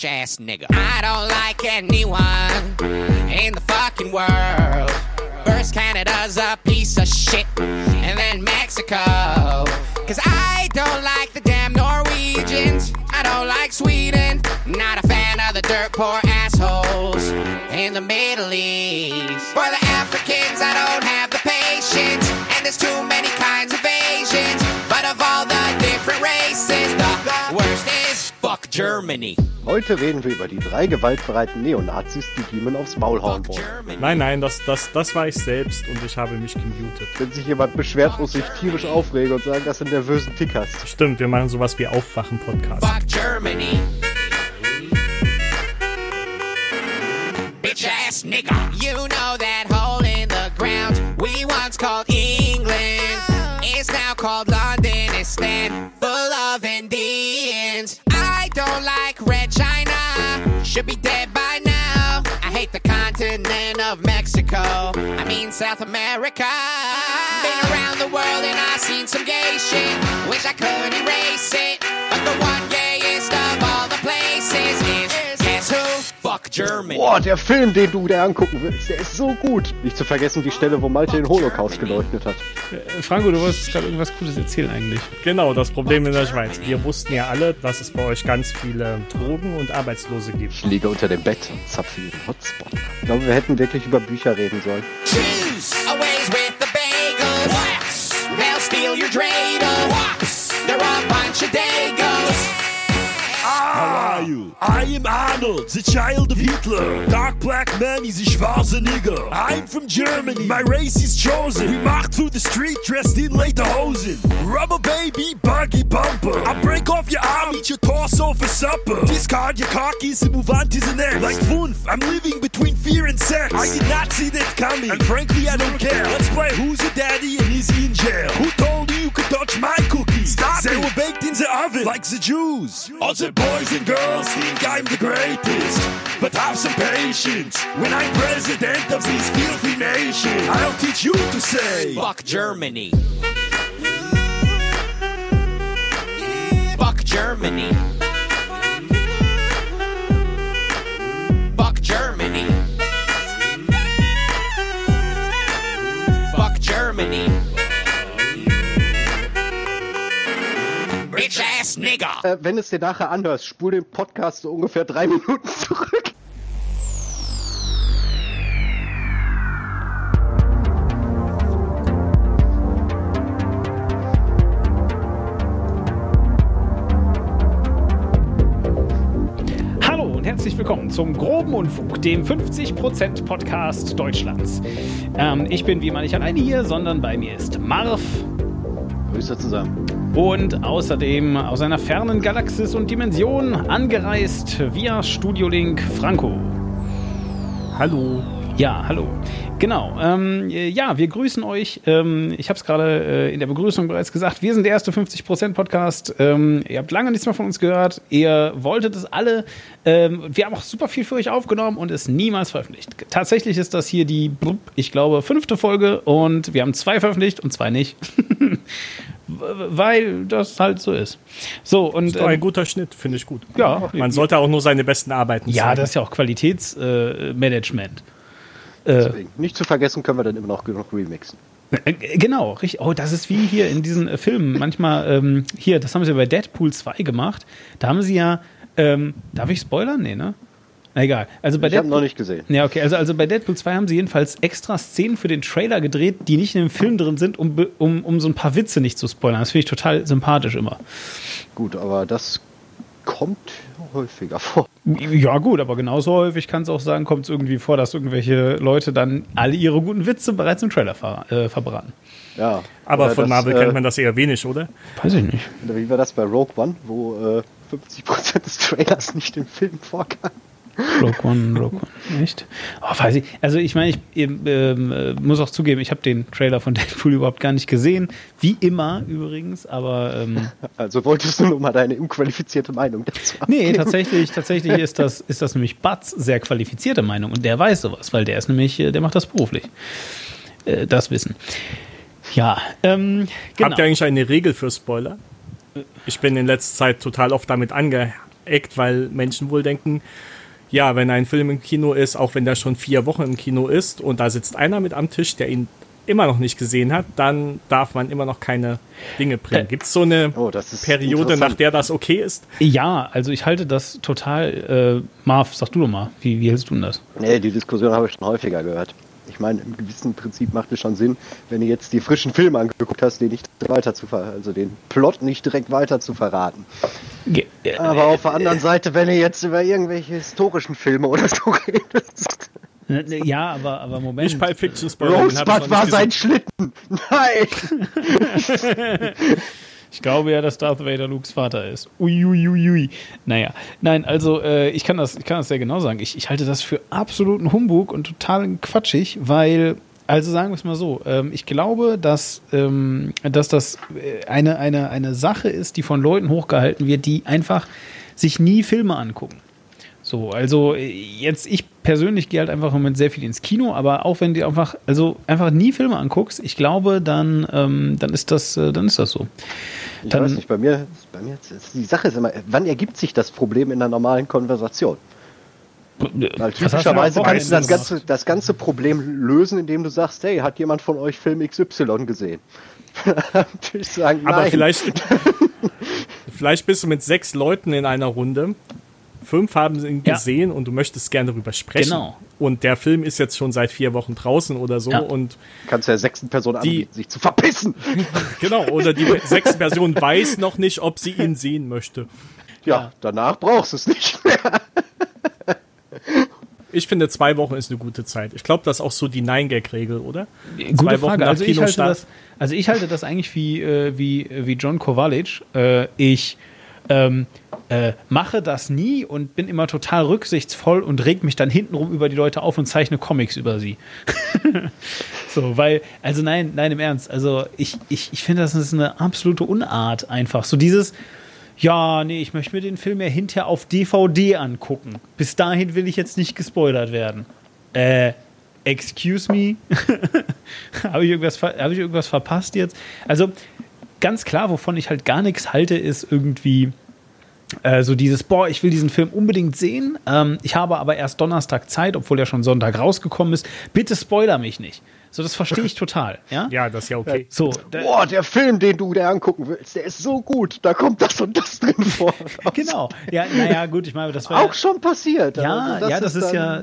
bitch ass nigga. I don't like anyone in the fucking world. First, Canada's a piece of shit, and then Mexico. Cause I don't like the damn Norwegians. I don't like Sweden. Not a fan of the dirt poor assholes in the Middle East. The Germany. Heute reden wir über die drei gewaltbereiten Neonazis, die Demon aufs Maul hauen wollen. Nein, nein, das, das, das war ich selbst und ich habe mich gemutet. Wenn sich jemand beschwert, muss ich tierisch aufregen und sagen, das sind nervösen Tickers. Stimmt, wir machen sowas wie Aufwachen-Podcast. Fuck Germany. Bitch ass nigga. You know that hole in the ground we once called England is now called London. It's stand full of Indians. Should be dead by now. I hate the continent of Mexico. I mean South America. Been around the world and I've seen some gay shit. Wish I could erase it. But the one gayest of Fuck Germany. Boah, der Film, den du dir angucken willst, der ist so gut. Nicht zu vergessen die Stelle, wo Malte den Holocaust geleuchtet hat. Äh, Franco, du wolltest gerade irgendwas Gutes erzählen eigentlich. Genau, das Problem in der Schweiz. Wir wussten ja alle, dass es bei euch ganz viele Drogen und Arbeitslose gibt. Ich liege unter dem Bett und zapfe ihren Hotspot. Ich glaube, wir hätten wirklich über Bücher reden sollen. Choose always with the bagels. They'll steal your dreidel. They're a bunch of dagos. How are you? I am Arnold, the child of Hitler. Dark black man, he's a Schwarzenegger. I'm from Germany, my race is chosen. We march through the street dressed in lederhosen. Rubber baby, buggy bumper. I break off your arm, eat your torso for supper. Discard your khakis and move on to the next. Like Funf, I'm living between fear and sex. I did not see that coming, and frankly, I don't care. Let's play Who's Your Daddy and Is He in Jail? Who told you you could touch my cookies? Stop they were baked in the oven like the Jews. All the boys and girls think I'm the greatest. But have some patience. When I'm president of this filthy nation, I'll teach you to say. Fuck Germany. Fuck Germany. Fuck Germany. Fuck Germany. Ass nigger. Äh, wenn es dir nachher anhörst, spul den Podcast so ungefähr drei Minuten zurück. Hallo und herzlich willkommen zum Groben Unfug, dem 50% Podcast Deutschlands. Ähm, ich bin wie immer nicht alleine hier, sondern bei mir ist Marv Grüße zusammen. und außerdem aus einer fernen Galaxis und Dimension angereist via Studiolink Franco. Hallo. Ja, hallo. Genau. Ähm, äh, ja, wir grüßen euch. Ähm, ich habe es gerade äh, in der Begrüßung bereits gesagt. Wir sind der erste 50% Podcast. Ähm, ihr habt lange nichts mehr von uns gehört. Ihr wolltet es alle. Ähm, wir haben auch super viel für euch aufgenommen und es niemals veröffentlicht. Tatsächlich ist das hier die, ich glaube, fünfte Folge und wir haben zwei veröffentlicht und zwei nicht. Weil das halt so ist. So, und. Ist doch ein ähm, guter Schnitt, finde ich gut. ja, Man sollte auch nur seine besten Arbeiten ja, zeigen. das ist ja auch Qualitätsmanagement. Äh. Deswegen. Nicht zu vergessen können wir dann immer noch genug remixen. Äh, Genau, richtig. Oh, das ist wie hier in diesen äh, Filmen. Manchmal, ähm, hier, das haben sie bei Deadpool 2 gemacht. Da haben sie ja, ähm, darf ich spoilern? Nee, ne? Na, egal. Also bei Ich habe Deadpool, noch nicht gesehen. Ja, okay. Also, also bei Deadpool 2 haben sie jedenfalls extra Szenen für den Trailer gedreht, die nicht in dem Film drin sind, um, um, um so ein paar Witze nicht zu spoilern. Das finde ich total sympathisch immer. Gut, aber das kommt häufiger vor. Ja, gut, aber genauso häufig kann es auch sagen, kommt es irgendwie vor, dass irgendwelche Leute dann alle ihre guten Witze bereits im Trailer ver äh, verbraten. Ja. Aber von das, Marvel äh, kennt man das eher wenig, oder? Weiß ich nicht. Wie war das bei Rogue One, wo äh, 50% des Trailers nicht im Film vorkam? Rogue One, Rogue One, echt? Oh, weiß ich. Also ich meine, ich ähm, äh, muss auch zugeben, ich habe den Trailer von Deadpool überhaupt gar nicht gesehen. Wie immer übrigens, aber ähm, Also wolltest du nur mal deine unqualifizierte Meinung dazu nee, tatsächlich, tatsächlich ist das, ist das nämlich Butts sehr qualifizierte Meinung und der weiß sowas, weil der ist nämlich, äh, der macht das beruflich. Äh, das Wissen. Ja, ähm, genau. Habt ihr eigentlich eine Regel für Spoiler? Ich bin in letzter Zeit total oft damit angeeckt weil Menschen wohl denken, ja, wenn ein Film im Kino ist, auch wenn der schon vier Wochen im Kino ist und da sitzt einer mit am Tisch, der ihn immer noch nicht gesehen hat, dann darf man immer noch keine Dinge bringen. Äh, Gibt es so eine Oh, das ist Periode, nach der das okay ist? Ja, also ich halte das total. Äh, Marv, sag du doch mal, wie, wie hältst du denn das? Nee, die Diskussion habe ich schon häufiger gehört. Ich meine, im gewissen Prinzip macht es schon Sinn, wenn du jetzt die frischen Filme angeguckt hast, den nicht weiter zu ver also den Plot nicht direkt weiter zu verraten. Äh, Aber auf der anderen Seite, wenn du jetzt über irgendwelche historischen Filme oder so redest. äh, äh, ja, aber, aber Moment. Nicht Pulp Fiction Spoiler. noch Rosebud war gesehen. sein Schlitten. Nein! Ich glaube ja, dass Darth Vader Lukes Vater ist. Uiuiui. Naja, nein, also äh, ich, kann das, ich kann das sehr genau sagen. Ich, ich halte das für absoluten Humbug und total quatschig, weil, also sagen wir es mal so, ähm, ich glaube, dass, ähm, dass das äh, eine, eine, eine Sache ist, die von Leuten hochgehalten wird, die einfach sich nie Filme angucken. So, also äh, jetzt, ich persönlich gehe halt einfach im Moment sehr viel ins Kino, aber auch wenn du einfach, also einfach nie Filme anguckst, ich glaube, dann, ähm, dann ist das, äh, dann ist das so. Ich Dann- weiß nicht, bei mir, bei mir die Sache ist immer, wann ergibt sich das Problem in der normalen Konversation? Weil typischerweise kannst du das Wochenende ganze, das ganze Problem lösen, indem du sagst, hey, hat jemand von euch Film XY gesehen? Natürlich sagen, Aber nein. vielleicht, vielleicht bist du mit sechs Leuten in einer Runde. Fünf haben ihn Ja. gesehen und du möchtest gerne darüber sprechen. Genau. Und der Film ist jetzt schon seit vier Wochen draußen oder so. Ja. Und kannst du der sechsten Person Die- anbieten, sich zu verpissen. genau, oder die sechste Person weiß noch nicht, ob sie ihn sehen möchte. Ja, danach brauchst du es nicht mehr. Ich finde, zwei Wochen ist eine gute Zeit. Ich glaube, das ist auch so die Nine-Gag-Regel, oder? Gute Zwei Wochen Frage. nach Also ich, halte das, also ich halte das eigentlich wie, äh, wie, wie John Kowalic. Äh, ich ähm, äh, mache das nie und bin immer total rücksichtsvoll und reg mich dann hintenrum über die Leute auf und zeichne Comics über sie. so, weil, also nein, nein, im Ernst. Also ich, ich, ich finde, das ist eine absolute Unart einfach. So dieses, ja, nee, ich möchte mir den Film ja hinterher auf DVD angucken. Bis dahin will ich jetzt nicht gespoilert werden. Äh, excuse me? Habe ich, irgendwas hab ich irgendwas verpasst jetzt? Also, ganz klar, wovon ich halt gar nichts halte, ist irgendwie äh, so dieses, boah, ich will diesen Film unbedingt sehen. Ähm, ich habe aber erst Donnerstag Zeit, obwohl er schon Sonntag rausgekommen ist. Bitte spoiler mich nicht. So, das verstehe ich total. Ja? Ja, das ist ja okay. So, da, Boah, der Film, den du dir angucken willst, der ist so gut. Da kommt das und das drin vor. genau. Ja, naja, gut, ich meine, das war. Auch schon passiert. Ja, Also ja, das ist, dann- ja,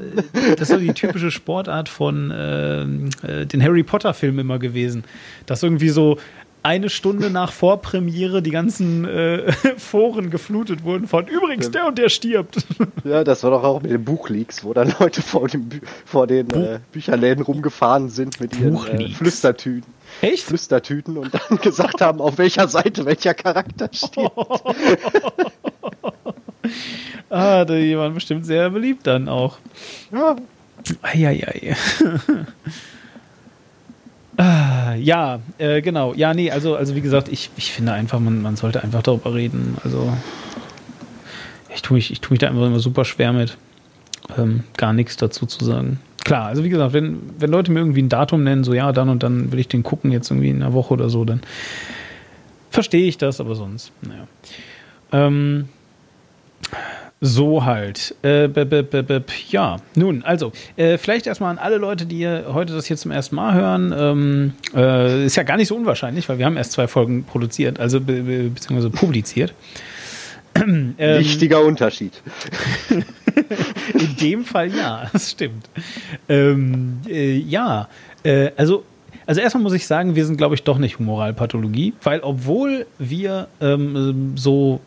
das ist so die typische Sportart von ähm, äh, den Harry Potter Filmen immer gewesen. Dass irgendwie so eine Stunde nach Vorpremiere die ganzen äh, Foren geflutet wurden von übrigens der und der stirbt. Ja, das war doch auch mit den Buchleaks, wo dann Leute vor, dem, vor den äh, Bücherläden rumgefahren sind mit ihren äh. Flüstertüten. Echt? Flüstertüten und dann gesagt haben, auf welcher Seite welcher Charakter steht. Ah, die waren bestimmt sehr beliebt dann auch. Ja, Eieiei. Ja, äh, genau. Ja, nee, also, also wie gesagt, ich, ich finde einfach, man, man sollte einfach darüber reden. Also ich tue mich, ich tue mich da einfach immer super schwer mit, ähm, gar nichts dazu zu sagen. Klar, also wie gesagt, wenn, wenn Leute mir irgendwie ein Datum nennen, so ja, dann und dann will ich den gucken, jetzt irgendwie in einer Woche oder so, dann verstehe ich das, aber sonst, naja. Ähm, so halt. Äh, b -b -b ja, nun, also, äh, vielleicht erstmal an alle Leute, die heute das hier zum ersten Mal hören. Ähm, äh, ist ja gar nicht so unwahrscheinlich, weil wir haben erst zwei Folgen produziert, also be be beziehungsweise publiziert. Ähm, wichtiger Unterschied. in dem Fall ja, das stimmt. Ähm, äh, ja, äh, also, also erstmal muss ich sagen, wir sind, glaube ich, doch nicht Humoralpathologie, weil obwohl wir ähm, so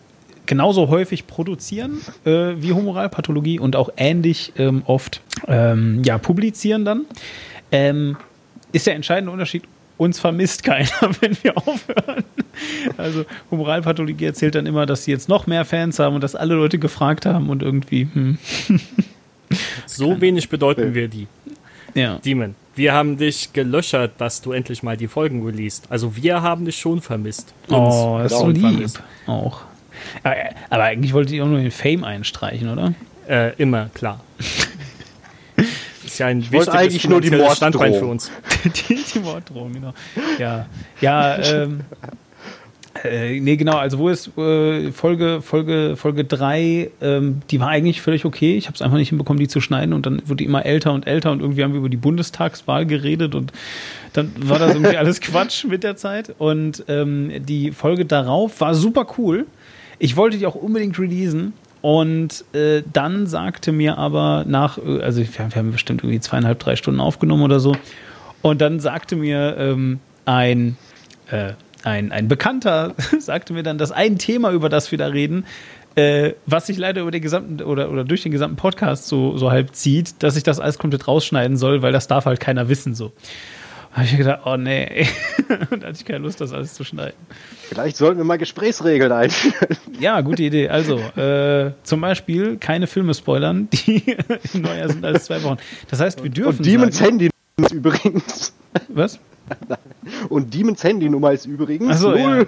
genauso häufig produzieren äh, wie Humoralpathologie und auch ähnlich ähm, oft ähm, ja, publizieren dann, ähm, ist der entscheidende Unterschied, uns vermisst keiner, wenn wir aufhören. Also Humoralpathologie erzählt dann immer, dass sie jetzt noch mehr Fans haben und dass alle Leute gefragt haben und irgendwie, hm, So wenig bedeuten wir die. ja. Demon, wir haben dich gelöschert, dass du endlich mal die Folgen released. Also wir haben dich schon vermisst. Uns Oh, das ist so lieb. vermisst. Auch. Aber, aber eigentlich wollte ich auch nur den Fame einstreichen, oder? Äh, immer, klar. ist ja ein wollte wichtiges eigentlich nur die Standbein für Morddrohung. uns. die, die Morddrohung, genau. Ja, ja ähm, Äh, nee, genau, also wo ist äh, Folge, Folge, Folge 3, ähm, die war eigentlich völlig okay. Ich habe es einfach nicht hinbekommen, die zu schneiden und dann wurde die immer älter und älter und irgendwie haben wir über die Bundestagswahl geredet und dann war das irgendwie alles Quatsch mit der Zeit. Und ähm, die Folge darauf war super cool. Ich wollte die auch unbedingt releasen. Und äh, dann sagte mir aber nach, äh, also wir haben, wir haben bestimmt irgendwie zweieinhalb, drei Stunden aufgenommen oder so. Und dann sagte mir ähm, ein äh, ein, ein Bekannter sagte mir dann, dass ein Thema, über das wir da reden, äh, was sich leider über den gesamten oder, oder durch den gesamten Podcast so, so halb zieht, dass ich das alles komplett rausschneiden soll, weil das darf halt keiner wissen so. Habe ich gedacht, oh nee, da hatte ich keine Lust, das alles zu schneiden. Vielleicht sollten wir mal Gesprächsregeln einführen. Ja, gute Idee. Also, äh, zum Beispiel keine Filme spoilern, die neuer sind als zwei Wochen. Das heißt, wir dürfen. Und Demons sagen, Handy übrigens. Was? Und Demons Handynummer ist übrigens Ach so, ja. null.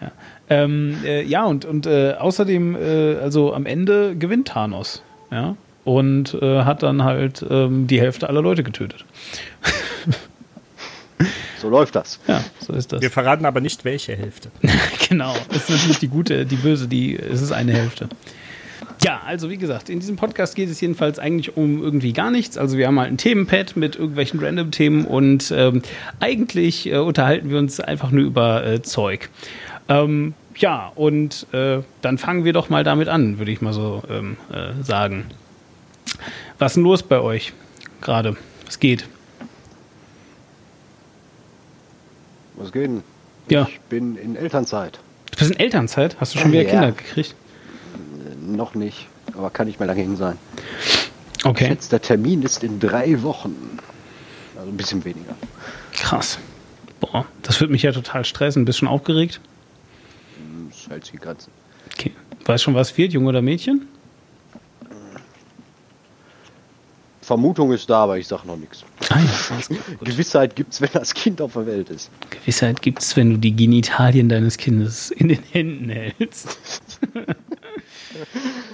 Ja, ähm, äh, ja und, und äh, außerdem, äh, also am Ende gewinnt Thanos. Ja. Und äh, hat dann halt ähm, die Hälfte aller Leute getötet. So läuft das. Ja, so ist das. Wir verraten aber nicht, welche Hälfte. genau. Das ist natürlich die gute, die böse, die, es ist eine Hälfte. Ja, also wie gesagt, in diesem Podcast geht es jedenfalls eigentlich um irgendwie gar nichts. Also wir haben halt ein Themenpad mit irgendwelchen Random-Themen und ähm, eigentlich äh, unterhalten wir uns einfach nur über äh, Zeug. Ähm, ja, und äh, dann fangen wir doch mal damit an, würde ich mal so ähm, äh, sagen. Was ist denn los bei euch gerade? Was geht? Was geht denn? Ja. Ich bin in Elternzeit. Du bist in Elternzeit? Hast du schon wieder Ja. Kinder gekriegt? Noch nicht, aber kann nicht mehr lange hin sein. Okay, Jetzt der Termin ist in drei Wochen. Also ein bisschen weniger. krass. Boah, das wird mich ja total stressen. Bist schon aufgeregt? Das hält sich die Grenze. Okay. Weißt schon, was wird, Junge oder Mädchen? Vermutung ist da, aber ich sage noch nichts. Ah, ja. Gewissheit gibt's, wenn das Kind auf der Welt ist. Gewissheit gibt es, wenn du die Genitalien deines Kindes in den Händen hältst.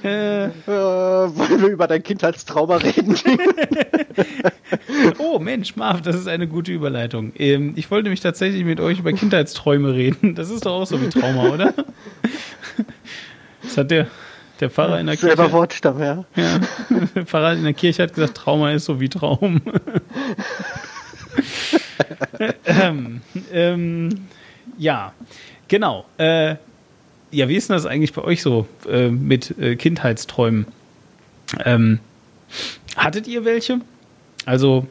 äh, Äh, wollen wir über dein Kindheitstrauma reden? oh Mensch, Marv, das ist eine gute Überleitung. Ähm, ich wollte mich tatsächlich mit euch über Kindheitsträume reden. Das ist doch auch so wie Trauma, oder? Das hat der, der Pfarrer in der Selber Kirche. Wortstamm, ja. Ja, der Pfarrer in der Kirche hat gesagt, Trauma ist so wie Traum. ähm, ähm, ja, genau. Äh, ja, wie ist denn das eigentlich bei euch so äh, mit äh, Kindheitsträumen? Ähm, hattet ihr welche? Also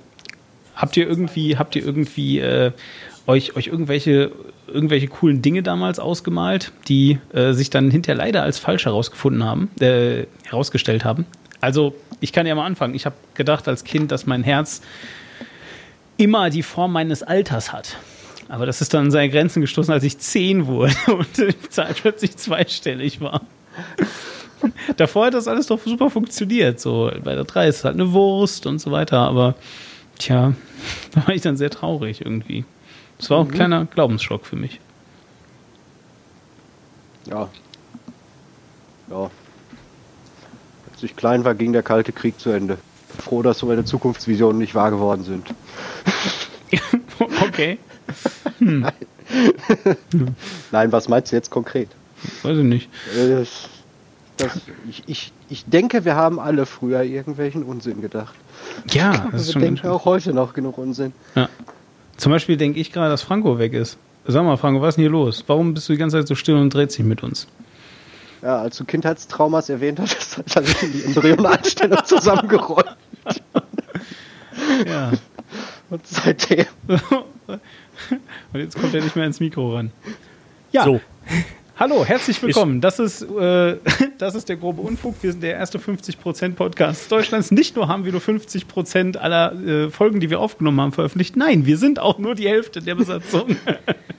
habt ihr irgendwie, habt ihr irgendwie äh, euch, euch irgendwelche, irgendwelche coolen Dinge damals ausgemalt, die äh, sich dann hinterher leider als falsch herausgefunden haben, äh, herausgestellt haben? Also, ich kann ja mal anfangen. Ich habe gedacht als Kind, dass mein Herz immer die Form meines Alters hat. Aber das ist dann an seine Grenzen gestoßen, als ich zehn wurde und die Zahl plötzlich zweistellig war. Davor hat das alles doch super funktioniert. So bei der 3 ist es halt eine Wurst und so weiter. Aber tja, da war ich dann sehr traurig irgendwie. Es war auch ein kleiner Glaubensschock für mich. Ja. Ja. Als ich klein war, ging der Kalte Krieg zu Ende. Froh, dass so meine Zukunftsvisionen nicht wahr geworden sind. okay, Nein, was meinst du jetzt konkret? weiß ich nicht. Äh, Das, ich, ich, ich denke, wir haben alle früher irgendwelchen Unsinn gedacht. Ja, das ist wir schon denken auch heute noch genug Unsinn. Ja. Zum Beispiel denke ich gerade, dass Franco weg ist. Sag mal, Franco, was ist denn hier los? Warum bist du die ganze Zeit so still und dreht sich mit uns? Ja, als du Kindheitstraumas erwähnt hast, hat er sich in die Embryonalstellung zusammengerollt. Ja. Und seitdem. Und jetzt kommt er nicht mehr ins Mikro ran. Ja, So, hallo, herzlich willkommen. Das ist, äh, das ist der grobe Unfug. Wir sind der erste 50% Podcast Deutschlands. Nicht nur haben wir nur 50% aller äh, Folgen, die wir aufgenommen haben, veröffentlicht. Nein, wir sind auch nur die Hälfte der Besatzung.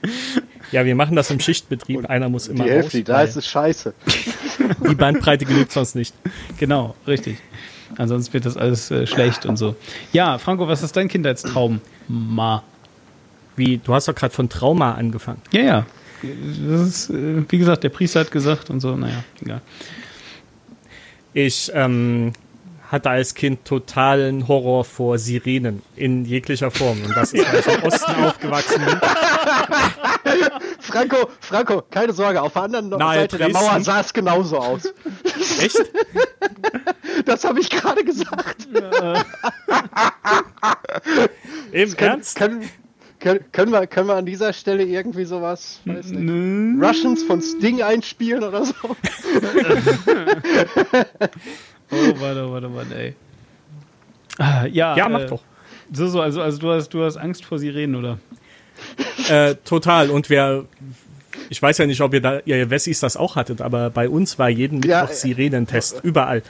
ja, wir machen das im Schichtbetrieb. Einer muss immer Die Hälfte, raus, da ist es scheiße. die Bandbreite genügt sonst nicht. genau, richtig. Ansonsten wird das alles äh, schlecht und so. Ja, Franco, was ist dein Kindheitstraum? Ma. Wie, du hast doch gerade von Trauma angefangen. Ja, ja. Das ist, äh, wie gesagt, der Priester hat gesagt und so, naja, egal. Ich ähm, hatte als Kind totalen Horror vor Sirenen in jeglicher Form. Und das ist, weil ich im Osten aufgewachsen bin. Franco, Franco, keine Sorge, auf der anderen Nahe Seite der Dresden. Mauer sah es genauso aus. Echt? Das habe ich gerade gesagt. Im Können, Ernst? können, können, können, wir, können wir an dieser Stelle irgendwie sowas, weiß nicht, Russians von Sting einspielen oder so? Oh, warte, warte, warte, ey. Ah, ja, Ja, mach äh, doch. So, so, also, also du, hast, du hast Angst vor Sirenen, oder? Äh, total. Und wer, ich weiß ja nicht, ob ihr da, ihr Wessis das auch hattet, aber bei uns war jeden Mittwoch Ja, äh, Sirenentest. Überall.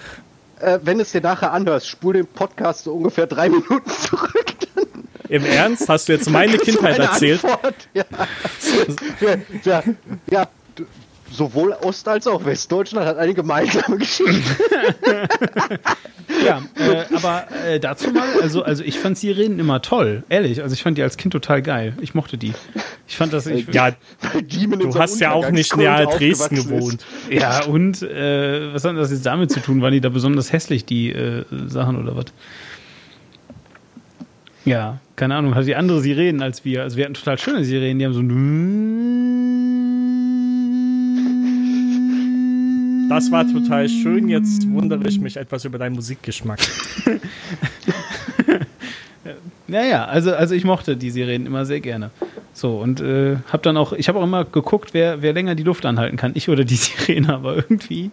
Äh, wenn es dir nachher anhörst, spul den Podcast so ungefähr drei Minuten zurück. Im Ernst? Hast du jetzt meine ist Kindheit meine erzählt? Antwort, Ja. ja, ja, ja, sowohl Ost- als auch Westdeutschland hat eine gemeinsame Geschichte. Ja, äh, aber äh, dazu mal, also, also ich fand Sirenen immer toll, ehrlich. Also ich fand die als Kind total geil. Ich mochte die. Ich fand das. Ich, Ja, Demon in du hast ja auch nicht näher Dresden gewohnt. Ja, und äh, was hat das jetzt damit zu tun? Waren die da besonders hässlich, die äh, Sachen oder was? Ja, keine Ahnung, hatte die andere Sirenen als wir. Also wir hatten total schöne Sirenen, die haben so. Das war total schön. Jetzt wundere ich mich etwas über deinen Musikgeschmack. Naja, also, also ich mochte die Sirenen immer sehr gerne. So, und äh, hab dann auch, ich habe auch immer geguckt, wer, wer länger die Luft anhalten kann. Ich oder die Sirene, aber irgendwie.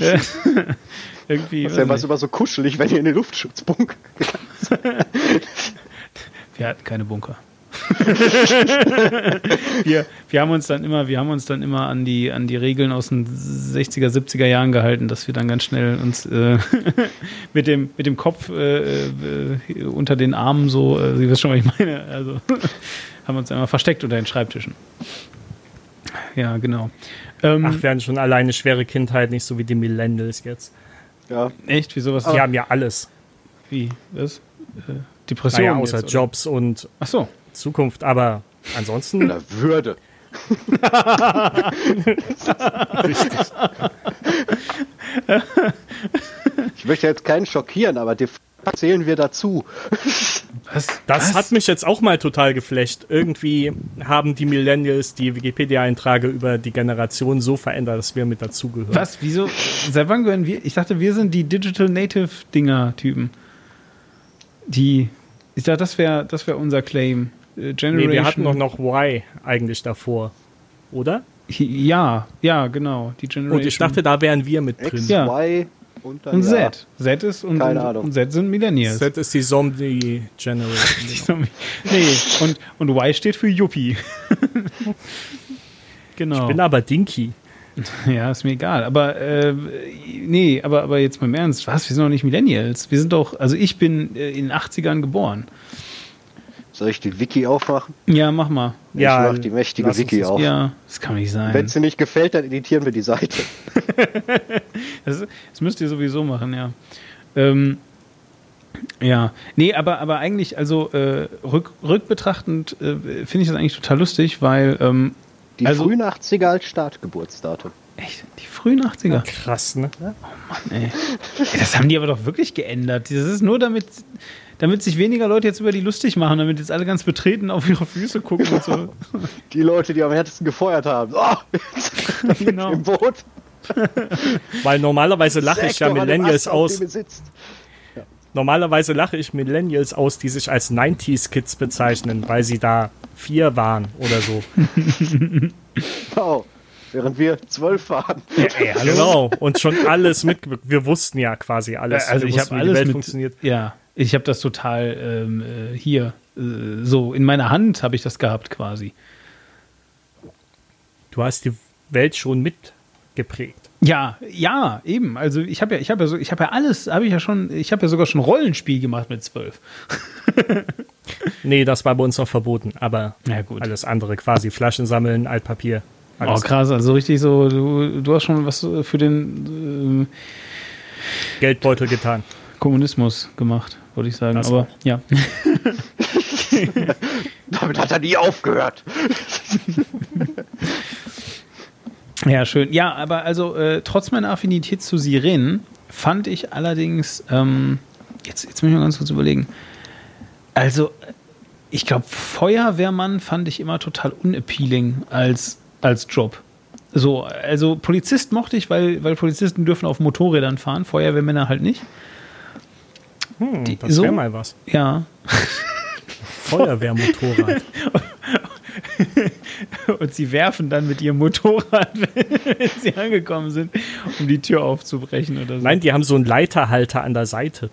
Äh, irgendwie. Das ist ja was immer so kuschelig, wenn ihr in den Luftschutzbunker Wir hatten keine Bunker. wir, wir haben uns dann immer, wir haben uns dann immer an die, an die Regeln aus den 60er, 70er Jahren gehalten, dass wir dann ganz schnell uns äh, mit, dem, mit dem Kopf äh, äh, unter den Armen so, äh, Sie wissen schon, was ich meine, also haben uns einmal versteckt unter den Schreibtischen. Ja, genau. Ähm, Ach, wir hatten schon alleine schwere Kindheit, nicht so wie die Millennials jetzt. Ja, echt? Wieso was? Die haben ja alles. Wie? Was? Depression? Naja, außer jetzt? Jobs und Ach so. Zukunft. Aber ansonsten, oder Würde. Ich möchte jetzt keinen schockieren, aber de facto zählen wir dazu. Was? das was? hat mich jetzt auch mal total geflecht. Irgendwie haben die Millennials die Wikipedia-Einträge über die Generation so verändert, dass wir mit dazugehören. Was? Wieso? Seit wann gehören wir? Ich dachte, wir sind die Digital Native Dinger-Typen. Die. Ich dachte, das wäre das wär unser Claim. Äh, Generation. Nee, wir hatten doch noch Y eigentlich davor. Oder? Ja, ja, genau. Die Generation. Und ich dachte, da wären wir mit drin. X, Ja. Y und dann Und ja. Z. Z ist und, Keine und, und Z sind Millennials. Z ist die Zombie-Generation. nee, und, und Y steht für Yuppie. genau. Ich bin aber Dinky. Ja, ist mir egal. Aber äh, nee, aber, aber jetzt mal im Ernst, was? Wir sind doch nicht Millennials. Wir sind doch, also ich bin äh, in den 80ern geboren. Soll ich die Wiki aufmachen? Ja, mach mal. Ja, ich mach die mächtige Wiki auf. Ja, das kann nicht sein. Wenn es dir nicht gefällt, dann editieren wir die Seite. Das, das müsst ihr sowieso machen, ja. Ähm, ja, nee, aber, aber eigentlich, also äh, rück, rückbetrachtend äh, finde ich das eigentlich total lustig, weil, ähm, Die Also- frühen 80er als Startgeburtsdatum. echt, die frühen 80er, Krass, ne? ey. Ey, das haben die aber doch wirklich geändert. Das ist nur damit, damit sich weniger Leute jetzt über die lustig machen, damit jetzt alle ganz betreten auf ihre Füße gucken und so. Die Leute, die am härtesten gefeuert haben. Oh, genau. im Boot. Weil normalerweise lache ich ja Millennials aus. Normalerweise lache ich Millennials aus, die sich als 90s-Kids bezeichnen, weil sie da vier waren oder so. Oh, während wir zwölf waren. Ey, hallo? Genau. Und schon alles mit. Wir wussten ja quasi alles. Also wir ich habe alles Welt mit, funktioniert. Ja, ich habe das total ähm, äh, hier äh, so in meiner Hand habe ich das gehabt quasi. Du hast die Welt schon mitgeprägt. Ja, ja, eben. Also ich habe ja, ich habe ja so, ich habe ja alles, habe ich ja schon, ich habe ja sogar schon Rollenspiel gemacht mit zwölf. Nee, das war bei uns noch verboten. Aber Ja, gut. alles andere quasi. Flaschen sammeln, Altpapier. Oh, Alles. krass, also richtig so, du, du hast schon was für den äh, Geldbeutel getan. Kommunismus gemacht, würde ich sagen. Das Aber auch. ja. Damit hat er nie aufgehört. Ja, schön. Ja, aber also äh, trotz meiner Affinität zu Sirenen fand ich allerdings, ähm, jetzt, jetzt muss ich mal ganz kurz überlegen. Also, ich glaube, Feuerwehrmann fand ich immer total unappealing als, als Job. So, also Polizist mochte ich, weil, weil Polizisten dürfen auf Motorrädern fahren, Feuerwehrmänner halt nicht. Hm, das so- wäre mal was. Ja. Feuerwehrmotorrad. Und sie werfen dann mit ihrem Motorrad, wenn sie angekommen sind, um die Tür aufzubrechen oder so. Nein, die haben so einen Leiterhalter an der Seite.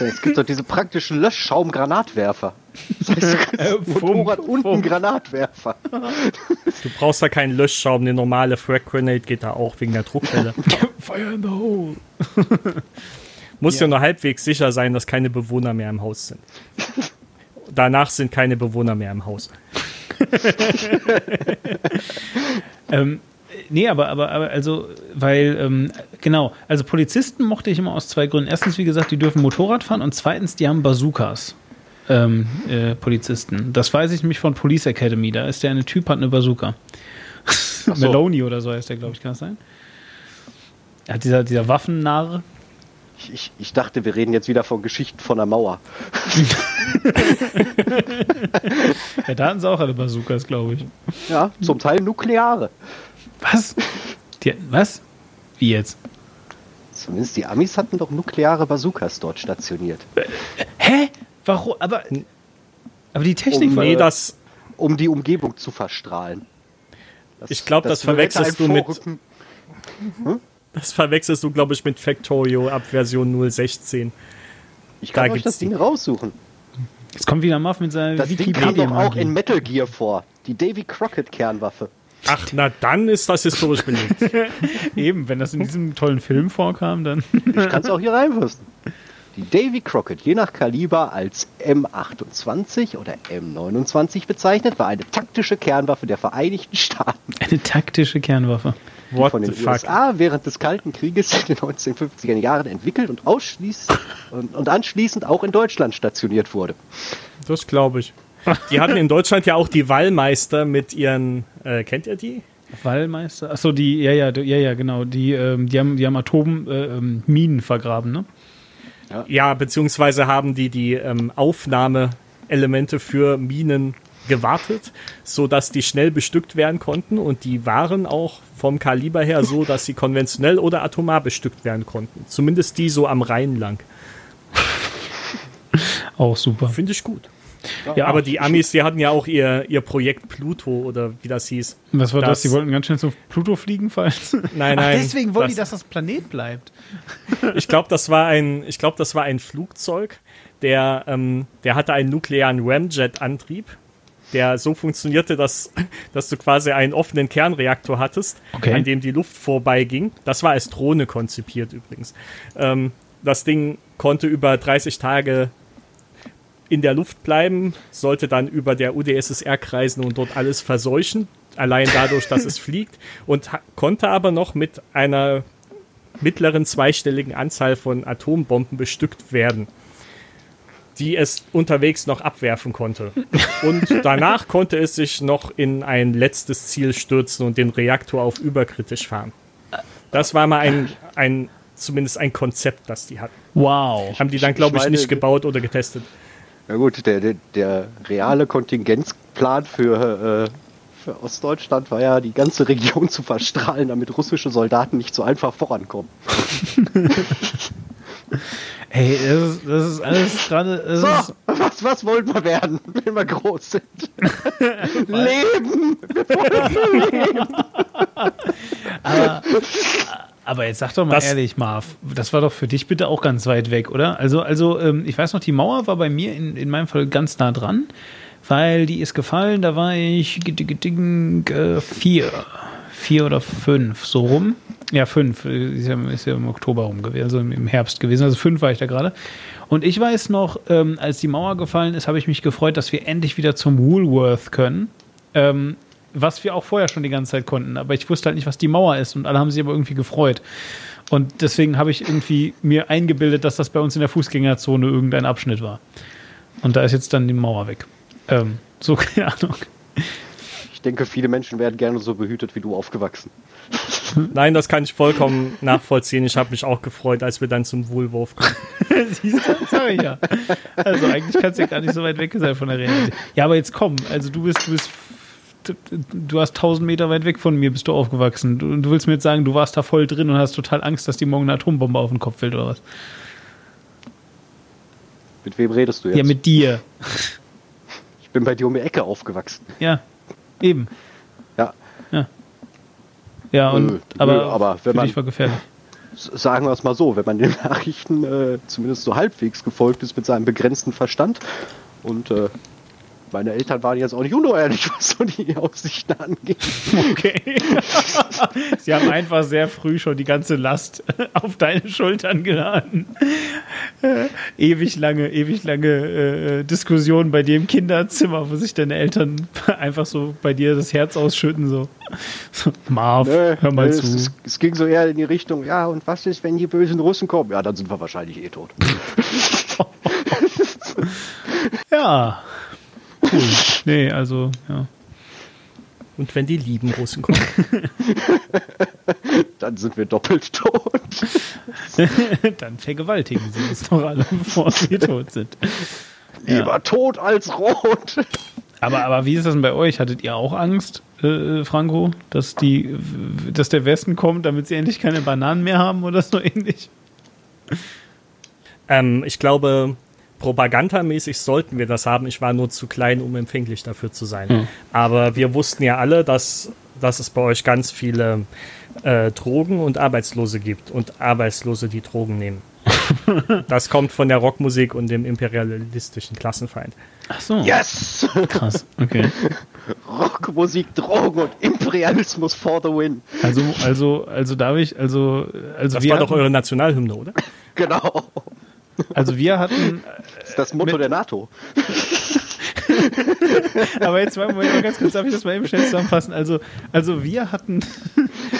Es gibt doch diese praktischen Löschschaum-Granatwerfer. Das heißt, Äh, Motorrad und Fump. Granatwerfer. Du brauchst da keinen Löschschaum, eine normale Frag Grenade geht da auch wegen der Druckwelle. Fire in the hole. Muss ja. Ja. nur halbwegs sicher sein, dass keine Bewohner mehr im Haus sind. Danach sind keine Bewohner mehr im Haus. Ähm, nee, aber, aber, aber also, weil, ähm, genau, also Polizisten mochte ich immer aus zwei Gründen. Erstens, wie gesagt, die dürfen Motorrad fahren und zweitens, die haben Bazookas. Ähm, äh, Polizisten. Das weiß ich nämlich von Police Academy. Da ist der eine Typ, hat eine Bazooka. so. Meloni oder so heißt der, glaube ich, kann das sein? Er hat dieser, dieser Waffennarr. Ich, ich, ich dachte, wir reden jetzt wieder von Geschichten von der Mauer. Ja, da hatten sie auch alle Bazookas, glaube ich. Ja, zum Teil nukleare. Was? Die, was? Wie jetzt? Zumindest die Amis hatten doch nukleare Bazookas dort stationiert. Hä? Warum? Aber, aber die Technik Um, war. Nee, das, Um die Umgebung zu verstrahlen. Das- Ich glaub, das hätte verwechselst du mit- Vorrücken- das verwechselst du, glaube ich, mit Factorio ab Version 016. Ich kann da euch das. Ding raussuchen. Jetzt kommt wieder Muff mit seiner Das Ding kam doch auch in Metal Gear vor. Die Davy Crockett Kernwaffe. Ach, na dann ist das historisch belegt. Eben, wenn das in diesem tollen Film vorkam, dann. Ich kann es auch hier reinwürsten. Die Davy Crockett, je nach Kaliber als M28 oder M29 bezeichnet, war eine taktische Kernwaffe der Vereinigten Staaten, Eine taktische Kernwaffe. What von the den fuck? USA während des Kalten Krieges in den 1950er Jahren entwickelt und, und, und anschließend auch in Deutschland stationiert wurde. Das glaube ich. Die hatten in Deutschland ja auch die Wallmeister mit ihren, äh, kennt ihr die? Wallmeister? Achso, die, ja, ja, ja, ja, genau. Die, ähm, die haben, die haben Atomminen äh, ähm, vergraben, ne? Ja, beziehungsweise haben die die ähm, Aufnahmeelemente für Minen gewartet, sodass die schnell bestückt werden konnten und die waren auch vom Kaliber her so, dass sie konventionell oder atomar bestückt werden konnten. Zumindest die so am Rhein lang. Auch super. Finde ich gut. Ja, Aber die Amis, die hatten ja auch ihr, ihr Projekt Pluto oder wie das hieß. Was war das? das- Die wollten ganz schnell zum Pluto fliegen, falls. Nein, Ach, nein. deswegen wollen das- die, dass das Planet bleibt. Ich glaube, das war ein, ich glaube, das war ein Flugzeug, der, ähm, der hatte einen nuklearen Ramjet-Antrieb, der so funktionierte, dass, dass du quasi einen offenen Kernreaktor hattest, Okay. an dem die Luft vorbeiging. Das war als Drohne konzipiert übrigens. Ähm, das Ding konnte über 30 Tage in der Luft bleiben, sollte dann über der UdSSR kreisen und dort alles verseuchen, allein dadurch, dass es fliegt, und konnte aber noch mit einer mittleren zweistelligen Anzahl von Atombomben bestückt werden, die es unterwegs noch abwerfen konnte. Und danach konnte es sich noch in ein letztes Ziel stürzen und den Reaktor auf überkritisch fahren. Das war mal ein, ein zumindest ein Konzept, das die hatten. Wow. Haben die dann, glaube ich, meine, nicht gebaut oder getestet. Ja gut, der, der, der reale Kontingenzplan für, äh, für Ostdeutschland war ja, die ganze Region zu verstrahlen, damit russische Soldaten nicht so einfach vorankommen. Ey, das ist, das ist alles gerade. So, ist- was, was wollen wir werden, wenn wir groß sind? Leben! Aber jetzt sag doch mal Das- ehrlich, Marv, das war doch für dich bitte auch ganz weit weg, oder? Also, also ähm, ich weiß noch, die Mauer war bei mir in, in meinem Fall ganz nah dran, weil die ist gefallen, da war ich äh, vier, vier oder fünf, so rum. Ja, fünf, ist ja, ist ja im Oktober rum gewesen, also im Herbst gewesen, also fünf war ich da gerade. Und ich weiß noch, ähm, als die Mauer gefallen ist, habe ich mich gefreut, dass wir endlich wieder zum Woolworth können. Ähm, was wir auch vorher schon die ganze Zeit konnten. Aber ich wusste halt nicht, was die Mauer ist. Und alle haben sich aber irgendwie gefreut. Und deswegen habe ich irgendwie mir eingebildet, dass das bei uns in der Fußgängerzone irgendein Abschnitt war. Und da ist jetzt dann die Mauer weg. Ähm, so, keine Ahnung. Ich denke, viele Menschen werden gerne so behütet wie du aufgewachsen. Nein, das kann ich vollkommen nachvollziehen. Ich habe mich auch gefreut, als wir dann zum Wohlwurf kamen. Siehst du, sag ich ja. Also eigentlich kannst du ja gar nicht so weit weg sein von der Realität. Ja, aber jetzt komm, also du bist, du bist, du hast 1000 Meter weit weg von mir, bist du aufgewachsen. Du, du willst mir jetzt sagen, du warst da voll drin und hast total Angst, dass die morgen eine Atombombe auf den Kopf fällt oder was? Mit wem redest du jetzt? Ja, mit dir. ich bin bei dir um die Ecke aufgewachsen. Ja, eben. Ja. Und, Nö, aber, nö, aber wenn man- war gefährlich. Sagen wir es mal so, wenn man den Nachrichten äh, zumindest so halbwegs gefolgt ist mit seinem begrenzten Verstand und äh, meine Eltern waren jetzt auch nicht unehrlich, was so die Aussichten angeht. Okay. Sie haben einfach sehr früh schon die ganze Last auf deine Schultern geladen. Äh, ewig lange, ewig lange äh, Diskussionen bei dir im Kinderzimmer, wo sich deine Eltern einfach so bei dir das Herz ausschütten, so. so Marv, Nö, hör mal nö, zu. Es, es, es ging so eher in die Richtung, ja, und was ist, wenn die bösen Russen kommen? Ja, dann sind wir wahrscheinlich eh tot. Ja. Cool. Nee, also, ja. Und wenn die lieben Russen kommen. Dann sind wir doppelt tot. Dann vergewaltigen sie uns doch alle, bevor wir tot sind. Lieber tot als rot. Aber, aber wie ist das denn bei euch? Hattet ihr auch Angst, äh, Franco, dass, die, dass der Westen kommt, damit sie endlich keine Bananen mehr haben oder so ähnlich? ähm, ich glaube, propagandamäßig sollten wir das haben. Ich war nur zu klein, um empfänglich dafür zu sein. Aber wir wussten ja alle, dass, dass es bei euch ganz viele äh, Drogen und Arbeitslose gibt und Arbeitslose, die Drogen nehmen. das kommt von der Rockmusik und dem imperialistischen Klassenfeind. Ach so, Yes! krass. Okay. Rockmusik, Drogen und Imperialismus for the win. Also, also, also darf ich, also, also Das wir war doch eure Nationalhymne, oder? Genau. Also wir hatten, Das ist das Motto Mit- der NATO. aber jetzt mal, mal ganz kurz, darf ich das mal eben schnell zusammenfassen? Also, also wir hatten,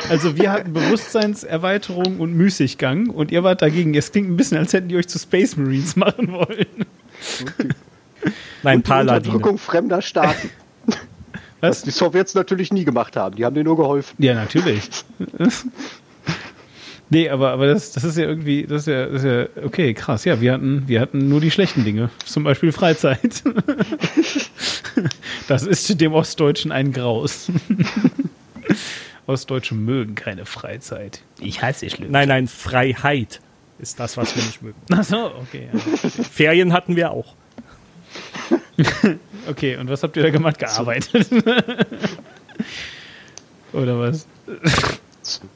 also wir hatten Bewusstseinserweiterung und Müßiggang und ihr wart dagegen. Es klingt ein bisschen, als hätten die euch zu Space Marines machen wollen. Nein, und die Paladine. Unterdrückung fremder Staaten. Was Was? die Sowjets natürlich nie gemacht haben. Die haben denen nur geholfen. Ja, natürlich. nee, aber, aber das, das ist ja irgendwie, das ist ja, das ist ja, okay, krass. Ja, wir hatten, wir hatten nur die schlechten Dinge. Zum Beispiel Freizeit. das ist dem Ostdeutschen ein Graus. Ostdeutsche mögen keine Freizeit. Ich hasse schlimm. Nein, nein, Freiheit ist das, was wir nicht mögen. Ach so, okay. Ja. Ferien hatten wir auch. Okay, und was habt ihr da gemacht? Gearbeitet? Oder was?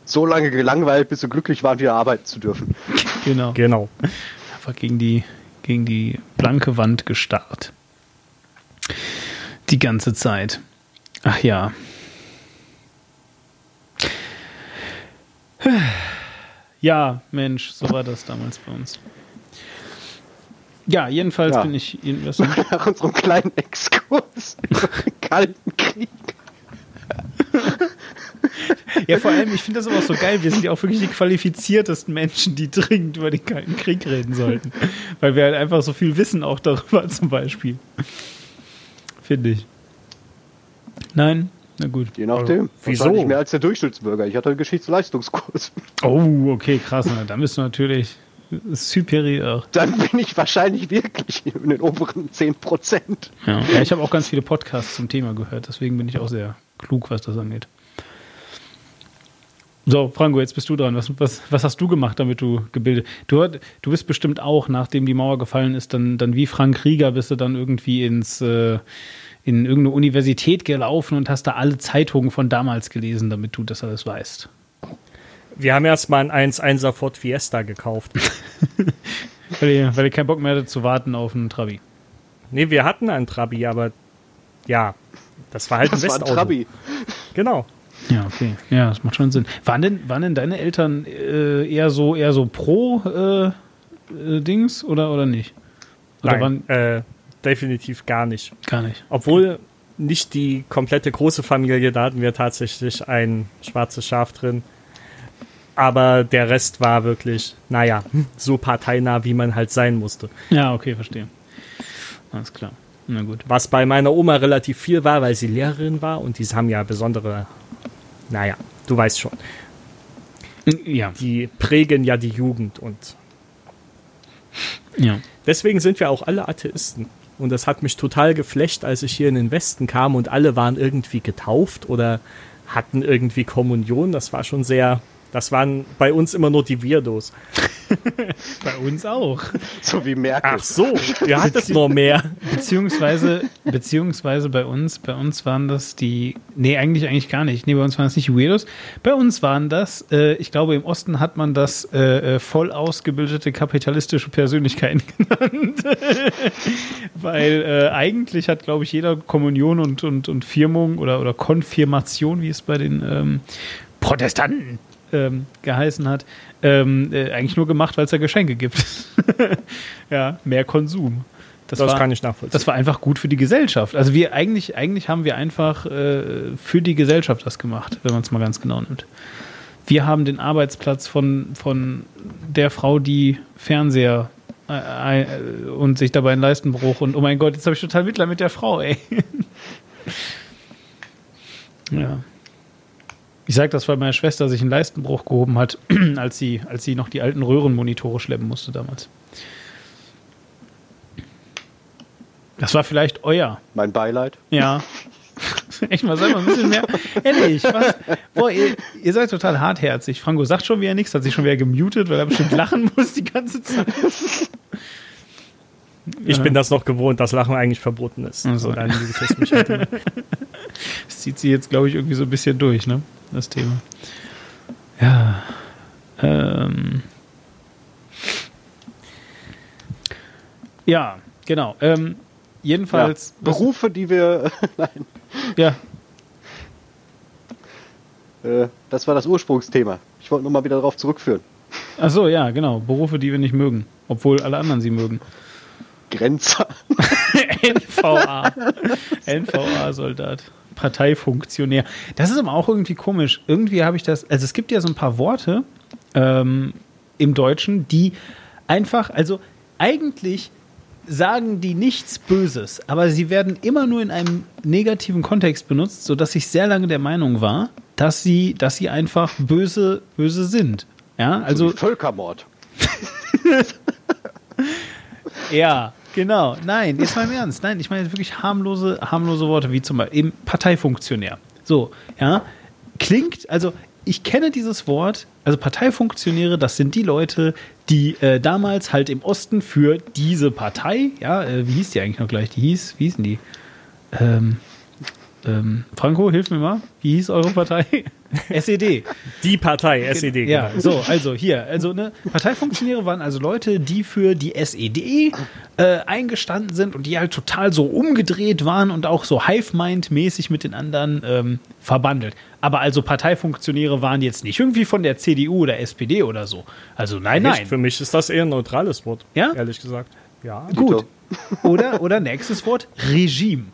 So lange gelangweilt, bis sie glücklich waren, wieder arbeiten zu dürfen. Genau. Genau. einfach gegen die, gegen die blanke Wand gestarrt. Die ganze Zeit. Ach ja. Ja, Mensch, so war das damals bei uns. Ja, jedenfalls Ja. bin ich. Nach unserem kleinen Exkurs über den Kalten Krieg. ja, vor allem, ich finde das aber auch so geil. Wir sind ja auch wirklich die qualifiziertesten Menschen, die dringend über den Kalten Krieg reden sollten. Weil wir halt einfach so viel wissen auch darüber, zum Beispiel. Finde ich. Nein? Na gut. Je nachdem. Wieso? Wahrscheinlich mehr als der Durchschnittsbürger. Ich hatte einen Geschichtsleistungskurs. Oh, okay, krass. Na, da bist du natürlich superior. Dann bin ich wahrscheinlich wirklich in den oberen 10%. Ja, ja ich habe auch ganz viele Podcasts zum Thema gehört, deswegen bin ich auch sehr klug, was das angeht. So, Franco, jetzt bist du dran. Was, was, was hast du gemacht, damit du gebildet? Du, du bist bestimmt auch, nachdem die Mauer gefallen ist, dann, dann wie Frank Rieger bist du dann irgendwie ins äh, in irgendeine Universität gelaufen und hast da alle Zeitungen von damals gelesen, damit du das alles weißt. Wir haben erstmal einen 1-1er Ford Fiesta gekauft. Weil ihr, weil ihr keinen Bock mehr hattet zu warten auf einen Trabi. Nee, wir hatten einen Trabi, aber ja, das war halt Das ein war ein Westauto. Trabi. Genau. Ja, okay. Ja, das macht schon Sinn. Waren denn, waren denn deine Eltern äh, eher so eher so pro äh, äh, Dings oder, oder nicht? Oder Nein, waren äh, definitiv gar nicht. gar nicht. Obwohl nicht die komplette große Familie, da hatten wir tatsächlich ein schwarzes Schaf drin. Aber der Rest war wirklich, naja, so parteinah, wie man halt sein musste. Ja, okay, verstehe. Alles klar. Na gut. Was bei meiner Oma relativ viel war, weil sie Lehrerin war und die haben ja besondere, naja, du weißt schon. Ja, die prägen ja die Jugend und ja. deswegen sind wir auch alle Atheisten. Und das hat mich total geflecht, als ich hier in den Westen kam und alle waren irgendwie getauft oder hatten irgendwie Kommunion. Das war schon sehr, das waren bei uns immer nur die Weirdos. Bei uns auch. So wie Merkel. Ach so, ihr hattet noch mehr. Beziehungsweise, beziehungsweise bei uns, bei uns waren das die, nee, eigentlich, eigentlich gar nicht. Nee, bei uns waren das nicht die Weirdos. Bei uns waren das, äh, ich glaube, im Osten hat man das äh, äh, voll ausgebildete kapitalistische Persönlichkeiten genannt. Weil äh, eigentlich hat, glaube ich, jeder Kommunion und, und, und Firmung oder, oder Konfirmation, wie es bei den ähm, Protestanten ähm, geheißen hat, ähm, äh, eigentlich nur gemacht, weil es da Geschenke gibt. ja, mehr Konsum. Das kann ich nachvollziehen. Das war einfach gut für die Gesellschaft. Also wir eigentlich, eigentlich haben wir einfach äh, für die Gesellschaft das gemacht, wenn man es mal ganz genau nimmt. Wir haben den Arbeitsplatz von, von der Frau, die Fernseher äh, äh, und sich dabei einen Leistenbruch und oh mein Gott, jetzt habe ich total Mitleid mit der Frau, ey. ja. Ich sage das, weil meine Schwester sich einen Leistenbruch gehoben hat, als sie, als sie noch die alten Röhrenmonitore schleppen musste damals. Das war vielleicht euer. Mein Beileid. Ja. Echt mal, sag mal ein bisschen mehr. Ehrlich, was? Boah, ihr, ihr seid total hartherzig. Franco sagt schon wieder nichts, hat sich schon wieder gemutet, weil er bestimmt lachen muss die ganze Zeit. Ich bin das noch gewohnt, dass Lachen eigentlich verboten ist. Ach so. Und dann liebt es mich immer. Das zieht sie jetzt, glaube ich, irgendwie so ein bisschen durch, ne? Das Thema. Ja. Ähm. Ja, genau. Ähm, jedenfalls. ja, Berufe, die wir. Nein. Ja, Äh, das war das Ursprungsthema. Ich wollte nur mal wieder darauf zurückführen. Ach so, ja, genau. Berufe, die wir nicht mögen. Obwohl alle anderen sie mögen. Grenzer. NVA. NVA-Soldat. Parteifunktionär. Das ist aber auch irgendwie komisch. Irgendwie habe ich das. Also es gibt ja so ein paar Worte ähm, im Deutschen, die einfach, also eigentlich sagen die nichts Böses, aber sie werden immer nur in einem negativen Kontext benutzt, sodass ich sehr lange der Meinung war, dass sie, dass sie einfach böse, böse sind. Ja, also Also Völkermord. Ja, genau. Nein, jetzt mal im Ernst. Nein, ich meine wirklich harmlose, harmlose Worte, wie zum Beispiel eben Parteifunktionär. So, ja. Klingt, also ich kenne dieses Wort, also Parteifunktionäre, das sind die Leute, die äh, damals halt im Osten für diese Partei, ja, äh, wie hieß die eigentlich noch gleich? Die hieß, wie hießen die? Ähm, ähm, Franco, hilf mir mal. Wie hieß eure Partei? SED. Die Partei, SED, Ja, genau. so, also hier, also ne, Parteifunktionäre waren also Leute, die für die SED äh, eingestanden sind und die halt total so umgedreht waren und auch so Hive-Mind-mäßig mit den anderen ähm, verbandelt. Aber also Parteifunktionäre waren jetzt nicht irgendwie von der CDU oder SPD oder so. Also nein, Nicht, nein. Für mich ist das eher ein neutrales Wort. Ja? Ehrlich gesagt. Ja. Gut. Oder, oder nächstes Wort, Regime.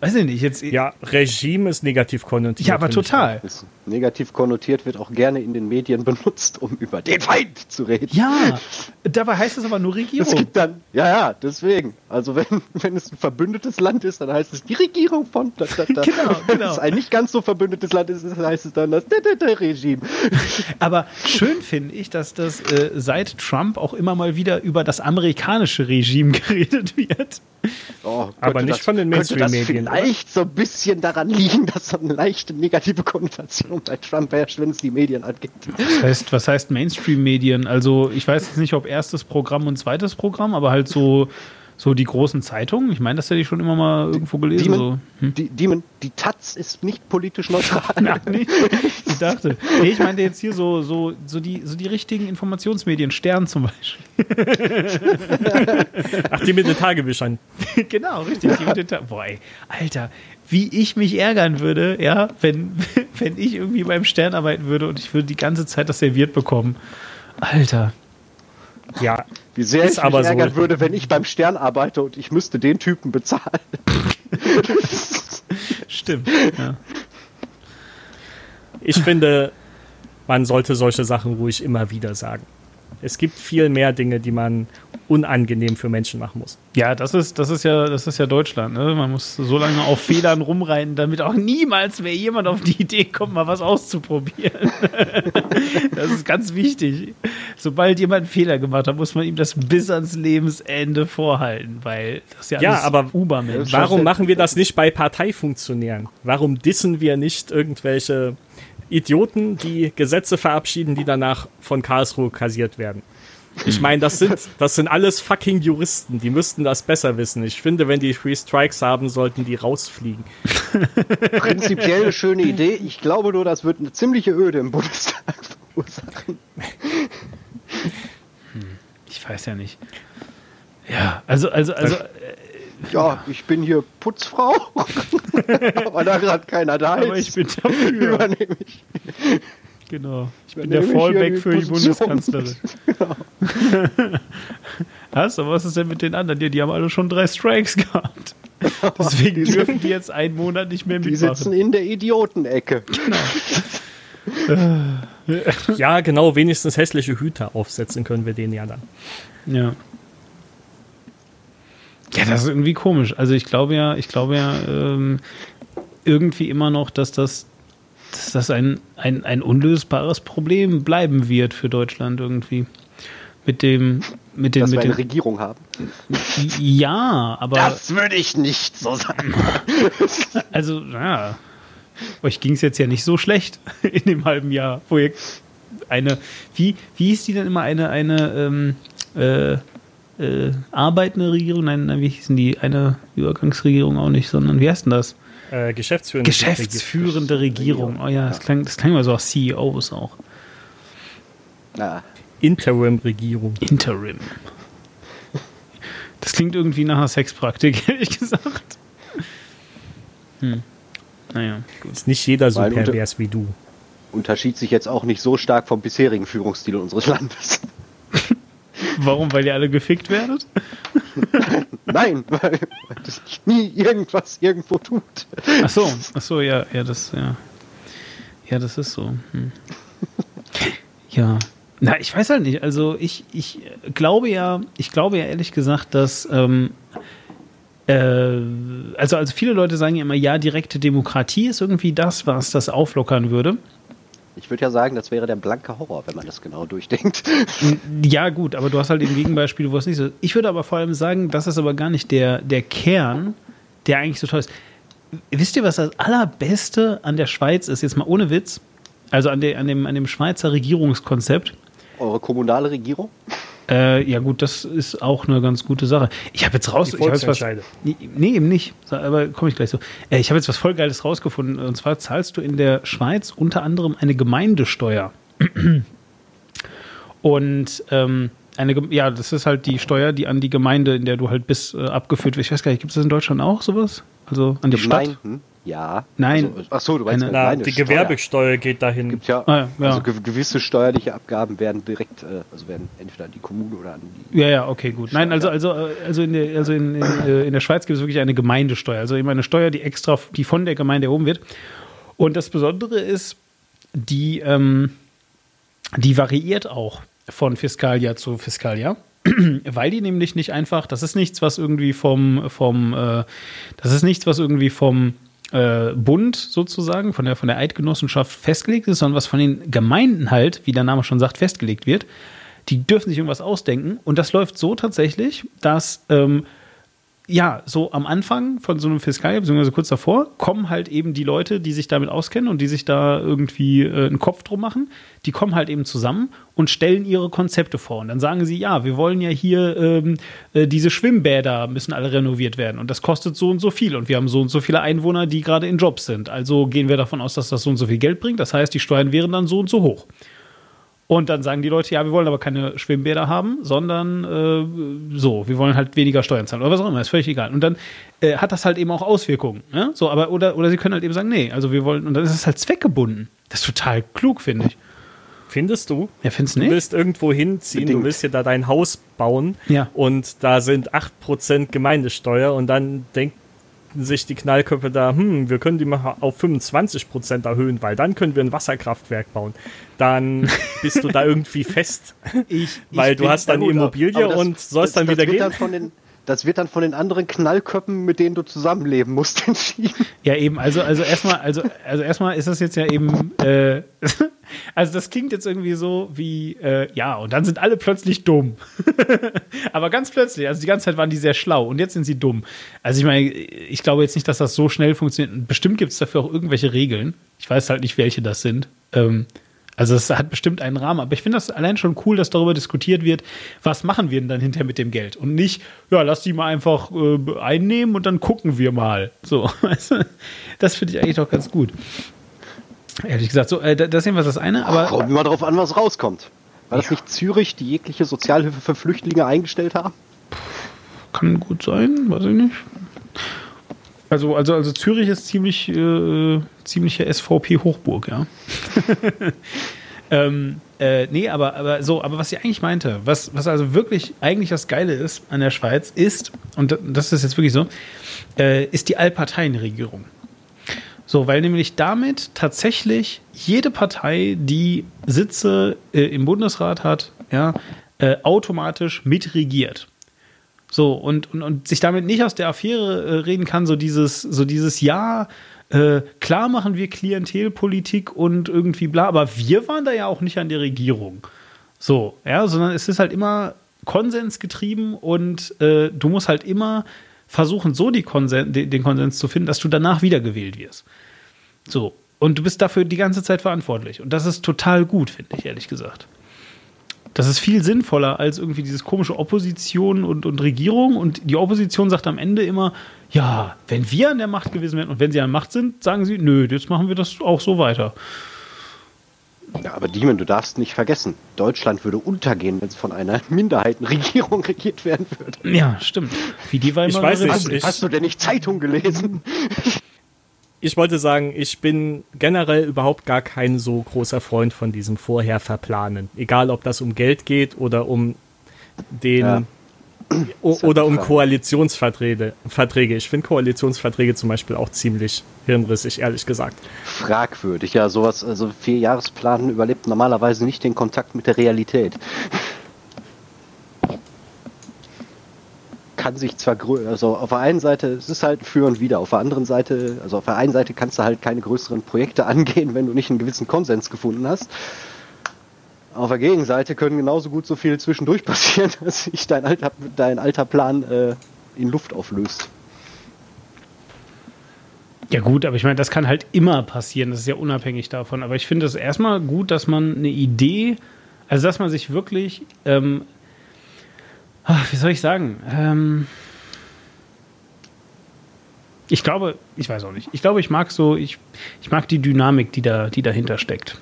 Weiß ich nicht, jetzt. Ja, Regime ist negativ konnotiert. ja aber total. Negativ konnotiert, wird auch gerne in den Medien benutzt, um über den Feind zu reden. Ja, dabei heißt es aber nur Es Regierung. gibt dann, ja, ja, deswegen. Also wenn, wenn es ein verbündetes Land ist, dann heißt es die Regierung von. Da, da, da. Genau, Wenn genau. es ein nicht ganz so verbündetes Land ist, dann heißt es dann das da, da, da Regime. Aber schön finde ich, dass das äh, seit Trump auch immer mal wieder über das amerikanische Regime geredet wird. Oh, Aber nicht das, von den könnte Mainstream-Medien, oder? Vielleicht so ein bisschen daran liegen, dass so eine leichte negative Konnotation bei Trump herrscht, wenn es die Medien angeht. Was heißt, was heißt Mainstream-Medien? Also ich weiß jetzt nicht, ob erstes Programm und zweites Programm, aber halt so, so die großen Zeitungen. Ich meine, das hätte ich schon immer mal irgendwo gelesen. So. Demon, die, Demon, die Taz ist nicht politisch neutral. Nee, ich dachte. Nee, ich meinte jetzt hier so, so, so, die, so die richtigen Informationsmedien, Stern zum Beispiel. Ach, die mit den Tagebüchern. genau, richtig. Die mit den Ta- Boah, ey, Alter, wie ich mich ärgern würde, ja, wenn, wenn ich irgendwie beim Stern arbeiten würde und ich würde die ganze Zeit das serviert bekommen. Alter. Ja, Wie sehr Ist ich mich aber so. ärgern würde, wenn ich beim Stern arbeite und ich müsste den Typen bezahlen. Stimmt. Ja. ich finde, man sollte solche Sachen ruhig immer wieder sagen. Es gibt viel mehr Dinge, die man unangenehm für Menschen machen muss. Ja, das ist, das ist ja, das ist ja Deutschland. Ne? Man muss so lange auf Fehlern rumreiten, damit auch niemals mehr jemand auf die Idee kommt, mal was auszuprobieren. das ist ganz wichtig. Sobald jemand einen Fehler gemacht hat, muss man ihm das bis ans Lebensende vorhalten, weil das ja, Ja, alles aber Ubermensch. Warum machen wir das nicht bei Parteifunktionären? Warum dissen wir nicht irgendwelche Idioten, die Gesetze verabschieden, die danach von Karlsruhe kassiert werden? Ich meine, das sind, das sind alles fucking Juristen, die müssten das besser wissen. Ich finde, wenn die Free Strikes haben, sollten die rausfliegen. Prinzipiell eine schöne Idee. Ich glaube nur, das wird eine ziemliche Öde im Bundestag verursachen. Ich weiß ja nicht. Ja, also, also, also, Ja, ich bin hier Putzfrau, aber da gerade keiner da aber ist, ich bin dafür. übernehme ich. Genau. Ich bin der Fallback die für die. Bundeskanzlerin. Was? Aber was ist denn mit den anderen? Die, die haben alle schon drei Strikes gehabt. Deswegen dürfen die jetzt einen Monat nicht mehr Die sitzen mitmachen. in der Idiotenecke. Ja, genau, wenigstens hässliche Hüte aufsetzen können wir denen ja dann. Ja. Ja, das ist irgendwie komisch. Also ich glaube ja, ich glaube ja ähm, irgendwie immer noch, dass das, dass das ein, ein, ein unlösbares Problem bleiben wird für Deutschland irgendwie. Mit dem, mit dem, Dass wir mit eine dem. Regierung haben. Ja, aber. Das würde ich nicht so sagen. Also, ja. Euch ging es jetzt ja nicht so schlecht in dem halben Jahr, wo ihr eine, wie, wie hieß die denn immer, eine, eine, ähm, äh, äh, arbeitende Regierung? Nein, nein, wie hießen die? Eine Übergangsregierung auch nicht, sondern wie heißt denn das? Äh, Geschäftsführende. Geschäftsführende Regierung. Oh ja, das klang, das klang mal so auch CEOs auch. Na, Interim-Regierung. Interim. Das klingt irgendwie nach einer Sexpraktik, ehrlich gesagt. Hm. Naja, gut. Ist nicht jeder so Weil pervers wie du. unterschied sich jetzt auch nicht so stark vom bisherigen Führungsstil unseres Landes. Warum? Weil ihr alle gefickt werdet? Nein, weil, weil das nie irgendwas irgendwo tut. Ach so, ach so, ja, ja, das, ja. Ja, das ist so. Hm. Ja. Na, ich weiß halt nicht. Also ich, ich glaube ja, ich glaube ja ehrlich gesagt, dass ähm, äh, also, also viele Leute sagen ja immer, ja, direkte Demokratie ist irgendwie das, was das auflockern würde. Ich würde ja sagen, das wäre der blanke Horror, wenn man das genau durchdenkt. Ja, gut, aber du hast halt eben Gegenbeispiele, wo es nicht so ist. Ich würde aber vor allem sagen, das ist aber gar nicht der, der Kern, der eigentlich so toll ist. Wisst ihr, was das Allerbeste an der Schweiz ist? Jetzt mal ohne Witz. Also an, der, an, dem, an dem Schweizer Regierungskonzept. Eure kommunale Regierung? Äh, ja, gut, das ist auch eine ganz gute Sache. Ich habe jetzt raus. Die ich hab jetzt was, nee, nee, eben nicht. Aber komme ich gleich so. Äh, ich habe jetzt was voll Geiles rausgefunden. Und zwar zahlst du in der Schweiz unter anderem eine Gemeindesteuer. Und ähm, eine, ja, das ist halt die Steuer, die an die Gemeinde, in der du halt bist, äh, abgeführt wird. Ich weiß gar nicht, gibt es das in Deutschland auch sowas? Also an die Stadt? Ja. Nein. Also, ach so, du meinst Eine- Na, die Steuer. Gewerbesteuer geht dahin. Gibt ja, Ah, ja, also ge gewisse steuerliche Abgaben werden direkt, äh, also werden entweder an die Kommune oder an die. Ja, ja, okay, gut. Nein, also, also, äh, also, in, der, also in, in, äh, in der Schweiz gibt es wirklich eine Gemeindesteuer. Also eben eine Steuer, die extra, die von der Gemeinde erhoben wird. Und das Besondere ist, die, ähm, die variiert auch von Fiskaljahr zu Fiskaljahr. Weil die nämlich nicht einfach, das ist nichts, was irgendwie vom, vom äh, das ist nichts, was irgendwie vom äh, Bund sozusagen, von der, von der Eidgenossenschaft festgelegt ist, sondern was von den Gemeinden halt, wie der Name schon sagt, festgelegt wird. Die dürfen sich irgendwas ausdenken. Und das läuft so tatsächlich, dass ähm, ja, so am Anfang von so einem Fiskaljahr, beziehungsweise kurz davor, kommen halt eben die Leute, die sich damit auskennen und die sich da irgendwie äh, einen Kopf drum machen, die kommen halt eben zusammen und stellen ihre Konzepte vor. Und dann sagen sie, ja, wir wollen ja hier ähm, äh, diese Schwimmbäder müssen alle renoviert werden und das kostet so und so viel und wir haben so und so viele Einwohner, die gerade in Jobs sind. Also gehen wir davon aus, dass das so und so viel Geld bringt. Das heißt, die Steuern wären dann so und so hoch. Und dann sagen die Leute, ja, wir wollen aber keine Schwimmbäder haben, sondern äh, so, wir wollen halt weniger Steuern zahlen oder was auch immer, ist völlig egal. Und dann äh, hat das halt eben auch Auswirkungen. Ne? So, aber oder, oder sie können halt eben sagen, nee, also wir wollen, und dann ist es halt zweckgebunden. Das ist total klug, finde ich. Findest du? Ja, findest du Du nicht? willst irgendwo hinziehen, Bedingt. du willst dir da dein Haus bauen Ja. und da sind 8% Gemeindesteuer und dann denk, denken sich die Knallköpfe da, hm, wir können die mal auf 25% erhöhen, weil dann können wir ein Wasserkraftwerk bauen. Dann bist du da irgendwie fest, Ich, weil ich du hast dann Immobilie und sollst das- dann wieder gehen. Dann von den, das wird dann von den anderen Knallköppen, mit denen du zusammenleben musst, entschieden. Ja, eben, also, also erstmal, also, also erstmal ist das jetzt ja eben, äh, also das klingt jetzt irgendwie so wie, äh, ja, und dann sind alle plötzlich dumm. Aber ganz plötzlich, also die ganze Zeit waren die sehr schlau und jetzt sind sie dumm. Also ich meine, ich glaube jetzt nicht, dass das so schnell funktioniert. Bestimmt gibt es dafür auch irgendwelche Regeln. Ich weiß halt nicht, welche das sind. Ähm, also es hat bestimmt einen Rahmen, aber ich finde das allein schon cool, dass darüber diskutiert wird, was machen wir denn dann hinterher mit dem Geld und nicht, ja, lass die mal einfach äh, einnehmen und dann gucken wir mal. So, weißt du? das finde ich eigentlich doch ganz gut. Ehrlich gesagt, so, äh, das ist jedenfalls das eine, aber Kommt immer drauf an, was rauskommt. War das nicht Zürich, die jegliche Sozialhilfe für Flüchtlinge eingestellt haben? kann gut sein, weiß ich nicht. Also, also, also Zürich ist ziemlich, äh, ziemliche SVP-Hochburg, ja. ähm, äh, nee, aber, aber so, aber was ich eigentlich meinte, was, was also wirklich eigentlich das Geile ist an der Schweiz, ist, und das ist jetzt wirklich so, äh, ist die Allparteienregierung. So, weil nämlich damit tatsächlich jede Partei, die Sitze äh, im Bundesrat hat, ja, äh, automatisch mitregiert. So, und, und, und sich damit nicht aus der Affäre äh, reden kann, so dieses, so dieses Ja, äh, klar machen wir Klientelpolitik und irgendwie bla, aber wir waren da ja auch nicht an der Regierung. So, ja, sondern es ist halt immer konsensgetrieben und äh, du musst halt immer versuchen, so die Konsen den, den Konsens zu finden, dass du danach wiedergewählt wirst. So. Und du bist dafür die ganze Zeit verantwortlich. Und das ist total gut, finde ich, ehrlich gesagt. Das ist viel sinnvoller als irgendwie dieses komische Opposition und, und Regierung. Und die Opposition sagt am Ende immer, ja, wenn wir an der Macht gewesen wären und wenn sie an der Macht sind, sagen sie, nö, jetzt machen wir das auch so weiter. Ja, aber Demon, du darfst nicht vergessen, Deutschland würde untergehen, wenn es von einer Minderheitenregierung regiert werden würde. Ja, stimmt. Wie die Weimarer weiß nicht, Republik. ich- Hast du denn nicht Zeitung gelesen? Ich wollte sagen, ich bin generell überhaupt gar kein so großer Freund von diesem Vorher-Verplanen. Egal, ob das um Geld geht oder um den Ja. oder um. Koalitionsverträge. Verträge. Ich finde Koalitionsverträge zum Beispiel auch ziemlich hirnrissig, ehrlich gesagt. Fragwürdig, ja, sowas, also Vierjahresplan überlebt normalerweise nicht den Kontakt mit der Realität. Kann sich zwar, grö- also auf der einen Seite, es ist halt für und wieder, auf der anderen Seite, also auf der einen Seite kannst du halt keine größeren Projekte angehen, wenn du nicht einen gewissen Konsens gefunden hast. Auf der Gegenseite können genauso gut so viel zwischendurch passieren, dass sich dein alter, dein alter Plan äh, in Luft auflöst. Ja gut, aber ich meine, das kann halt immer passieren. Das ist ja unabhängig davon. Aber ich finde es erstmal gut, dass man eine Idee, also dass man sich wirklich, ähm, ach, wie soll ich sagen, ähm, ich glaube, ich weiß auch nicht. Ich glaube, ich mag so, ich, ich mag die Dynamik, die da, die dahinter steckt.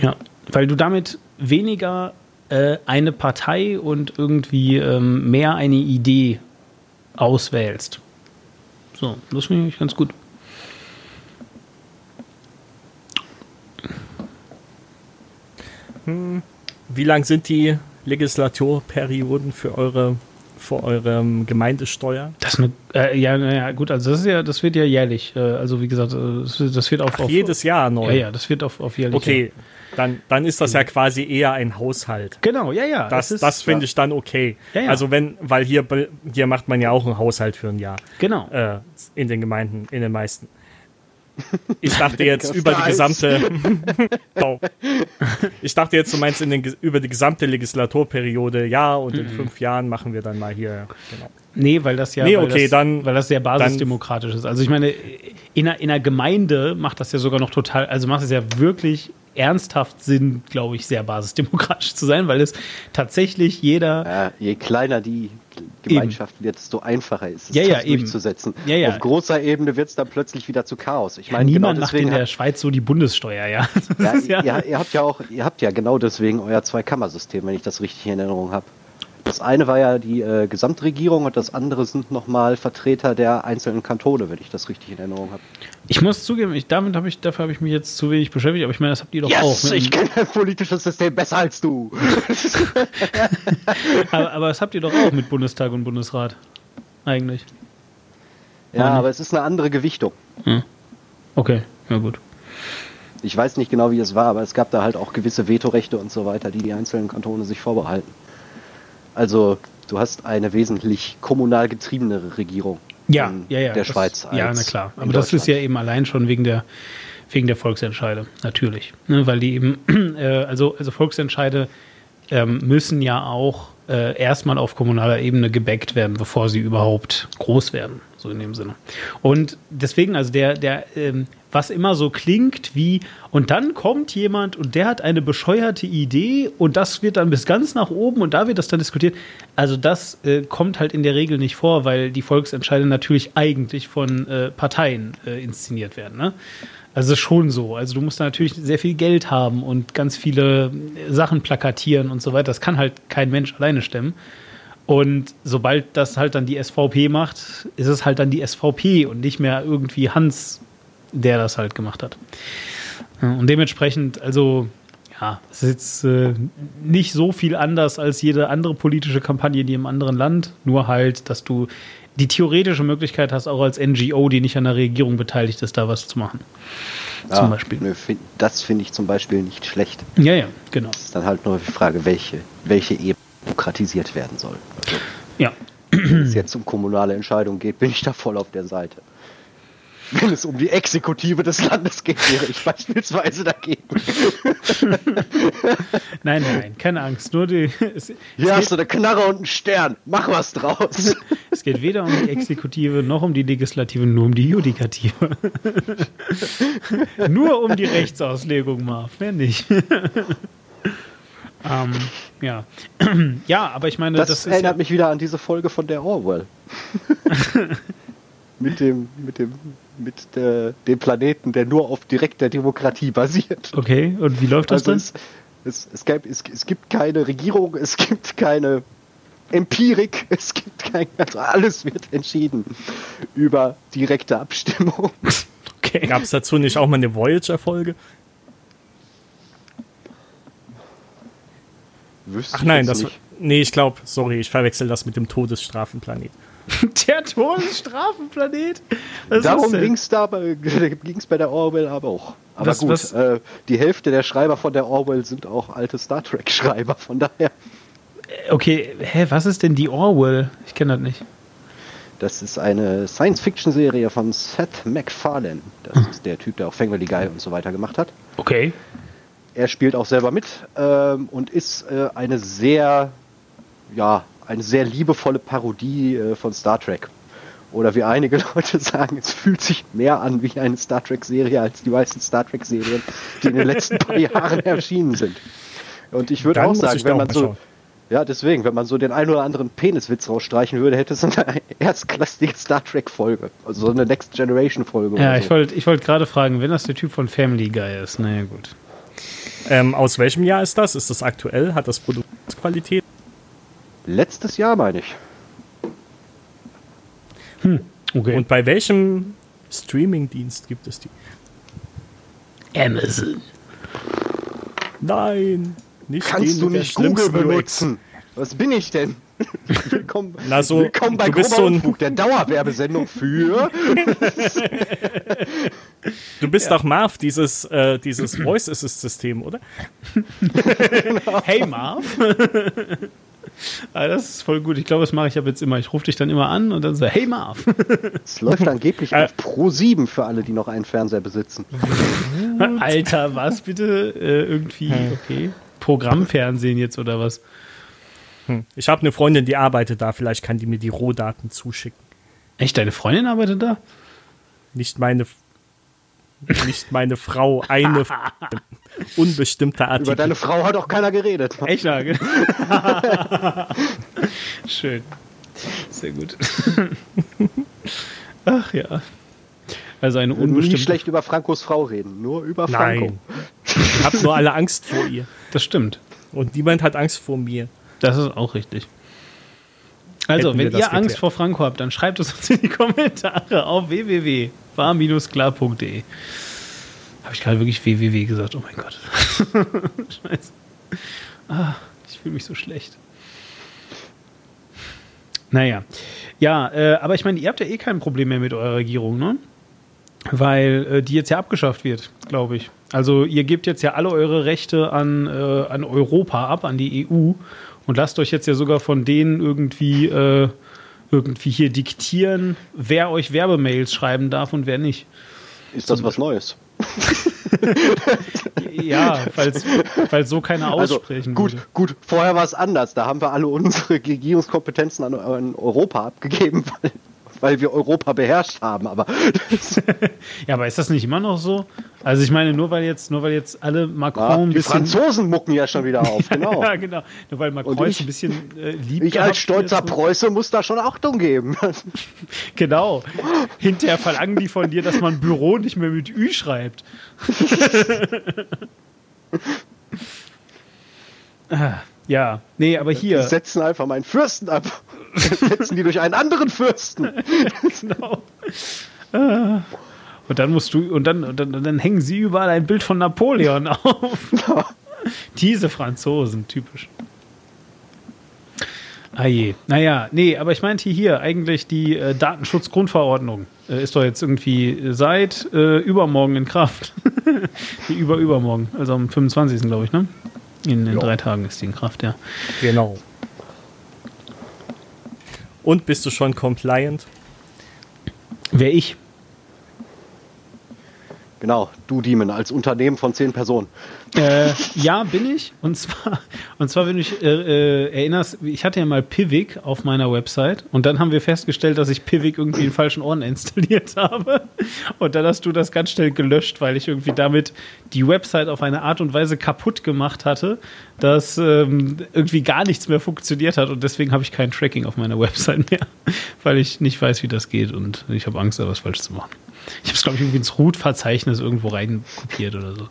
Ja, weil du damit weniger äh, eine Partei und irgendwie ähm, mehr eine Idee auswählst. So, das finde ich ganz gut. Wie lang sind die Legislaturperioden für eure für eure Gemeindesteuer? Das eine, äh, ja, naja, gut, also das ist ja, das wird ja jährlich. Äh, also wie gesagt, äh, das, wird- das wird auf, auf Jedes Jahr neu. Ja, ja, das wird auf, auf jährlich. Okay, dann, dann ist das ja quasi eher ein Haushalt. Genau, ja, ja. Das, ist- das finde ich dann okay. Ja, ja. Also wenn, weil hier, hier macht man ja auch einen Haushalt für ein Jahr. Genau. Äh, in den Gemeinden, in den meisten. Ich dachte jetzt über die gesamte. Ich dachte jetzt, du meinst in den, über die gesamte Legislaturperiode, ja, und Mhm. in fünf Jahren machen wir dann mal hier. Genau. Nee, weil das ja, Nee, weil, okay, das, dann- weil das sehr basisdemokratisch ist. Also ich meine, in einer, in einer Gemeinde macht das ja sogar noch total, also macht es ja wirklich ernsthaft Sinn, glaube ich, sehr basisdemokratisch zu sein, weil es tatsächlich jeder Ja, je kleiner die Gemeinschaft wird, desto einfacher ist es, Ja, ja, das eben. durchzusetzen. Ja, ja. Auf großer Ebene wird es dann plötzlich wieder zu Chaos. Ich meine, niemand genau macht in deswegen der Schweiz so die Bundessteuer, ja, Ihr, ihr habt ja auch, ihr habt ja genau deswegen euer Zweikammersystem, wenn ich das richtig in Erinnerung habe. Das eine war ja die äh, Gesamtregierung und das andere sind nochmal Vertreter der einzelnen Kantone, wenn ich das richtig in Erinnerung habe. Ich muss zugeben, ich, damit habe ich, dafür habe ich mich jetzt zu wenig beschäftigt, aber ich meine, das habt ihr doch auch. Yes, mit- ich kenne ein politisches System besser als du. aber, aber das habt ihr doch auch mit Bundestag und Bundesrat. eigentlich. Ja, aber es ist eine andere Gewichtung. Okay, ja gut. Ich weiß nicht genau, wie es war, aber es gab da halt auch gewisse Vetorechte und so weiter, die die einzelnen Kantone sich vorbehalten. Also, du hast eine wesentlich kommunal getriebenere Regierung Ja, in ja, ja. der das, Schweiz. Ja, als na klar. Aber das ist ja eben allein schon wegen der, wegen der Volksentscheide, natürlich. Ne, weil die eben, äh, also, also Volksentscheide ähm, müssen ja auch äh, erstmal auf kommunaler Ebene gebackt werden, bevor sie überhaupt groß werden, so in dem Sinne. Und deswegen, also der, der, ähm, was immer so klingt wie, und dann kommt jemand und der hat eine bescheuerte Idee und das wird dann bis ganz nach oben und da wird das dann diskutiert. Also das äh, kommt halt in der Regel nicht vor, weil die Volksentscheide natürlich eigentlich von äh, Parteien äh, inszeniert werden. Ne? Also schon so. Also du musst natürlich sehr viel Geld haben und ganz viele äh, Sachen plakatieren und so weiter. Das kann halt kein Mensch alleine stemmen. Und sobald das halt dann die SVP macht, ist es halt dann die SVP und nicht mehr irgendwie Hans, der das halt gemacht hat. Und dementsprechend, also ja, es ist jetzt äh, nicht so viel anders als jede andere politische Kampagne in jedem anderen Land, nur halt, dass du die theoretische Möglichkeit hast, auch als NGO, die nicht an der Regierung beteiligt ist, da was zu machen. Ja, zum Beispiel. nö, find- Das finde ich zum Beispiel nicht schlecht. Ja, ja, genau. Es ist dann halt nur die Frage, welche, welche Ebene demokratisiert werden soll. Also, Ja. wenn es jetzt um kommunale Entscheidungen geht, bin ich da voll auf der Seite. Wenn es um die Exekutive des Landes geht, wäre ich beispielsweise dagegen. Nein, nein, keine Angst. Nur die, es, Hier hast du eine Knarre und einen Stern. Mach was draus. es geht weder um die Exekutive noch um die Legislative, nur um die Judikative. nur um die Rechtsauslegung, Marv, mehr nicht. Ähm, ja. ja, aber ich meine, Das, das, ist ja, erinnert mich wieder an diese Folge von der Orwell. mit dem, mit dem, mit der, dem Planeten, der nur auf direkter Demokratie basiert. Okay, und wie läuft das Also dann? es, es, es, gab, es, es gibt keine Regierung, es gibt keine Empirik, es gibt kein, also alles wird entschieden über direkte Abstimmung. Okay. Gab es dazu nicht auch mal eine Voyager-Folge? Wüsste Ach nein, das. nicht. Nee, ich glaube, sorry, ich verwechsel das mit dem Todesstrafenplanet. Der Todesstrafenplanet? Was Darum ging es da bei, ging's bei der Orwell aber auch. Aber Was- gut, was- Äh, die Hälfte der Schreiber von der Orwell sind auch alte Star Trek-Schreiber, von daher. Okay, hä, was ist denn die Orwell? Ich kenne das nicht. Das ist eine Science-Fiction-Serie von Seth MacFarlane. Das Hm. ist der Typ, der auch Family Guy und so weiter gemacht hat. Okay. Er spielt auch selber mit ähm, und ist äh, eine sehr, ja, eine sehr liebevolle Parodie äh, von Star Trek. Oder wie einige Leute sagen, es fühlt sich mehr an wie eine Star Trek-Serie als die meisten Star Trek-Serien, die in den letzten paar Jahren erschienen sind. Und ich würde auch sagen, wenn man so, schauen. ja, deswegen, wenn man so den ein oder anderen Peniswitz rausstreichen würde, hätte es eine erstklassige Star Trek-Folge. Also so eine Next Generation-Folge. Ja, oder ich so. wollte ich wollt gerade fragen, wenn das der Typ von Family Guy ist, naja gut. Ähm, aus welchem Jahr ist das? Ist das aktuell? Hat das Produktionsqualität? Letztes Jahr, meine ich. Okay. Und bei welchem Streamingdienst gibt es die? Amazon. Nein, nicht Kannst den du nicht Google benutzen? Was bin ich denn? Willkommen, Na so, willkommen bei du bist Grober so Unfug, der Dauerwerbesendung für... Du bist doch Marv, dieses, äh, dieses Voice Assist System, oder? Hey Marv. ah, das ist voll gut. Ich glaube, das mache ich ab jetzt immer. Ich rufe dich dann immer an und dann so, hey Marv. Es läuft angeblich Äh. auf Pro 7 für alle, die noch einen Fernseher besitzen. Alter, was bitte? Äh, irgendwie, okay. Programmfernsehen jetzt oder was? Ich habe eine Freundin, die arbeitet da. Vielleicht kann die mir die Rohdaten zuschicken. Echt, deine Freundin arbeitet da? Nicht meine, nicht meine Frau, eine unbestimmte Artikel. Über deine Frau hat auch keiner geredet. Echt lange. Schön. Sehr gut. Ach ja. Also eine unbestimmte. schlecht über Frankos Frau reden, nur über Franco. Nein. Ich habe nur alle Angst vor ihr. Das stimmt. Und niemand hat Angst vor mir. Das ist auch richtig. Also, Hätten wenn ihr Angst geklärt. vor Franco habt, dann schreibt es uns in die Kommentare auf www.war-klar.de. Habe ich gerade wirklich www gesagt? Oh mein Gott. Scheiße. Ah, ich fühle mich so schlecht. Naja. Ja, äh, aber ich meine, ihr habt ja eh kein Problem mehr mit eurer Regierung, ne? Weil äh, die jetzt ja abgeschafft wird, glaube ich. Also ihr gebt jetzt ja alle eure Rechte an, äh, an Europa ab, an die EU und lasst euch jetzt ja sogar von denen irgendwie, äh, irgendwie hier diktieren, wer euch Werbemails schreiben darf und wer nicht. Ist das was Neues? Ja, weil so keiner Also aussprechen gut, würde. gut, vorher war es anders. Da haben wir alle unsere Regierungskompetenzen an, an Europa abgegeben, weil, weil wir Europa beherrscht haben. Aber Ja, aber ist das nicht immer noch so? Also ich meine, nur weil jetzt, nur weil jetzt alle Macron ja, die. Franzosen mucken ja schon wieder auf, genau. ja, genau. Nur weil Macron ich- ein bisschen äh, lieb Ich als stolzer so. Preuße muss da schon Achtung geben. Genau. Hinterher verlangen die von dir, dass man Büro nicht mehr mit Ü schreibt. Ah, ja, nee, aber Die hier. setzen einfach meinen Fürsten ab. setzen die durch einen anderen Fürsten. Genau. Ah. Und dann musst du, und dann, und dann, und dann hängen sie überall ein Bild von Napoleon auf. Diese Franzosen, typisch. Ah je. Naja, nee, aber ich meinte hier eigentlich die äh, Datenschutzgrundverordnung äh, ist doch jetzt irgendwie seit äh, übermorgen in Kraft. die über übermorgen, also am 25. glaube ich, ne? In, in drei Tagen ist die in Kraft, ja. Genau. Und bist du schon compliant? Wer ich? Genau, du Demon als Unternehmen von zehn Personen. Äh, ja, bin ich. Und zwar, und zwar, wenn du dich äh, äh, erinnerst, ich hatte ja mal Pivik auf meiner Website und dann haben wir festgestellt, dass ich Pivik irgendwie in falschen Ordner installiert habe. Und dann hast du das ganz schnell gelöscht, weil ich irgendwie damit die Website auf eine Art und Weise kaputt gemacht hatte, dass ähm, irgendwie gar nichts mehr funktioniert hat. Und deswegen habe ich kein Tracking auf meiner Website mehr, weil ich nicht weiß, wie das geht und ich habe Angst, da was falsch zu machen. Ich habe es, glaube ich, irgendwie ins Root-Verzeichnis irgendwo rein kopiert oder so.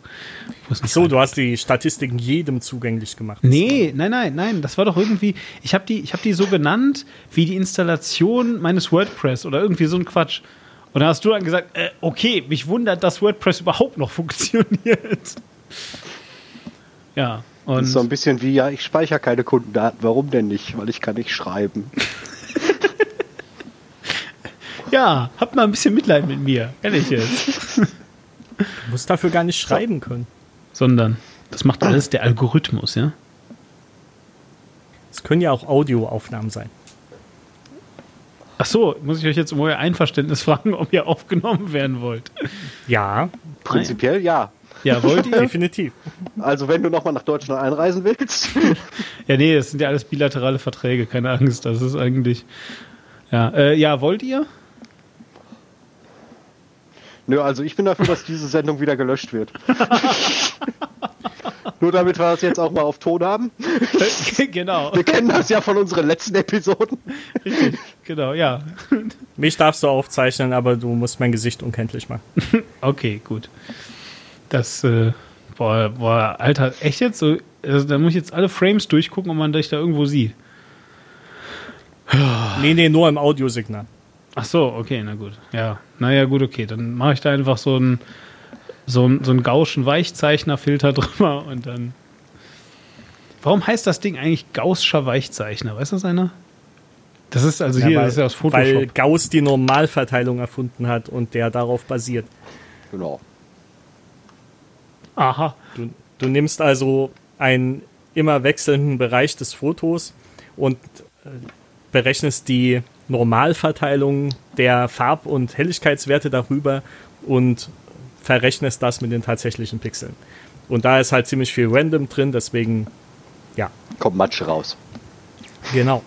Nicht So, du hast die Statistiken jedem zugänglich gemacht. Nee, nein, nein, nein. Das war doch irgendwie. Ich habe die, ich hab die so genannt wie die Installation meines WordPress oder irgendwie so ein Quatsch. Und da hast du dann gesagt, äh, okay, mich wundert, dass WordPress überhaupt noch funktioniert. Ja, Das und ist so ein bisschen wie, ja, ich speichere keine Kundendaten. Warum denn nicht? Weil ich kann nicht schreiben. Ja, habt mal ein bisschen Mitleid mit mir, ehrlich jetzt. Du musst dafür gar nicht schreiben können. Sondern, das macht alles der Algorithmus, ja? Es können ja auch Audioaufnahmen sein. Ach so, muss ich euch jetzt um euer Einverständnis fragen, ob ihr aufgenommen werden wollt? Ja, Prinzipiell ja. Ja, wollt ihr? definitiv. Also wenn du nochmal nach Deutschland einreisen willst, Ja, nee, das sind ja alles bilaterale Verträge, keine Angst. Das ist eigentlich. Ja, äh, ja wollt ihr? Nö, also ich bin dafür, dass diese Sendung wieder gelöscht wird. Nur damit wir das jetzt auch mal auf Ton haben. genau, Wir kennen das ja von unseren letzten Episoden. richtig, genau, ja. Mich darfst du aufzeichnen, aber du musst mein Gesicht unkenntlich machen. Okay, gut. Das, äh, boah, boah, Alter, echt jetzt so? Also, da muss ich jetzt alle Frames durchgucken, ob man dich da irgendwo sieht. Nee, nee, nur im Audiosignal. Ach so, okay, na gut. Ja, naja, gut, okay. Dann mache ich da einfach so einen so einen, so einen Gaußschen Weichzeichner-Filter drüber und dann. Warum heißt das Ding eigentlich Gaußscher Weichzeichner? Weiß das einer? Das ist also hier, weil, das ist ja aus weil Photoshop. Gauss die Normalverteilung erfunden hat und der darauf basiert. Genau. Aha. Du, du nimmst also einen immer wechselnden Bereich des Fotos und äh, berechnest die Normalverteilung der Farb- und Helligkeitswerte darüber und verrechnest das mit den tatsächlichen Pixeln. Und da ist halt ziemlich viel Random drin, deswegen, ja, Kommt Matsche raus. genau.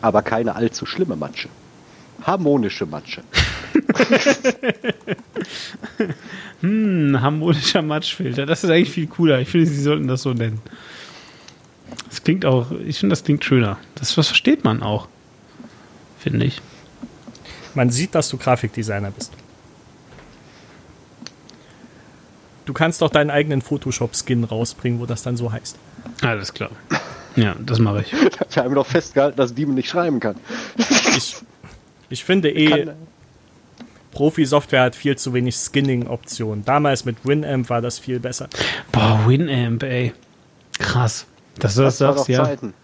Aber keine allzu schlimme Matsche. Harmonische Matsche. Ein harmonischer Matschfilter. Das ist eigentlich viel cooler. Ich finde, sie sollten das so nennen. Das klingt auch, ich finde, das klingt schöner. Das, das versteht man auch. Finde ich. Man sieht, dass du Grafikdesigner bist. Du kannst doch deinen eigenen Photoshop-Skin rausbringen, wo das dann so heißt. Alles klar. Ja, das mache ich. Wir haben doch festgehalten, dass Demon nicht schreiben kann. Ich, ich finde eh, Profi-Software hat viel zu wenig Skinning-Optionen. Damals mit Winamp war das viel besser. Boah, Winamp, ey. Krass. Dass du das, das war sagst, doch ja. Zeiten.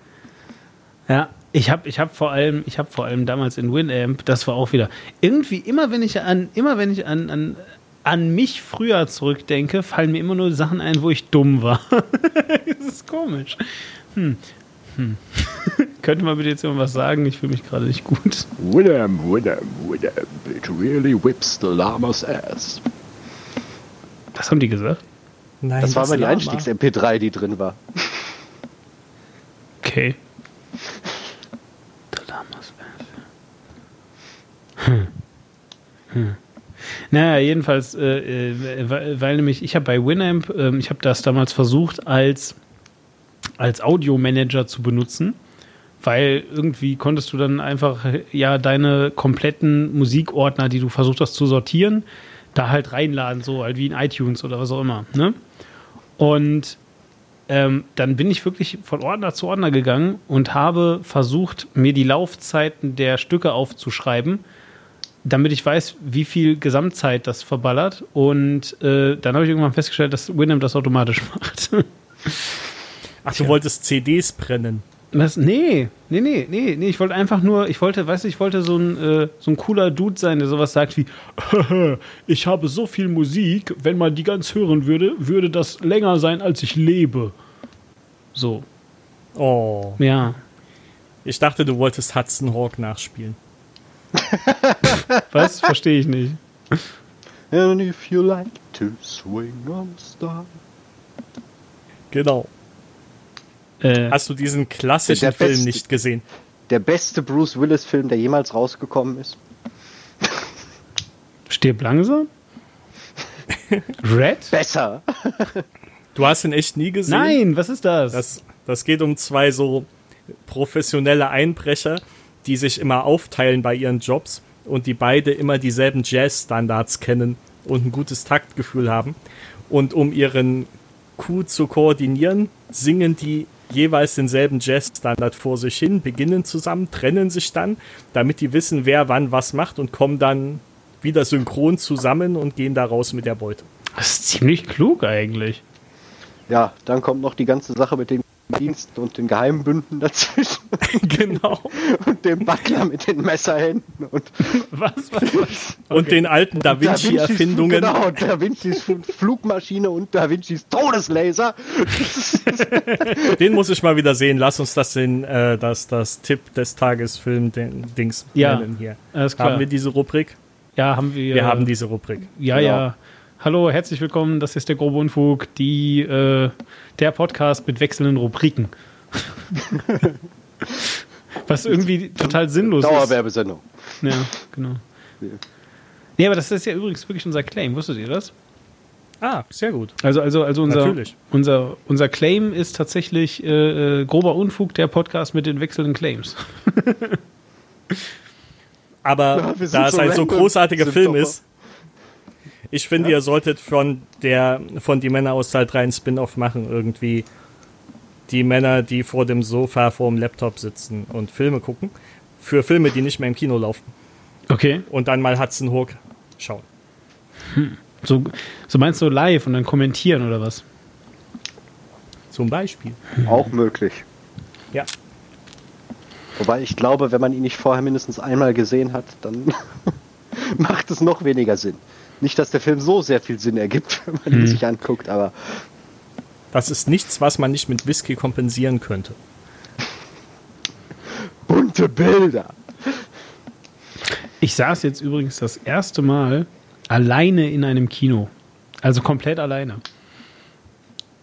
Ja, Ich habe ich hab vor allem, ich habe vor allem damals in Winamp, das war auch wieder irgendwie immer wenn ich an immer wenn ich an, an an mich früher zurückdenke, fallen mir immer nur Sachen ein, wo ich dumm war. das ist komisch. Hm. Hm. Könnte man bitte jetzt irgendwas sagen? Ich fühle mich gerade nicht gut. Winamp, Winamp, Winamp, it really whips the llama's ass. Was haben die gesagt? Nein, Das war mal die Lama. Einstiegs-MP3, die drin war. Okay. The Lamas Hm. Hm. Naja, jedenfalls, äh, äh, weil, weil nämlich, ich habe bei Winamp, ähm, ich habe das damals versucht, als, als Audiomanager zu benutzen, weil irgendwie konntest du dann einfach äh, ja deine kompletten Musikordner, die du versucht hast zu sortieren, da halt reinladen, so halt wie in iTunes oder was auch immer. Ne? Und ähm, dann bin ich wirklich von Ordner zu Ordner gegangen und habe versucht, mir die Laufzeiten der Stücke aufzuschreiben, damit ich weiß, wie viel Gesamtzeit das verballert. Und äh, dann habe ich irgendwann festgestellt, dass Winamp das automatisch macht. Ach, du wolltest CDs brennen. Was? Nee, nee, nee, nee, nee. Ich wollte einfach nur, ich wollte, weißt du, ich wollte so ein, äh, so ein cooler Dude sein, der sowas sagt wie, ich habe so viel Musik, wenn man die ganz hören würde, würde das länger sein, als ich lebe. So, Oh. ja. Ich dachte, du wolltest Hudson Hawk nachspielen. Was? Verstehe ich nicht. And if you like to swing on star. Genau. Äh, Hast du diesen klassischen Der Film beste- nicht gesehen? Der beste Bruce Willis-Film, der jemals rausgekommen ist. stirb langsam? Red? Besser. Du hast ihn echt nie gesehen? Nein, was ist das? Das, das geht um zwei so professionelle Einbrecher, die sich immer aufteilen bei ihren Jobs und die beide immer dieselben Jazz-Standards kennen und ein gutes Taktgefühl haben. Und um ihren Coup zu koordinieren, singen die jeweils denselben Jazz-Standard vor sich hin, beginnen zusammen, trennen sich dann, damit die wissen, wer wann was macht und kommen dann wieder synchron zusammen und gehen da raus mit der Beute. das ist ziemlich klug eigentlich. Ja, dann kommt noch die ganze Sache mit den Diensten und den Geheimbünden dazwischen genau. und dem Butler mit den Messerhänden und Was? was, was? Und den alten Da Vinci-Erfindungen. Genau, Da Vincis Flugmaschine und Da Vincis Todeslaser. Den muss ich mal wieder sehen. Lass uns das in äh, das, das Tipp des Tages Film den Dings Ja, nennen hier. alles klar. Haben wir diese Rubrik? Ja, haben wir. Wir haben diese Rubrik. Ja, Genau. ja. Hallo, herzlich willkommen. Das ist der grobe Unfug, die, äh, der Podcast mit wechselnden Rubriken. Was irgendwie total sinnlos ist. Dauerwerbesendung. Ja, genau. Nee, aber das ist ja übrigens wirklich unser Claim. Wusstet ihr das? Ah, sehr gut. Also, also, also unser, Natürlich. unser, unser Claim ist tatsächlich äh, äh, grober Unfug, der Podcast mit den wechselnden Claims. Aber Ja, da es so ein so großartiger Film ist, ich finde, ihr solltet von der von die Männer aus Teil 3 ein Spin-off machen, irgendwie die Männer, die vor dem Sofa vor dem Laptop sitzen und Filme gucken, für Filme, die nicht mehr im Kino laufen Okay. und dann mal Hudson Hawk schauen. So, so meinst du live und dann kommentieren oder was? Zum Beispiel. Auch möglich. Ja. Wobei ich glaube, wenn man ihn nicht vorher mindestens einmal gesehen hat, dann macht es noch weniger Sinn. Nicht, dass der Film so sehr viel Sinn ergibt, wenn man ihn sich anguckt, aber Das ist nichts, was man nicht mit Whisky kompensieren könnte. bunte Bilder. Ich saß jetzt übrigens das erste Mal alleine in einem Kino. Also komplett alleine.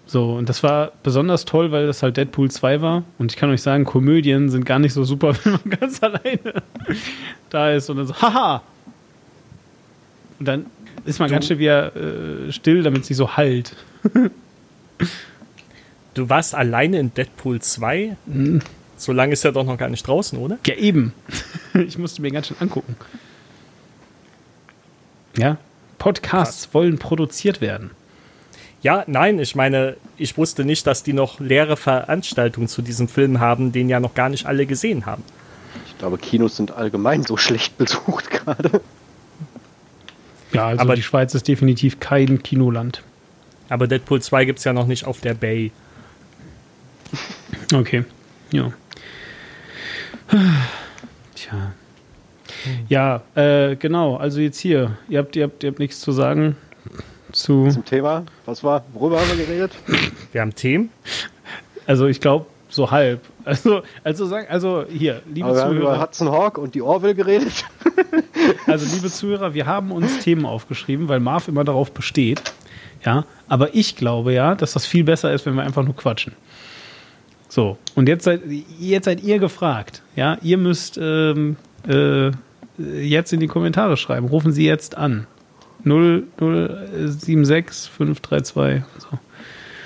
So, und das war besonders toll, weil das halt Deadpool 2 war. Und ich kann euch sagen, Komödien sind gar nicht so super, wenn man ganz alleine da ist und dann so, haha! Und dann ist man ganz schnell wieder äh, still, damit sie so halt. Du warst alleine in Deadpool 2? So lange ist er doch noch gar nicht draußen, oder? Ja, eben. Ich musste mir ganz schön angucken. Ja, Podcasts wollen produziert werden. Ja, nein, ich meine, ich wusste nicht, dass die noch leere Veranstaltungen zu diesem Film haben, den ja noch gar nicht alle gesehen haben. Ich glaube, Kinos sind allgemein so schlecht besucht gerade. Ja, also Aber- die Schweiz ist definitiv kein Kinoland. Aber Deadpool 2 gibt es ja noch nicht auf der Bay. Okay, ja. Tja. Ja, äh, genau. Also jetzt hier. Ihr habt, ihr habt, ihr habt nichts zu sagen zu. Zum Thema, was war, worüber haben wir geredet? Wir haben Themen. Also ich glaube so halb. Also, also sagen, also hier, liebe Aber wir haben über Zuhörer. Hudson Hawk und die Orville geredet. Also, liebe Zuhörer, wir haben uns Themen aufgeschrieben, weil Marv immer darauf besteht. Ja, aber ich glaube ja, dass das viel besser ist, wenn wir einfach nur quatschen. So, und jetzt seid, jetzt seid ihr gefragt. Ja, ihr müsst ähm, äh, jetzt in die Kommentare schreiben. Rufen Sie jetzt an. 0076 532. So.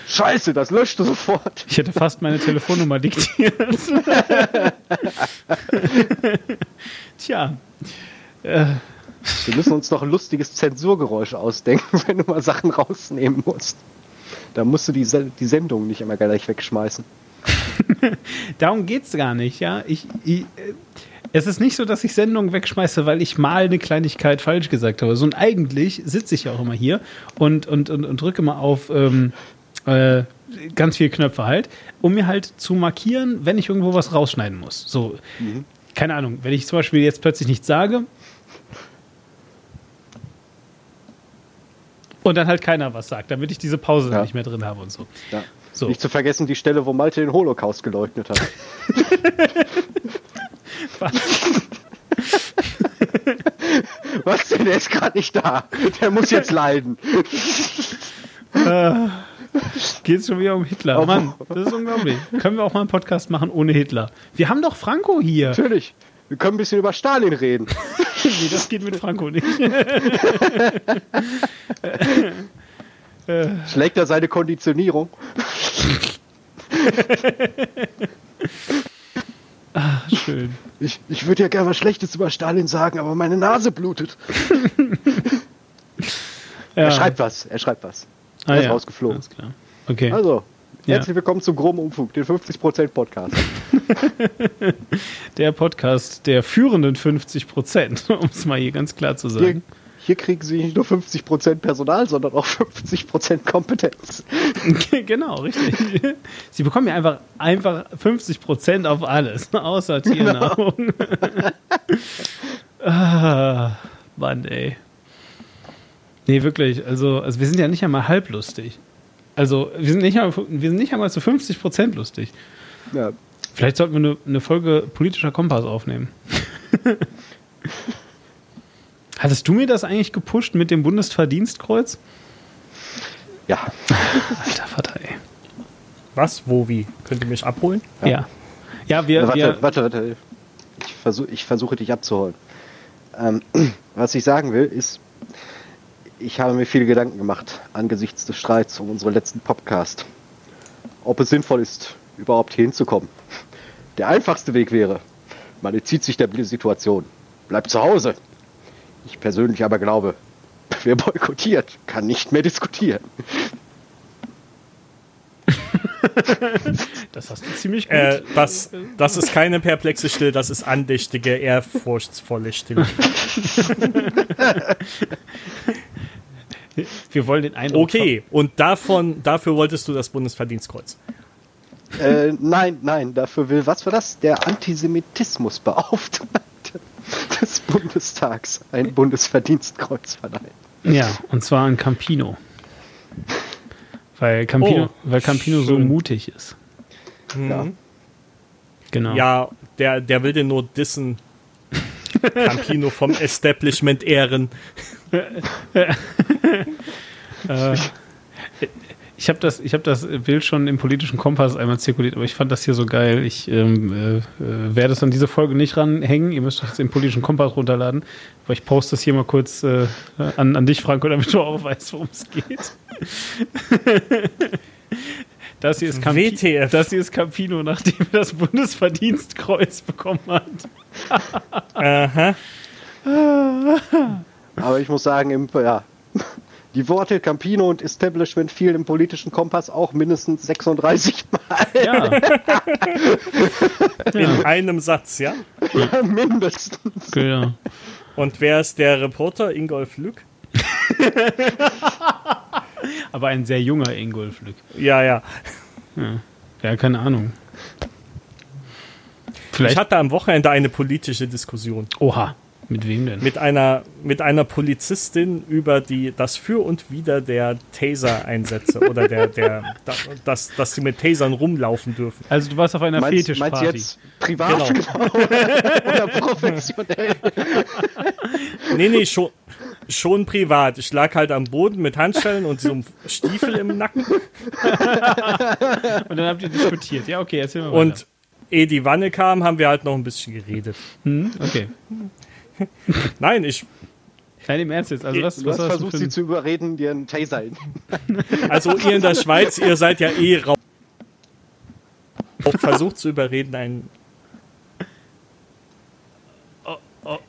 Scheiße, das löschte sofort. Ich hätte fast meine Telefonnummer diktiert. Tja, Wir müssen uns noch ein lustiges Zensurgeräusch ausdenken, wenn du mal Sachen rausnehmen musst. Da musst du die, Se die Sendung nicht immer gleich wegschmeißen. darum geht's gar nicht, ja. Ich, ich, äh, es ist nicht so, dass ich Sendungen wegschmeiße, weil ich mal eine Kleinigkeit falsch gesagt habe. So, und eigentlich sitze ich ja auch immer hier und, und, und, und drücke mal auf ähm, äh, ganz viele Knöpfe halt, um mir halt zu markieren, wenn ich irgendwo was rausschneiden muss. So, keine Ahnung, wenn ich zum Beispiel jetzt plötzlich nichts sage und dann halt keiner was sagt, damit ich diese Pause Ja. nicht mehr drin habe und so. Ja. So. Nicht zu vergessen die Stelle, wo Malte den Holocaust geleugnet hat. Was denn? Der ist gerade nicht da. Der muss jetzt leiden. Geht es schon wieder um Hitler? Oh. Mann, das ist unglaublich. Können wir auch mal einen Podcast machen ohne Hitler? Wir haben doch Franco hier. Natürlich. Wir können ein bisschen über Stalin reden. Nee, das geht mit Franco nicht. Schlägt er seine Konditionierung? Schön. Ich, ich würde ja gerne was Schlechtes über Stalin sagen, aber meine Nase blutet. Ja. Er schreibt was. Er schreibt was. Ah, ist ja. rausgeflogen. Alles klar. Okay. Also, Ja. herzlich willkommen zum groben Umfug, den 50% Podcast. Der Podcast der führenden 50 Prozent, um es mal hier ganz klar zu Hier, sagen. hier kriegen Sie nicht nur 50% Personal, sondern auch 50% Kompetenz. genau, richtig. Sie bekommen ja einfach, einfach 50 Prozent auf alles, außer Tiernahrung. ah, Mann, ey. Nee, wirklich. Also, also wir sind ja nicht einmal halblustig. Also, wir sind nicht einmal, wir sind nicht einmal zu 50 Prozent lustig. Ja, Vielleicht sollten wir eine, eine Folge politischer Kompass aufnehmen. Hattest du mir das eigentlich gepusht mit dem Bundesverdienstkreuz? ja. Alter Vater, ey. Was? Wo? Wie? Könnt ihr mich abholen? Ja. Ja, wir, warte, wir warte, warte. Ich, versuch, ich versuche dich abzuholen. Ähm, was ich sagen will, ist, ich habe mir viele Gedanken gemacht angesichts des Streits um unseren letzten Podcast. Ob es sinnvoll ist, überhaupt hier hinzukommen. Der einfachste Weg wäre, man entzieht sich der Situation, bleibt zu Hause. Ich persönlich aber glaube, wer boykottiert, kann nicht mehr diskutieren. das hast du ziemlich gut. Äh, das, das ist keine perplexe Stille, das ist andächtige, ehrfurchtsvolle Stille. wir wollen den Eindruck. Okay, und davon, dafür wolltest du das Bundesverdienstkreuz. Äh, nein, nein, dafür will, was war das? Der Antisemitismusbeauftragte des Bundestags ein Bundesverdienstkreuz verleihen. ver- Ja, und zwar in Campino. Weil Campino, Oh, weil Campino so mutig ist. Ja. Genau. Ja, der, der will den nur dissen. Campino vom Establishment ehren. Ich habe das, ich hab das Bild schon im politischen Kompass einmal zirkuliert, aber ich fand das hier so geil. Ich ähm, äh, äh, werde es an diese Folge nicht ranhängen. Ihr müsst das im politischen Kompass runterladen. Aber ich poste das hier mal kurz äh, an, an dich, Franco, damit du auch weißt, worum es geht. Das hier, ist Campi WTF. das hier ist Campino, nachdem er das Bundesverdienstkreuz bekommen hat. Aha. Aber ich muss sagen, im, ja, die Worte Campino und Establishment fielen im politischen Kompass auch mindestens 36 Mal. Ja, In einem Satz, ja? mindestens. genau. Und wer ist der Reporter? Ingolf Lück? Aber ein sehr junger Ingolf Lück. Ja, ja. Ja, keine Ahnung. Ich Vielleicht. hatte am Wochenende eine politische Diskussion Oha. Mit wem denn? mit einer, mit einer Polizistin über die, das Für und Wider der Taser-Einsätze oder der, der, da, dass, dass sie mit Tasern rumlaufen dürfen. also du warst auf einer Meinst, meinst Fetischparty. du jetzt privat Genau. oder professionell? Nee, nee, schon, schon privat. Ich lag halt am Boden mit Handschellen und so einem Stiefel im Nacken. Und dann habt ihr diskutiert. Ja, okay, erzähl mal weiter. Und ehe die Wanne kam, haben wir halt noch ein bisschen geredet. Hm, okay. Nein, ich, Nein, im Ernst jetzt. Also was, Du was hast versucht, sie zu überreden, dir einen Taser in. also ihr in der Schweiz, ihr seid ja eh raus. Versucht zu überreden, ein.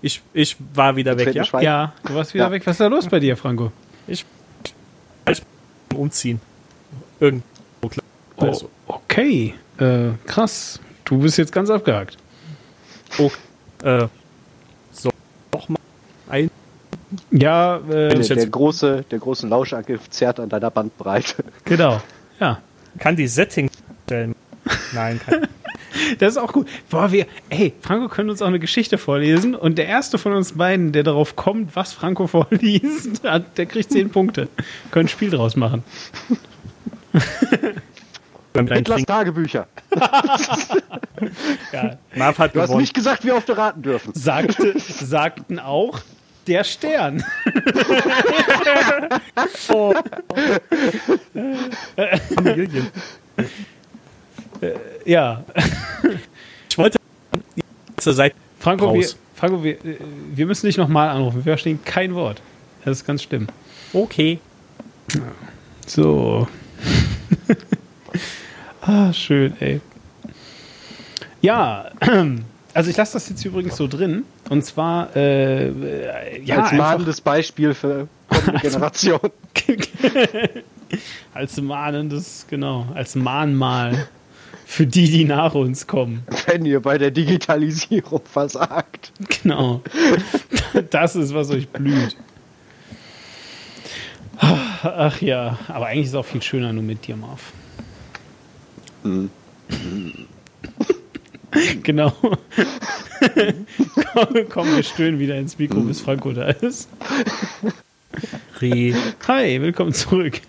Ich, ich war wieder weg, ja? Schwein. Ja, du warst wieder Ja. weg. Was ist da los bei dir, Franco? Umziehen. Irgendwo. Oh, okay. Äh, krass. Du bist jetzt ganz abgehakt. oh, äh, ein. Ja, äh, Der, jetzt- der große, der große Lauschangriff zerrt an deiner Bandbreite. genau. Ja. Kann die Setting stellen? Nein, kann. Das ist auch gut. Boah, wir, ey, Franco könnte uns auch eine Geschichte vorlesen und der erste von uns beiden, der darauf kommt, was Franco vorliest, hat, der kriegt 10 Punkte. Können ein Spiel draus machen. Hitlers. Tagebücher. Ja, Marv hat Du hast gewonnen. nicht gesagt, wie oft wir raten dürfen. Sagte, sagten auch der Stern. Familien. Ja. Ich wollte zur Seite Franco, wir, raus. Franco wir, wir müssen dich nochmal anrufen. Wir verstehen kein Wort. Das ist ganz schlimm. Okay. So. ah, schön, ey. Ja, also ich lasse das jetzt übrigens so drin. Und zwar, äh, ja, Als mahnendes Beispiel für kommende Generationen. als mahnendes, genau, als Mahnmal für die, die nach uns kommen. Wenn ihr bei der Digitalisierung versagt. Genau. Das ist, was euch blüht. Ach ja, aber eigentlich ist es auch viel schöner nur mit dir, Marv. genau. komm, komm, wir stöhnen wieder ins Mikro, bis Franco da ist. Re. Hi, willkommen zurück.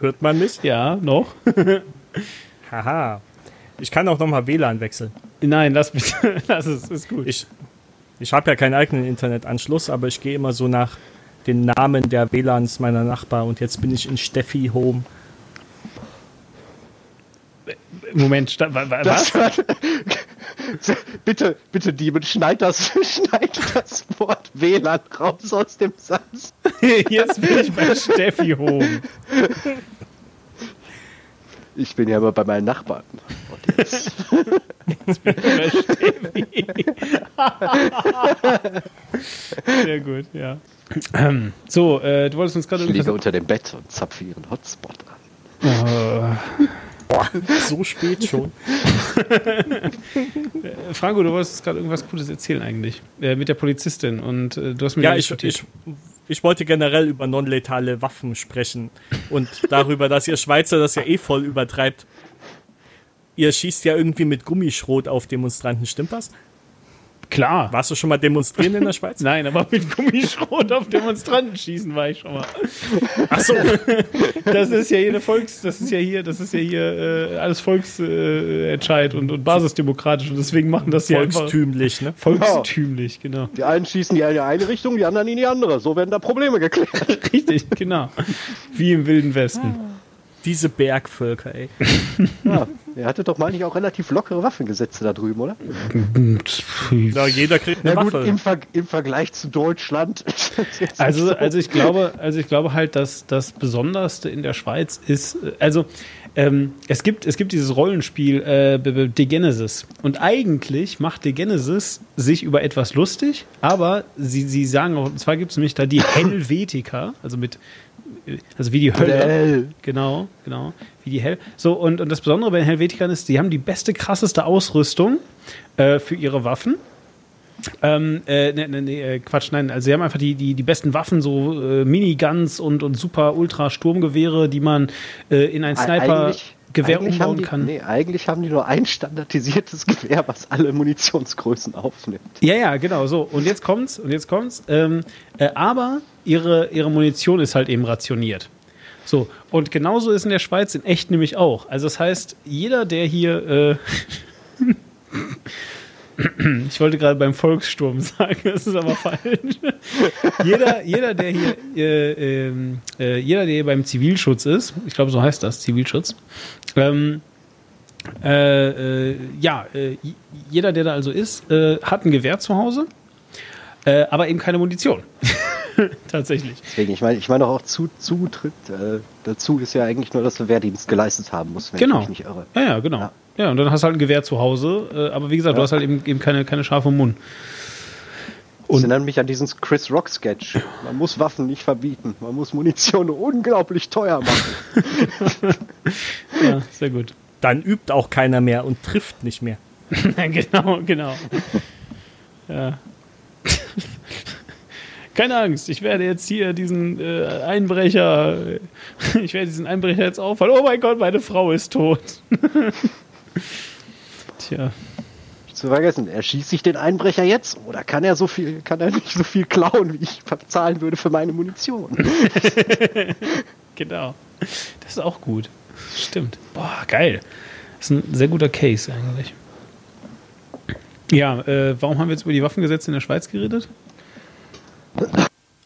Hört man mich? Ja, noch? Haha. Ich kann auch nochmal WLAN wechseln. Nein, lass bitte. Lass es, ist gut. Ich, ich habe ja keinen eigenen Internetanschluss, aber ich gehe immer so nach den Namen der WLANs meiner Nachbar und jetzt bin ich in Steffi Home. Moment, sta- wa- wa- Das was? bitte, bitte, Dieben, schneid das, schneid das Wort WLAN raus aus dem Satz. Jetzt bin ich bei Steffi Home. Ich bin ja immer bei meinen Nachbarn. Und jetzt, Bei Steffi. Sehr gut, ja. Ähm, So, äh, du wolltest uns gerade ich liege unter dem Bett und zapfe ihren Hotspot an. So spät schon. Franco, du wolltest gerade irgendwas Cooles erzählen eigentlich. Äh, mit der Polizistin und äh, du hast mir Ja, ich, ich, ich wollte generell über non-letale Waffen sprechen und darüber, dass ihr Schweizer das ja eh voll übertreibt. Ihr schießt ja irgendwie mit Gummischrot auf Demonstranten, stimmt das? Klar. Warst du schon mal demonstrieren in der Schweiz? Nein, aber mit Gummischrot auf Demonstranten schießen war ich schon mal. Achso, Das ist ja hier eine Volks, das ist ja hier, das ist ja hier äh, alles Volksentscheid äh, und, und basisdemokratisch und deswegen machen das ja einfach volkstümlich, ne? volkstümlich, genau. Die einen schießen ja in die eine Richtung, die anderen in die andere. So werden da Probleme geklärt. Richtig, genau. Wie im Wilden Westen. Diese Bergvölker, ey. Ja, ihr hattet doch, meine ich, auch relativ lockere Waffengesetze da drüben, oder? Ja, jeder kriegt eine Ja gut, Waffe. im, Ver im Vergleich zu Deutschland. Also, also ich glaube, also ich glaube halt, dass das Besonderste in der Schweiz ist, also ähm, es gibt es gibt dieses Rollenspiel äh, De Genesis und eigentlich macht De Genesis sich über etwas lustig, aber sie sie sagen auch, und zwar gibt es nämlich da die Helvetiker, also mit also wie die Hölle. Hell. Genau, genau. Wie die Hell. So, und, und das Besondere bei den Helvetikern ist, die haben die beste, krasseste Ausrüstung äh, für ihre Waffen. Ähm, äh, ne, ne, ne, äh, Quatsch, nein, also sie haben einfach die, die, die besten Waffen, so äh, Miniguns und, und super Ultra-Sturmgewehre, die man äh, in ein Sniper. Eigentlich, Gewehr eigentlich haben umbauen die, kann. Nee, eigentlich haben die nur ein standardisiertes Gewehr, was alle Munitionsgrößen aufnimmt. Ja, ja, genau, so. Und jetzt kommt's, und jetzt kommt's. Ähm, äh, aber ihre, ihre Munition ist halt eben rationiert. So, und genauso ist in der Schweiz in echt nämlich auch. Also das heißt, jeder, der hier, äh, ich wollte gerade beim Volkssturm sagen, das ist aber falsch. jeder, jeder, der hier, äh, ähm, äh, jeder, der hier beim Zivilschutz ist, ich glaube, so heißt das, Zivilschutz, ähm, äh, äh, ja, äh, jeder, der da also ist, äh, hat ein Gewehr zu Hause, aber eben keine Munition. Tatsächlich. Deswegen, ich meine, ich meine auch zu, Zutritt äh, dazu ist ja eigentlich nur, dass du Wehrdienst geleistet haben musst, wenn Genau. ich mich nicht irre. Ja, ja, genau. Ja. Ja. und dann hast du halt ein Gewehr zu Hause, äh, aber wie gesagt, du Ja. hast halt eben, eben keine, keine Schafe im Mund. Das erinnert mich an diesen Chris Rock Sketch. Man muss Waffen nicht verbieten, man muss Munition unglaublich teuer machen. Ja, sehr gut. Dann übt auch keiner mehr und trifft nicht mehr. genau, genau. Ja. Keine Angst, ich werde jetzt hier diesen äh, Einbrecher, ich werde diesen Einbrecher jetzt auffallen. Oh mein Gott, meine Frau ist tot. Tja, Nicht zu vergessen, erschießt sich den Einbrecher jetzt oder kann er so viel, kann er nicht so viel klauen, wie ich bezahlen würde für meine Munition? genau. Das ist auch gut. Stimmt. Boah, geil. Das ist ein sehr guter Case eigentlich. Ja, äh, warum haben wir jetzt über die Waffengesetze in der Schweiz geredet?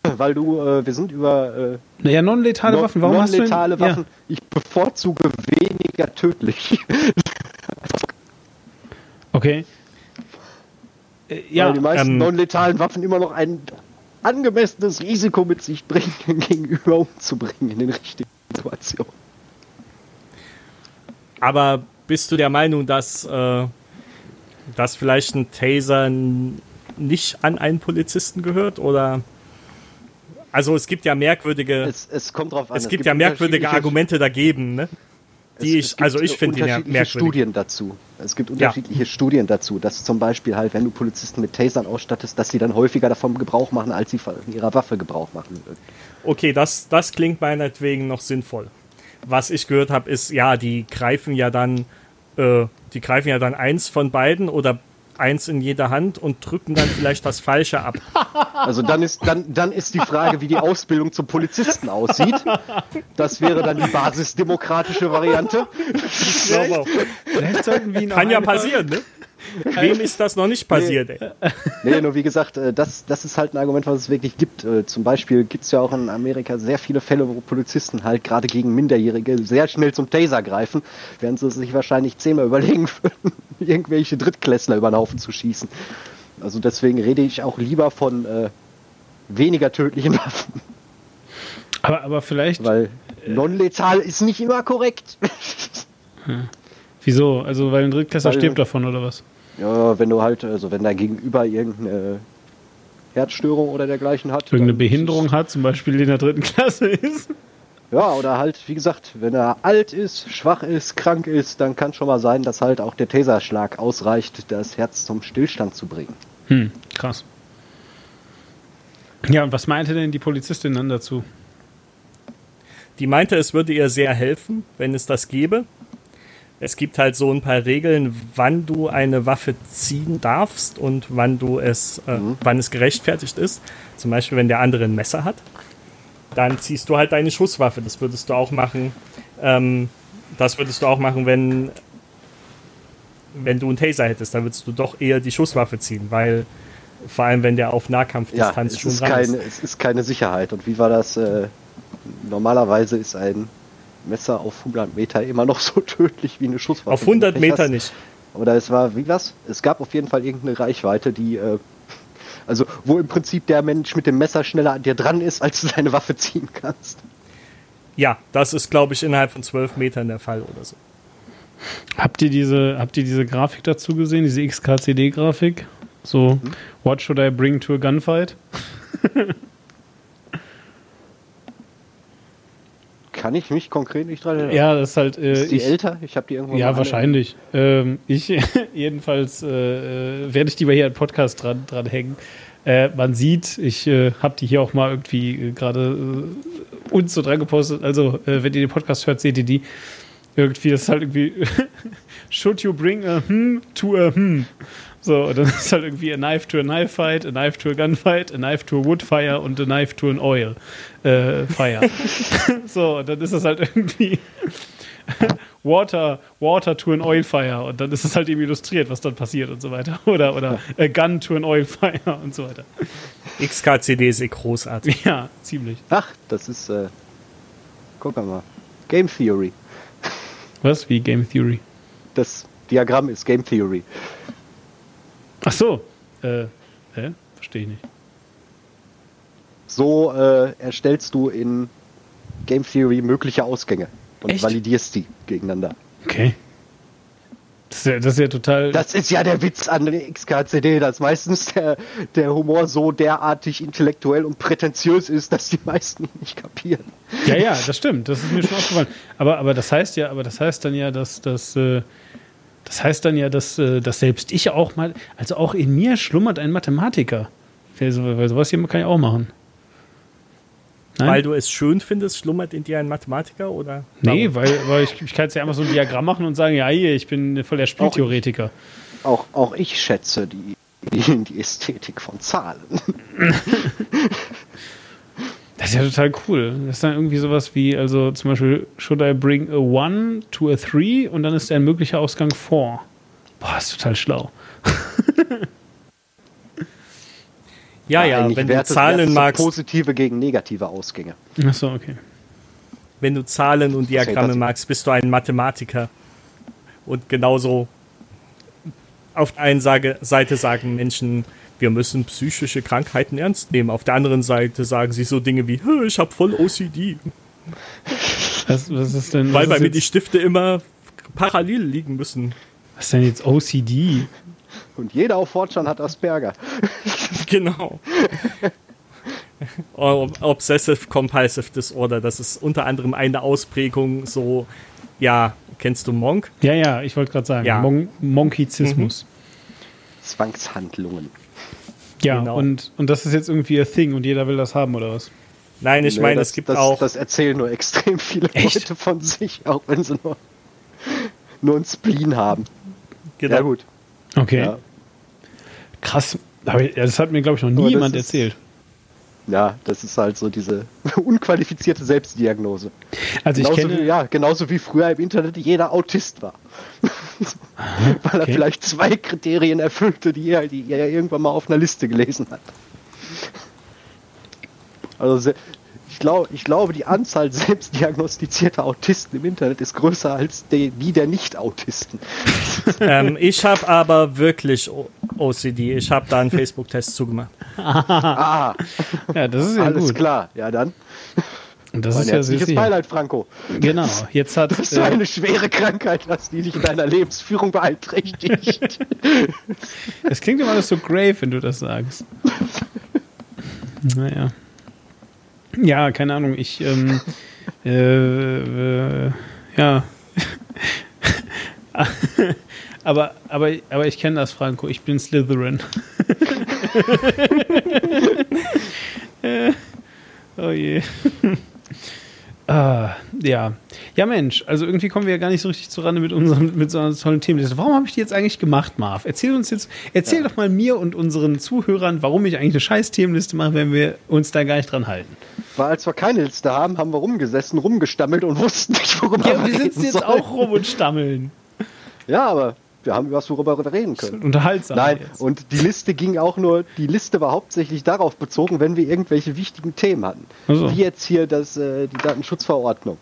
Weil du, äh, wir sind über äh, Naja, non-letale non- Waffen. Warum hast du non-letale Ja. Waffen. Ich bevorzuge weniger tödlich. Okay. Äh, ja, weil die meisten ähm, non-letalen Waffen immer noch ein angemessenes Risiko mit sich bringen, gegenüber umzubringen in den richtigen Situationen. Aber bist du der Meinung, dass, äh, dass vielleicht ein Taser nicht an einen Polizisten gehört? Oder also es gibt ja merkwürdige, es, Es, es kommt drauf an. gibt ja merkwürdige Argumente dagegen, ne? Die es- ich, es gibt also ich finde ja unterschiedliche merkwürdig. Studien dazu. Es gibt unterschiedliche Studien dazu, dass zum Beispiel halt, wenn du Polizisten mit Tasern ausstattest, dass sie dann häufiger davon Gebrauch machen, als sie von ihrer Waffe Gebrauch machen würden. Okay, das, das klingt meinetwegen noch sinnvoll. Was ich gehört habe, ist, ja, die greifen ja dann, äh, die greifen ja dann eins von beiden oder eins in jeder Hand und drücken dann vielleicht das Falsche ab. Also dann ist, dann, dann ist die Frage, wie die Ausbildung zum Polizisten aussieht. Das wäre dann die basisdemokratische Variante. vielleicht sollten wir Kann ja passieren, ne? Wem ist das noch nicht passiert, ey? Nee, nur wie gesagt, äh, das, das ist halt ein Argument, was es wirklich gibt. Äh, Zum Beispiel gibt es ja auch in Amerika sehr viele Fälle, wo Polizisten halt gerade gegen Minderjährige sehr schnell zum Taser greifen, während sie sich wahrscheinlich zehnmal überlegen würden, irgendwelche Drittklässler über den Haufen zu schießen. Also deswegen rede ich auch lieber von äh, weniger tödlichen Waffen, Aber, aber vielleicht, weil non-letal ist nicht immer korrekt. Wieso? Also, weil ein Drittklässler Weil- stirbt davon oder was? Ja, wenn du halt, also wenn da gegenüber irgendeine Herzstörung oder dergleichen hat. Irgendeine Behinderung hat, zum Beispiel in der dritten Klasse ist. Ja, oder halt, wie gesagt, wenn er alt ist, schwach ist, krank ist, dann kann schon mal sein, dass halt auch der Taserschlag ausreicht, das Herz zum Stillstand zu bringen. Hm, krass. Ja, und was meinte denn die Polizistin dann dazu? Die meinte, es würde ihr sehr helfen, wenn es das gäbe. Es gibt halt so ein paar Regeln, wann du eine Waffe ziehen darfst und wann du es, äh, wann es gerechtfertigt ist. Zum Beispiel, wenn der andere ein Messer hat, dann ziehst du halt deine Schusswaffe. Das würdest du auch machen. Ähm, das würdest du auch machen, wenn wenn du einen Taser hättest, dann würdest du doch eher die Schusswaffe ziehen, weil vor allem wenn der auf Ja, Nahkampfdistanz es schon ist, ran keine, ist. es ist keine Sicherheit. Und wie war das? Äh, normalerweise ist ein Messer auf 100 Meter immer noch so tödlich wie eine Schusswaffe. Auf 100 Wenn du Pech Meter nicht. Oder es war, wie was? Es gab auf jeden Fall irgendeine Reichweite, die, äh, also wo im Prinzip der Mensch mit dem Messer schneller an dir dran ist, als du deine Waffe ziehen kannst. Ja, das ist, glaube ich, innerhalb von 12 Metern der Fall oder so. Habt ihr diese, habt ihr diese Grafik dazu gesehen, diese XKCD-Grafik? So, what should I bring to a gunfight? Kann ich mich konkret nicht dran erinnern. Ja, das ist halt. Äh, Ist die ich, älter? Ich habe die irgendwo Ja, mal wahrscheinlich. Ähm, ich jedenfalls äh, äh, werde ich die bei hier im Podcast dran, dran hängen. Äh, man sieht, ich äh, habe die hier auch mal irgendwie äh, gerade uns so dran gepostet. Also, wenn ihr den Podcast hört, seht ihr die. Irgendwie ist halt irgendwie Should you bring a hm to a hm? So, und dann ist halt irgendwie a knife to a knife fight, a knife to a gunfight, a knife to a wood fire und a knife to an oil äh, fire. so, und dann ist es halt irgendwie Water, Water to an oil fire und dann ist es halt eben illustriert, was dann passiert und so weiter. Oder, oder a gun to an oil fire und so weiter. XKCD ist eh großartig. Ja, ziemlich. Ach, das ist, äh, guck mal, Game Theory. Was? Wie Game Theory? Das Diagramm ist Game Theory. Ach so. Äh, hä? Verstehe ich nicht. So äh, erstellst du in Game Theory mögliche Ausgänge und Echt? validierst die gegeneinander. Okay. Das ist ja, das ist ja total. Das ist ja der Witz an der XKCD, dass meistens der, der Humor so derartig intellektuell und prätentiös ist, dass die meisten ihn nicht kapieren. Ja, ja, das stimmt. Das ist mir schon aufgefallen. Aber, aber das heißt ja, aber das heißt dann ja, dass das, äh, das heißt dann ja, dass, äh, dass selbst ich auch mal, also auch in mir schlummert ein Mathematiker. Weil so- weil sowas hier kann ich auch machen. Nein? Weil du es schön findest, schlummert in dir ein Mathematiker oder? nee, Warum? weil, weil ich, ich kann jetzt ja einfach so ein Diagramm machen und sagen, ja, hier, ich bin voll der Spieltheoretiker. Auch, auch ich schätze die, die, die Ästhetik von Zahlen. Das ist ja total cool. Das ist dann irgendwie sowas wie, also zum Beispiel, should I bring a one to a three und dann ist der mögliche Ausgang four. Boah, ist total schlau. Ja, ja, Eigentlich wenn du Zahlen du magst, Positive gegen negative Ausgänge. Achso, okay. wenn du Zahlen und Diagramme magst, bist du ein Mathematiker. Und genauso auf der einen Seite sagen Menschen, wir müssen psychische Krankheiten ernst nehmen. Auf der anderen Seite sagen sie so Dinge wie, "Hö, ich habe voll OCD, Was, was ist denn, weil bei mir die Stifte immer parallel liegen müssen. was ist denn jetzt OCD? Und jeder auf Fortran hat Asperger. Genau. Ob- Obsessive Compulsive Disorder, das ist unter anderem eine Ausprägung so, ja, kennst du Monk? Ja, ja, ich wollte gerade sagen, Ja. Mon Monkizismus. Zwangshandlungen. Ja, Genau. und, und das ist jetzt irgendwie a thing und jeder will das haben, oder was? Nein, ich Nee, meine, das, es gibt das, auch. Das erzählen nur extrem viele Echt? Leute von sich, auch wenn sie nur, nur ein Spleen haben. genau, Ja, gut. Okay. Ja. Krass. Aber das hat mir, glaube ich, noch Aber nie das jemand ist- erzählt. Ja, das ist halt so diese unqualifizierte Selbstdiagnose. Also ich genauso, kenne. wie, ja, genauso wie früher im Internet jeder Autist war. Weil er okay. vielleicht zwei Kriterien erfüllte, die er, die er irgendwann mal auf einer Liste gelesen hat. Also ich, glaub, ich glaube, die Anzahl selbstdiagnostizierter Autisten im Internet ist größer als die, die der Nicht-Autisten. ähm, ich habe aber wirklich O- OCD. Ich habe da einen Facebook-Test zugemacht. Ah, Ja, das ist ja alles gut. klar. Ja, dann. Und das Mein ist ja sicher. Beileid, Franco. Genau. Jetzt hat. Das ist so Äh, eine schwere Krankheit, dass die dich in deiner Lebensführung beeinträchtigt. es klingt immer alles so grave, wenn du das sagst. Naja. Ja, keine Ahnung. Ich. Ähm, äh, äh, ja. aber, aber, aber ich kenne das, Franco. Ich bin Slytherin. oh je. Ah, ja. Ja, Mensch, also irgendwie kommen wir ja gar nicht so richtig zurande mit unseren mit so einer tollen Themenliste. Warum habe ich die jetzt eigentlich gemacht, Marv? Erzähl uns jetzt, erzähl doch mal mir und unseren Zuhörern, warum ich eigentlich eine scheiß Themenliste mache, wenn wir uns da gar nicht dran halten. Weil als wir keine Liste haben, haben wir rumgesessen, rumgestammelt und wussten nicht, worüber Ja, wir reden sitzen jetzt sollen. auch rum und stammeln. Ja, aber wir haben über was, worüber wir reden können. Unterhaltsam. Nein, jetzt. und die Liste ging auch nur, die Liste war hauptsächlich darauf bezogen, wenn wir irgendwelche wichtigen Themen hatten. Ach so. Wie jetzt hier das, äh, die Datenschutzverordnung.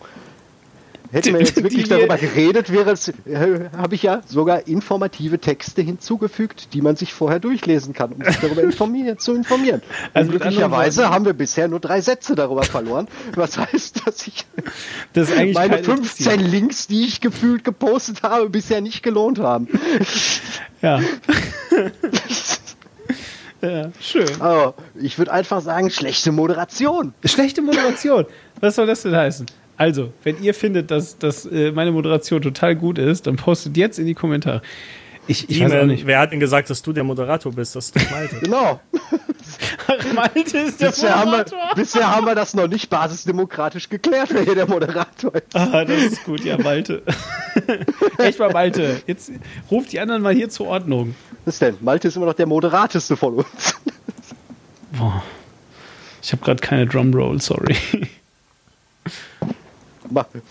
Hätten wir jetzt wirklich darüber geredet, wäre es, äh, habe ich ja sogar informative Texte hinzugefügt, die man sich vorher durchlesen kann, um sich darüber informieren, zu informieren. Also glücklicherweise haben wir bisher nur drei Sätze darüber verloren, was heißt, dass ich das meine kein 15 interessiert. Links, die ich gefühlt gepostet habe, bisher nicht gelohnt haben. Ja. ja, schön. Aber ich würde einfach sagen, schlechte Moderation. Schlechte Moderation. Was soll das denn heißen? Also, wenn ihr findet, dass, dass äh, meine Moderation total gut ist, dann postet jetzt in die Kommentare. Ich, ich weiß auch nicht. wer hat denn gesagt, dass du der Moderator bist? Das ist doch Malte. Genau. Malte ist der Bisher haben, wir, Moderator. bisher haben wir das noch nicht basisdemokratisch geklärt, wer hier der Moderator ist. Ah, das ist gut, ja, Malte. Echt mal, Malte. Jetzt ruft die anderen mal hier zur Ordnung. Was ist denn? Malte ist immer noch der moderateste von uns. Boah. Ich habe gerade keine Drumroll, sorry.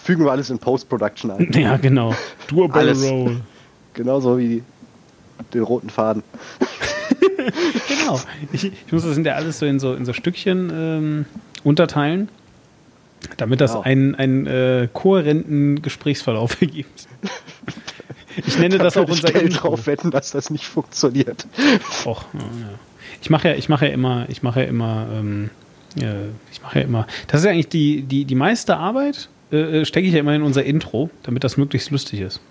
Fügen wir alles in Post-Production ein. Ja, genau. Durable Alles. Roll. Genauso wie den roten Faden. Genau. Ich, ich muss das in der alles so in so, in so Stückchen ähm, unterteilen, damit das Genau. einen, einen äh, kohärenten Gesprächsverlauf ergibt. Ich nenne das Da auch würde ich unser Geld Intro. drauf wetten, dass das nicht funktioniert. Och, ja, ja. Ich mache ja, ich mache ja immer, ich mache ja immer, ähm, äh, ich mache ja immer. Das ist ja eigentlich die, die, die meiste Arbeit, äh, stecke ich ja immer in unser Intro, damit das möglichst lustig ist.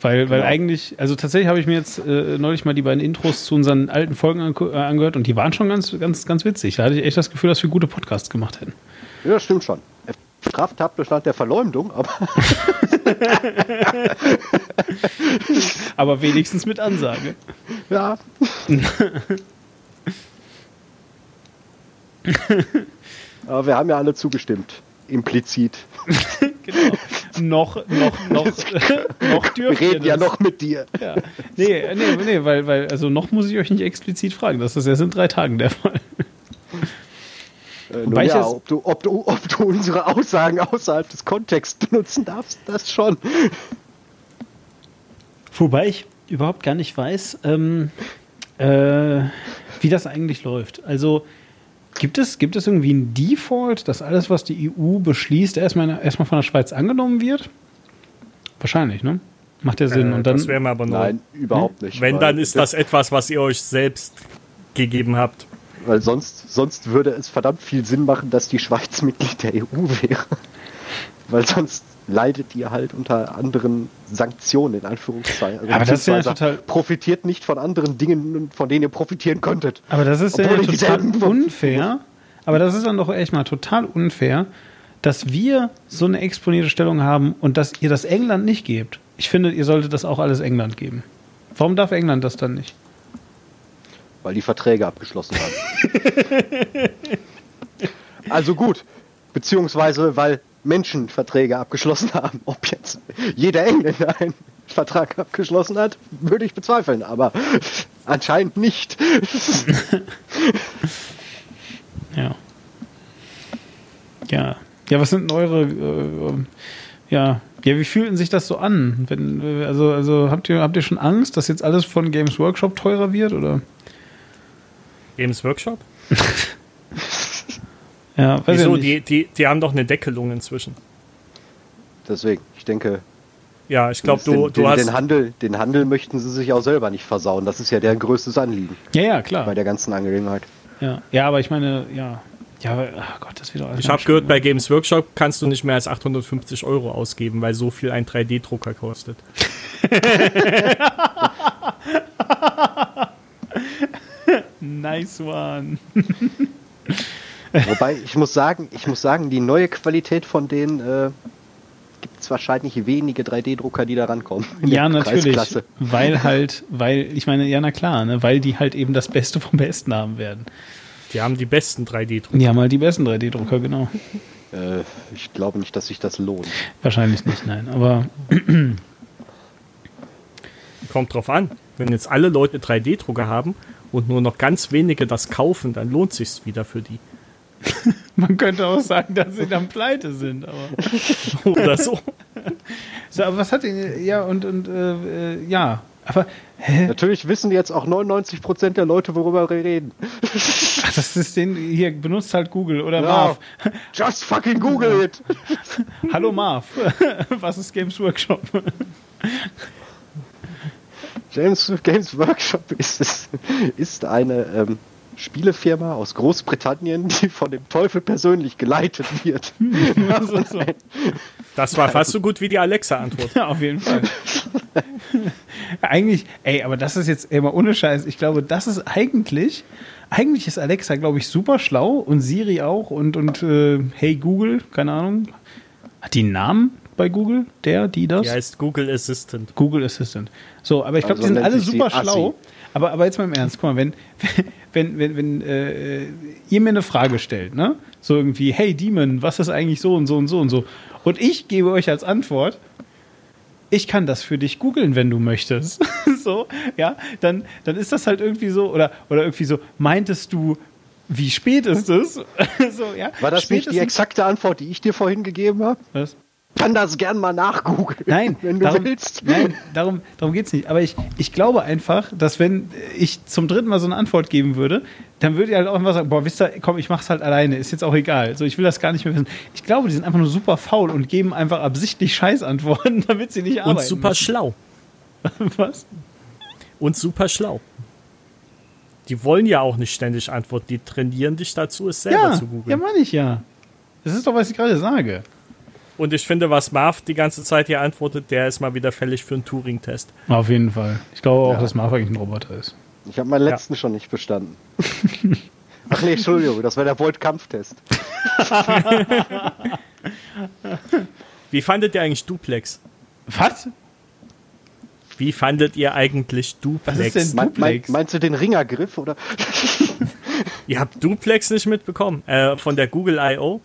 Weil, weil Genau. eigentlich, also tatsächlich habe ich mir jetzt äh, neulich mal die beiden Intros zu unseren alten Folgen äh, angehört und die waren schon ganz, ganz, ganz witzig. Da hatte ich echt das Gefühl, dass wir gute Podcasts gemacht hätten. Ja, das stimmt schon. Straftatbestand der Verleumdung, aber Aber wenigstens mit Ansage. ja. aber wir haben ja alle zugestimmt. Implizit. Genau. noch, noch, noch, noch Wir dürft ihr reden ja noch mit dir. Ja. Nee, nee, nee, weil, weil, also noch muss ich euch nicht explizit fragen. Das ist erst in drei Tagen der Fall. Äh, ja, es- ob du, ob, du, ob du unsere Aussagen außerhalb des Kontexts benutzen darfst, das schon. Wobei ich überhaupt gar nicht weiß, ähm, äh, wie das eigentlich läuft. Also gibt es, gibt es irgendwie ein Default, dass alles, was die EU beschließt, erstmal, erstmal von der Schweiz angenommen wird? Wahrscheinlich, ne? Macht ja Sinn. Äh, Und dann, das wäre mir aber nur. Nein, überhaupt nicht. Wenn, dann ist das etwas, was ihr euch selbst gegeben habt. Weil sonst, sonst würde es verdammt viel Sinn machen, dass die Schweiz Mitglied der EU wäre. Weil sonst leidet ihr halt unter anderen Sanktionen, in Anführungszeichen. Also Aber das ist ja total- Profitiert nicht von anderen Dingen, von denen ihr profitieren könntet. aber das ist ja ihr total unfair. Aber das ist dann doch echt mal total unfair, dass wir so eine exponierte Stellung haben und dass ihr das England nicht gebt. Ich finde, ihr solltet das auch alles England geben. Warum darf England das dann nicht? Weil die Verträge abgeschlossen haben. also gut. Beziehungsweise, weil Menschen Verträge abgeschlossen haben. Ob jetzt jeder Engländer einen Vertrag abgeschlossen hat, würde ich bezweifeln. Aber anscheinend nicht. Ja. Ja. Ja, was sind denn eure, äh, ja, ja, wie fühlt sich das so an? Wenn, also, also habt ihr, habt ihr schon Angst, dass jetzt alles von Games Workshop teurer wird, oder? Games Workshop? Ja, weiß Wieso? ja Die, die, die haben doch eine Deckelung inzwischen. Deswegen, ich denke, Ja, ich glaube, den, du, den, du hast. den, Handel, den Handel möchten sie sich auch selber nicht versauen. Das ist ja der größte Anliegen Ja, ja, klar. bei der ganzen Angelegenheit. Ja, ja aber ich meine, ja. Ja, aber, ach Gott, das doch alles Ich habe gehört, bei Games Workshop kannst du nicht mehr als 850 Euro ausgeben, weil so viel ein 3D-Drucker kostet. Nice one. Wobei, ich muss sagen, ich muss sagen, die neue Qualität von denen äh, gibt es wahrscheinlich wenige 3D-Drucker, die da rankommen. Ja, natürlich. Weil halt, weil, ich meine, ja, na klar, ne, weil die halt eben das Beste vom Besten haben werden. Die haben die besten 3D-Drucker. Die haben halt die besten 3D-Drucker, genau. Äh, ich glaube nicht, dass sich das lohnt. Wahrscheinlich nicht, nein. Aber Kommt drauf an. Wenn jetzt alle Leute 3D-Drucker haben und nur noch ganz wenige das kaufen, dann lohnt sich's wieder für die. man könnte auch sagen, dass sie dann pleite sind. Aber, Oder so. so, aber was hat denn, ja, und, und äh, äh, ja, aber, hä? Natürlich wissen jetzt auch 99% der Leute, worüber wir reden. Ach, das ist den, hier, benutzt halt Google oder Ja. Marv. Just fucking Google it! Hallo Marv, was ist Games Workshop? James Games Workshop ist, ist, ist eine ähm, Spielefirma aus Großbritannien, die von dem Teufel persönlich geleitet wird. so, so. Das war fast so gut wie die Alexa-Antwort. Ja, auf jeden Fall. eigentlich, ey, aber das ist jetzt immer ohne Scheiß. Ich glaube, das ist eigentlich, eigentlich ist Alexa, glaube ich, super schlau und Siri auch und, und äh, Hey Google, keine Ahnung. Hat die einen Namen bei Google? Der, die das? Die heißt Google Assistant. Google Assistant. So, aber ich glaube, Also die sind alle super Assi. Aber, aber jetzt mal im Ernst, guck mal, wenn, wenn, wenn, wenn äh, ihr mir eine Frage stellt, ne? So irgendwie, hey Demon, was ist eigentlich so und so und so und so? Und ich gebe euch als Antwort, ich kann das für dich googeln, wenn du möchtest. so, ja, dann, dann ist das halt irgendwie so, oder, oder irgendwie so, meintest du, wie spät ist es? so, ja. War das nicht die Spätestens- exakte Antwort, die ich dir vorhin gegeben habe? Was? Kann das gern mal nachgoogeln, Nein, wenn du darum, willst. Nein, darum, darum geht es nicht. Aber ich, ich glaube einfach, dass wenn ich zum dritten Mal so eine Antwort geben würde, dann würde ich halt auch immer sagen, boah, wisst ihr, komm, ich mach's halt alleine, ist jetzt auch egal. So, ich will das gar nicht mehr wissen. Ich glaube, die sind einfach nur super faul und geben einfach absichtlich Scheißantworten, damit sie nicht arbeiten Und super müssen. schlau. Was? Und super schlau. Die wollen ja auch nicht ständig antworten. Die trainieren dich dazu, es selber Ja, zu ja, googeln. meine ich ja. Das ist doch, was ich gerade sage. Und ich finde, was Marv die ganze Zeit hier antwortet, der ist mal wieder fällig für einen Turing-Test. Auf jeden Fall. Ich glaube auch, Ja. dass Marv eigentlich ein Roboter ist. Ich habe meinen letzten schon nicht bestanden. Ach nee, Entschuldigung, das war der Volt-Kampftest. Wie fandet ihr eigentlich Duplex? Was? Wie fandet ihr eigentlich Was ist Duplex? denn- Mein, mein, Duplex. meinst du den Ringergriff oder? Ihr habt Duplex nicht mitbekommen äh, von der Google I.O.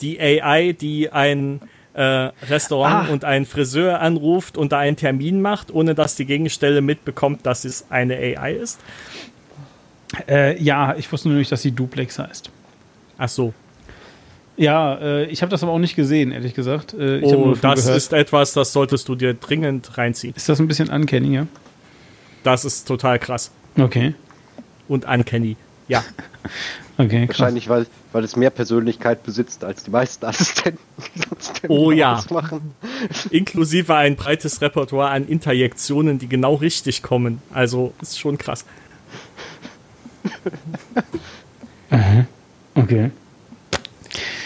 Die AI, die ein äh, Restaurant Ah. und einen Friseur anruft und da einen Termin macht, ohne dass die Gegenstelle mitbekommt, dass es eine AI ist. Äh, ja, ich wusste nur nicht, dass sie Duplex heißt. Ach so. Ja, äh, ich habe das aber auch nicht gesehen, ehrlich gesagt. Äh, Oh, das gehört. ist etwas, das solltest du dir dringend reinziehen. Ist das ein bisschen uncanny, ja? Das ist total krass. Okay. Und uncanny. Ja. Okay, krass. Wahrscheinlich, weil, weil es mehr Persönlichkeit besitzt als die meisten Assistenten. die sonst Oh ja. was Machen. Inklusive ein breites Repertoire an Interjektionen, die genau richtig kommen. Also ist schon krass. Okay.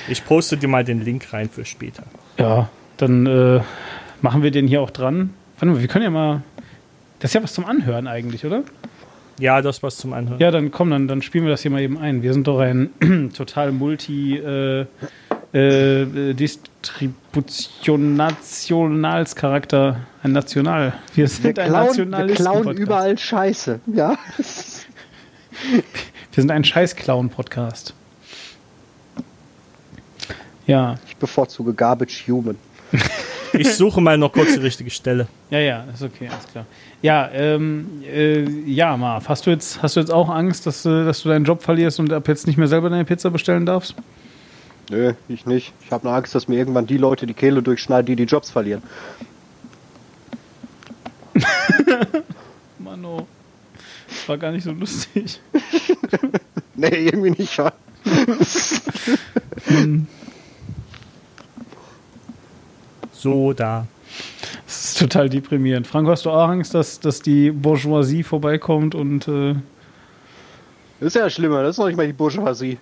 Ich poste dir mal den Link rein für später. Ja, dann äh, machen wir den hier auch dran. Warte mal, wir können ja mal. Das ist ja was zum Anhören eigentlich, oder? Ja, das was zum Anhören. Ja, dann komm, dann, dann spielen wir das hier mal eben ein. Wir sind doch ein total multi äh, äh, Distributionalscharakter, ein National. Wir Wir sind ein klauen, wir klauen überall Scheiße. Ja. Wir sind ein Scheiß-Clown-Podcast. Ja, Ich bevorzuge Garbage Human. Ich suche mal noch kurz die richtige Stelle. ja, ja, ist okay, alles klar. Ja, ähm, äh, ja, Marv, hast du jetzt, hast du jetzt auch Angst, dass, äh, dass du deinen Job verlierst und ab jetzt nicht mehr selber deine Pizza bestellen darfst? Nö, ich nicht. Ich habe nur Angst, dass mir irgendwann die Leute die Kehle durchschneiden, die die Jobs verlieren. Mano, das war gar nicht so lustig. Nee, irgendwie nicht. wa? So, da. Das ist total deprimierend. Franco, hast du auch Angst, dass, dass die Bourgeoisie vorbeikommt und äh, Das ist ja schlimmer, das ist noch nicht mal die Bourgeoisie.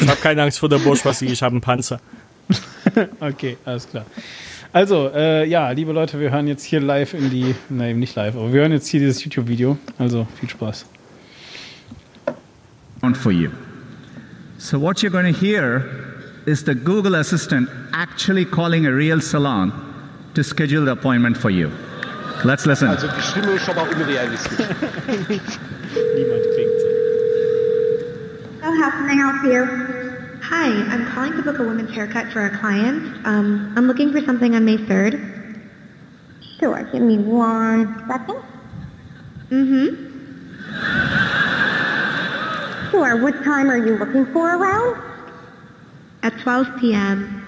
Ich habe keine Angst vor der Bourgeoisie, ich habe einen Panzer. Okay, alles klar. Also, äh, ja, liebe Leute, wir hören jetzt hier live in die, nein, nicht live, aber wir hören jetzt hier dieses YouTube-Video. Also, viel Spaß. on for you. So what you're going to hear is the Google Assistant actually calling a real salon to schedule the appointment for you. Let's listen. Also die Stimme ist schon mal unrealistisch. Niemand klingt so. So how can I help you? Hi, I'm calling to book a women's haircut for a client. Um, I'm looking for something on May 3rd. Sure, give me one second. Mm-hmm. Sure, what time are you looking for around? At 12 p.m.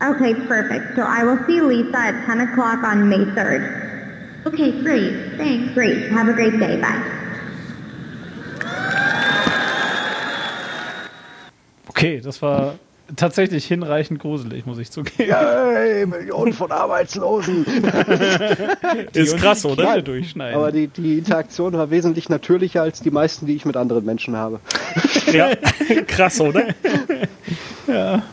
Okay, perfect. So I will see Lisa at 10 o'clock on May 3rd. Okay, great. Thanks. Great. Have a great day. Bye. Okay, das war tatsächlich hinreichend gruselig, muss ich zugeben. Hey, Millionen von Arbeitslosen. Ist krass, oder? durchschneiden. Aber die, die Interaktion war wesentlich natürlicher als die meisten, die ich mit anderen Menschen habe. Ja, krass, oder?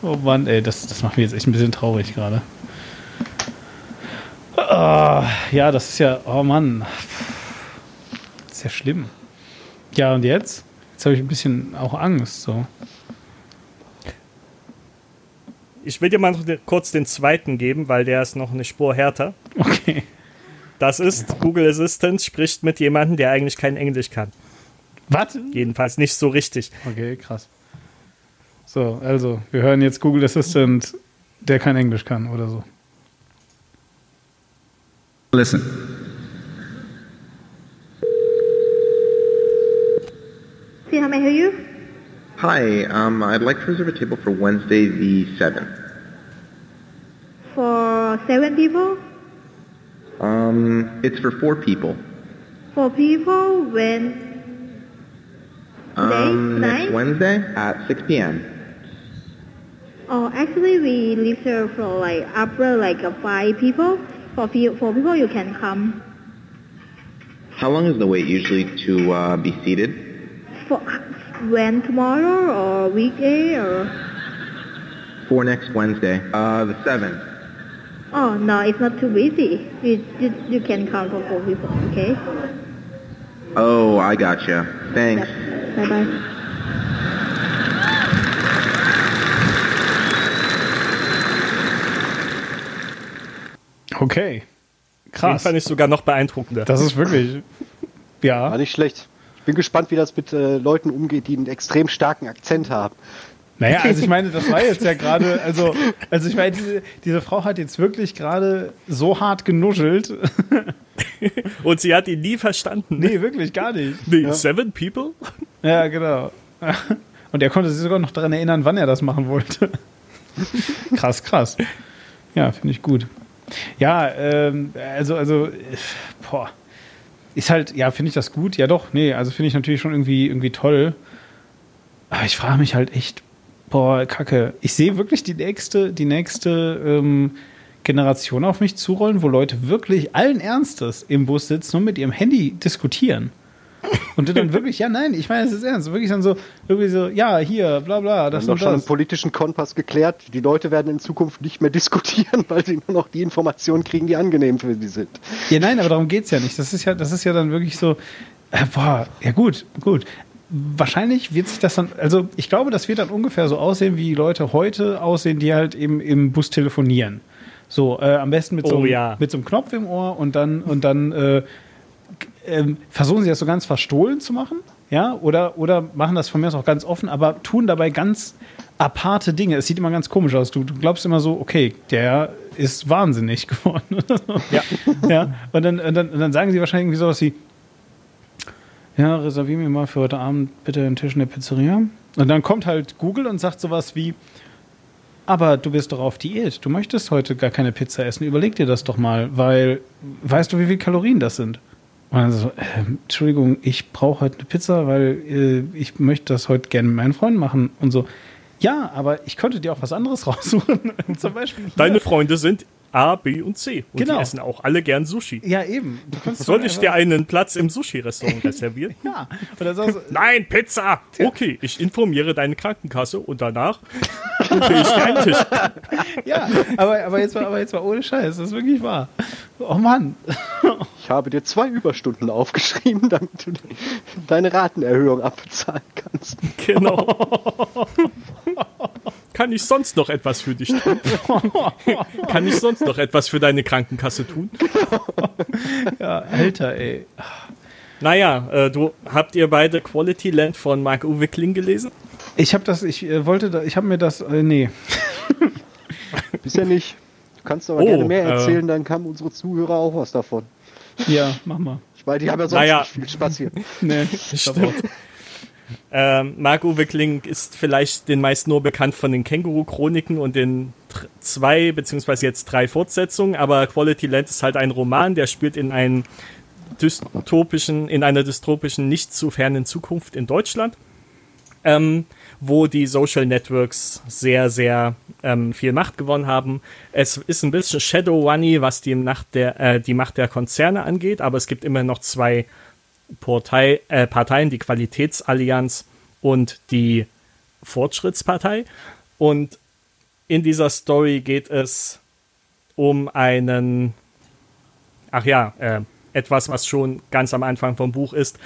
Oh Mann, ey, das, das macht mich jetzt echt ein bisschen traurig gerade. Ah, ja, das ist ja, oh Mann. Das ist ja schlimm. Ja, und jetzt? Jetzt habe ich ein bisschen auch Angst. So. Ich will dir mal kurz den zweiten geben, weil der ist noch eine Spur härter. Okay. Das ist Google Assistant spricht mit jemandem, der eigentlich kein Englisch kann. Was? Jedenfalls nicht so richtig. Okay, krass. So, also, wir hören jetzt Google Assistant, der kein Englisch kann oder so. Listen. See how may I hear you? Hi, um, I'd like to reserve a table for Wednesday the 7th. For seven people? Um, it's for four people. For people when Today? Um, next Tonight? Wednesday at 6 p.m. Oh, actually, we reserve for like after like uh, five people. For few, for people, you can come. How long is the wait usually to uh, be seated? For when tomorrow or weekday or For next Wednesday, uh, the 7th. oh no, it's not too busy. You you, you can come for four people. Okay. Oh, I gotcha. Thanks. Bye bye. Okay. Den Krass. fand ich sogar noch beeindruckender. Das ist wirklich. War Ja. nicht schlecht. Ich bin gespannt, wie das mit äh, Leuten umgeht, die einen extrem starken Akzent haben. Naja, also ich meine, das war jetzt ja gerade, also, also ich meine, diese, diese Frau hat jetzt wirklich gerade so hart genuschelt. Und sie hat ihn nie verstanden. Nee, wirklich gar nicht. Nee, Seven People? Ja, genau. Und er konnte sich sogar noch daran erinnern, wann er das machen wollte. krass, krass. Ja, finde ich gut. Ja, ähm, also, also, boah. Ist halt, ja, finde ich das gut? Ja, doch, nee, also finde ich natürlich schon irgendwie, irgendwie toll. Aber ich frage mich halt echt, boah, Kacke. Ich sehe wirklich die nächste, die nächste ähm, Generation auf mich zurollen, wo Leute wirklich allen Ernstes im Bus sitzen und mit ihrem Handy diskutieren. Und du dann wirklich, ja, nein, ich meine, es ist ernst. Wirklich dann so, irgendwie so, ja, hier, bla bla, Wir das haben doch und schon im das. politischen Kompass geklärt, die Leute werden in Zukunft nicht mehr diskutieren, weil sie nur noch die Informationen kriegen, die angenehm für sie sind. Ja, nein, aber darum geht's ja nicht. Das ist ja, das ist ja dann wirklich so, äh, boah, ja gut, gut. Wahrscheinlich wird sich das dann, also ich glaube, das wird dann ungefähr so aussehen, wie die Leute heute aussehen, die halt eben im Bus telefonieren. So, äh, am besten mit so, Oh, einem- ja. mit so einem Knopf im Ohr und dann, und dann äh, ähm, versuchen sie das so ganz verstohlen zu machen, ja, oder, oder machen das von mir aus auch ganz offen, aber tun dabei ganz aparte Dinge. Es sieht immer ganz komisch aus. Du, du glaubst immer so, okay, der ist wahnsinnig geworden. ja. ja. Und dann, und, dann, und dann sagen sie wahrscheinlich irgendwie sowas wie, ja, reservier mir mal für heute Abend bitte einen Tisch in der Pizzeria. Und dann kommt halt Google und sagt sowas wie, aber du bist doch auf Diät. Du möchtest heute gar keine Pizza essen. Überleg dir das doch mal, weil weißt du, wie viele Kalorien das sind? Und dann so, ähm, Entschuldigung, ich brauche heute eine Pizza, weil äh, ich möchte das heute gerne mit meinen Freunden machen. Und so, ja, aber ich könnte dir auch was anderes raussuchen. Zum Beispiel. Deine Freunde sind A, B und C. Und Genau. die essen auch alle gern Sushi. Ja, eben. Soll ich dir einen Platz im Sushi-Restaurant reservieren? Ja. Und dann sagst du, Nein, Pizza! Okay, ich informiere deine Krankenkasse und danach buche ich dir einen Tisch. ja, aber, aber, jetzt mal, aber jetzt mal ohne Scheiß, das ist wirklich wahr. Oh Mann. Ich habe dir zwei Überstunden aufgeschrieben, damit du deine Ratenerhöhung abbezahlen kannst. Genau. Kann ich sonst noch etwas für dich tun? Kann ich sonst noch etwas für deine Krankenkasse tun? Ja, Alter, ey. Naja, äh, du habt ihr beide Quality Land von Marc-Uwe Kling gelesen? Ich habe das, ich äh, wollte da, ich habe mir das, äh, nee. Bisher nicht. Du kannst aber Oh, gerne mehr äh. erzählen, dann haben unsere Zuhörer auch was davon. Ja, mach mal. Ich meine, die haben ja sonst Naja. nicht viel Spaß hier. Nee, Stimmt. Ähm, Marc-Uwe Kling ist vielleicht den meisten nur bekannt von den Känguru-Chroniken und den zwei beziehungsweise jetzt drei Fortsetzungen, aber Quality Land ist halt ein Roman, der spielt in einem dystopischen, in einer dystopischen, nicht zu fernen Zukunft in Deutschland. ähm, wo die Social Networks sehr, sehr ähm, viel Macht gewonnen haben. Es ist ein bisschen Shadowrunny, was die Macht der, äh, die Macht der Konzerne angeht, aber es gibt immer noch zwei Partei, äh, Parteien, die Qualitätsallianz und die Fortschrittspartei. Und in dieser Story geht es um einen, ach ja, äh, etwas, was schon ganz am Anfang vom Buch ist.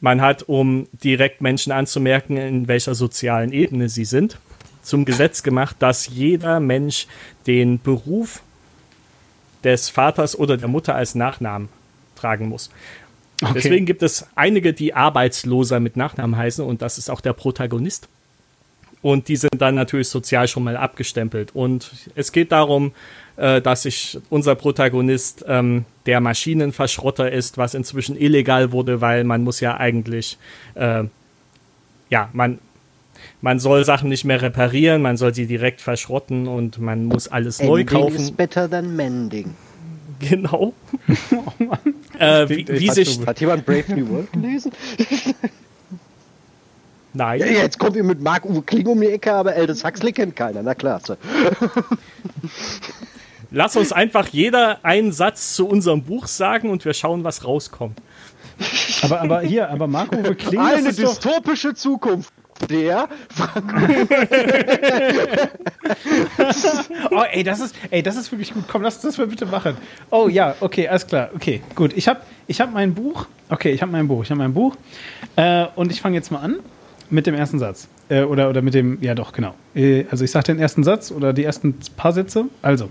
Man hat, um direkt Menschen anzumerken, in welcher sozialen Ebene sie sind, zum Gesetz gemacht, dass jeder Mensch den Beruf des Vaters oder der Mutter als Nachnamen tragen muss. Okay. Deswegen gibt es einige, die Arbeitsloser mit Nachnamen heißen und das ist auch der Protagonist. Und die sind dann natürlich sozial schon mal abgestempelt. Und es geht darum, äh, dass sich unser Protagonist ähm, der Maschinenverschrotter ist, was inzwischen illegal wurde, weil man muss ja eigentlich, äh, ja, man, man soll Sachen nicht mehr reparieren, man soll sie direkt verschrotten und man muss alles neu Ending kaufen. is better than mending. Genau. äh, wie, wie fast sich. Hat jemand Brave New World gelesen? Nein. Ja, jetzt kommt ihr mit Marc-Uwe Kling um die Ecke, aber Aldous Huxley kennt keiner. Na klar. So. Lass uns einfach jeder einen Satz zu unserem Buch sagen und wir schauen, was rauskommt. Aber, aber hier, aber Marco Kling, das Eine dystopische Zukunft. Der Oh, ey, das ist, ey, das ist wirklich gut. Komm, lass das mal bitte machen. Oh ja, okay, alles klar. Okay, gut. Ich habe ich hab mein Buch. Okay, ich habe mein Buch. Ich habe mein Buch. Äh, und ich fange jetzt mal an mit dem ersten Satz. Äh, oder, oder mit dem, ja doch, genau. Äh, also ich sage den ersten Satz oder die ersten paar Sätze. Also.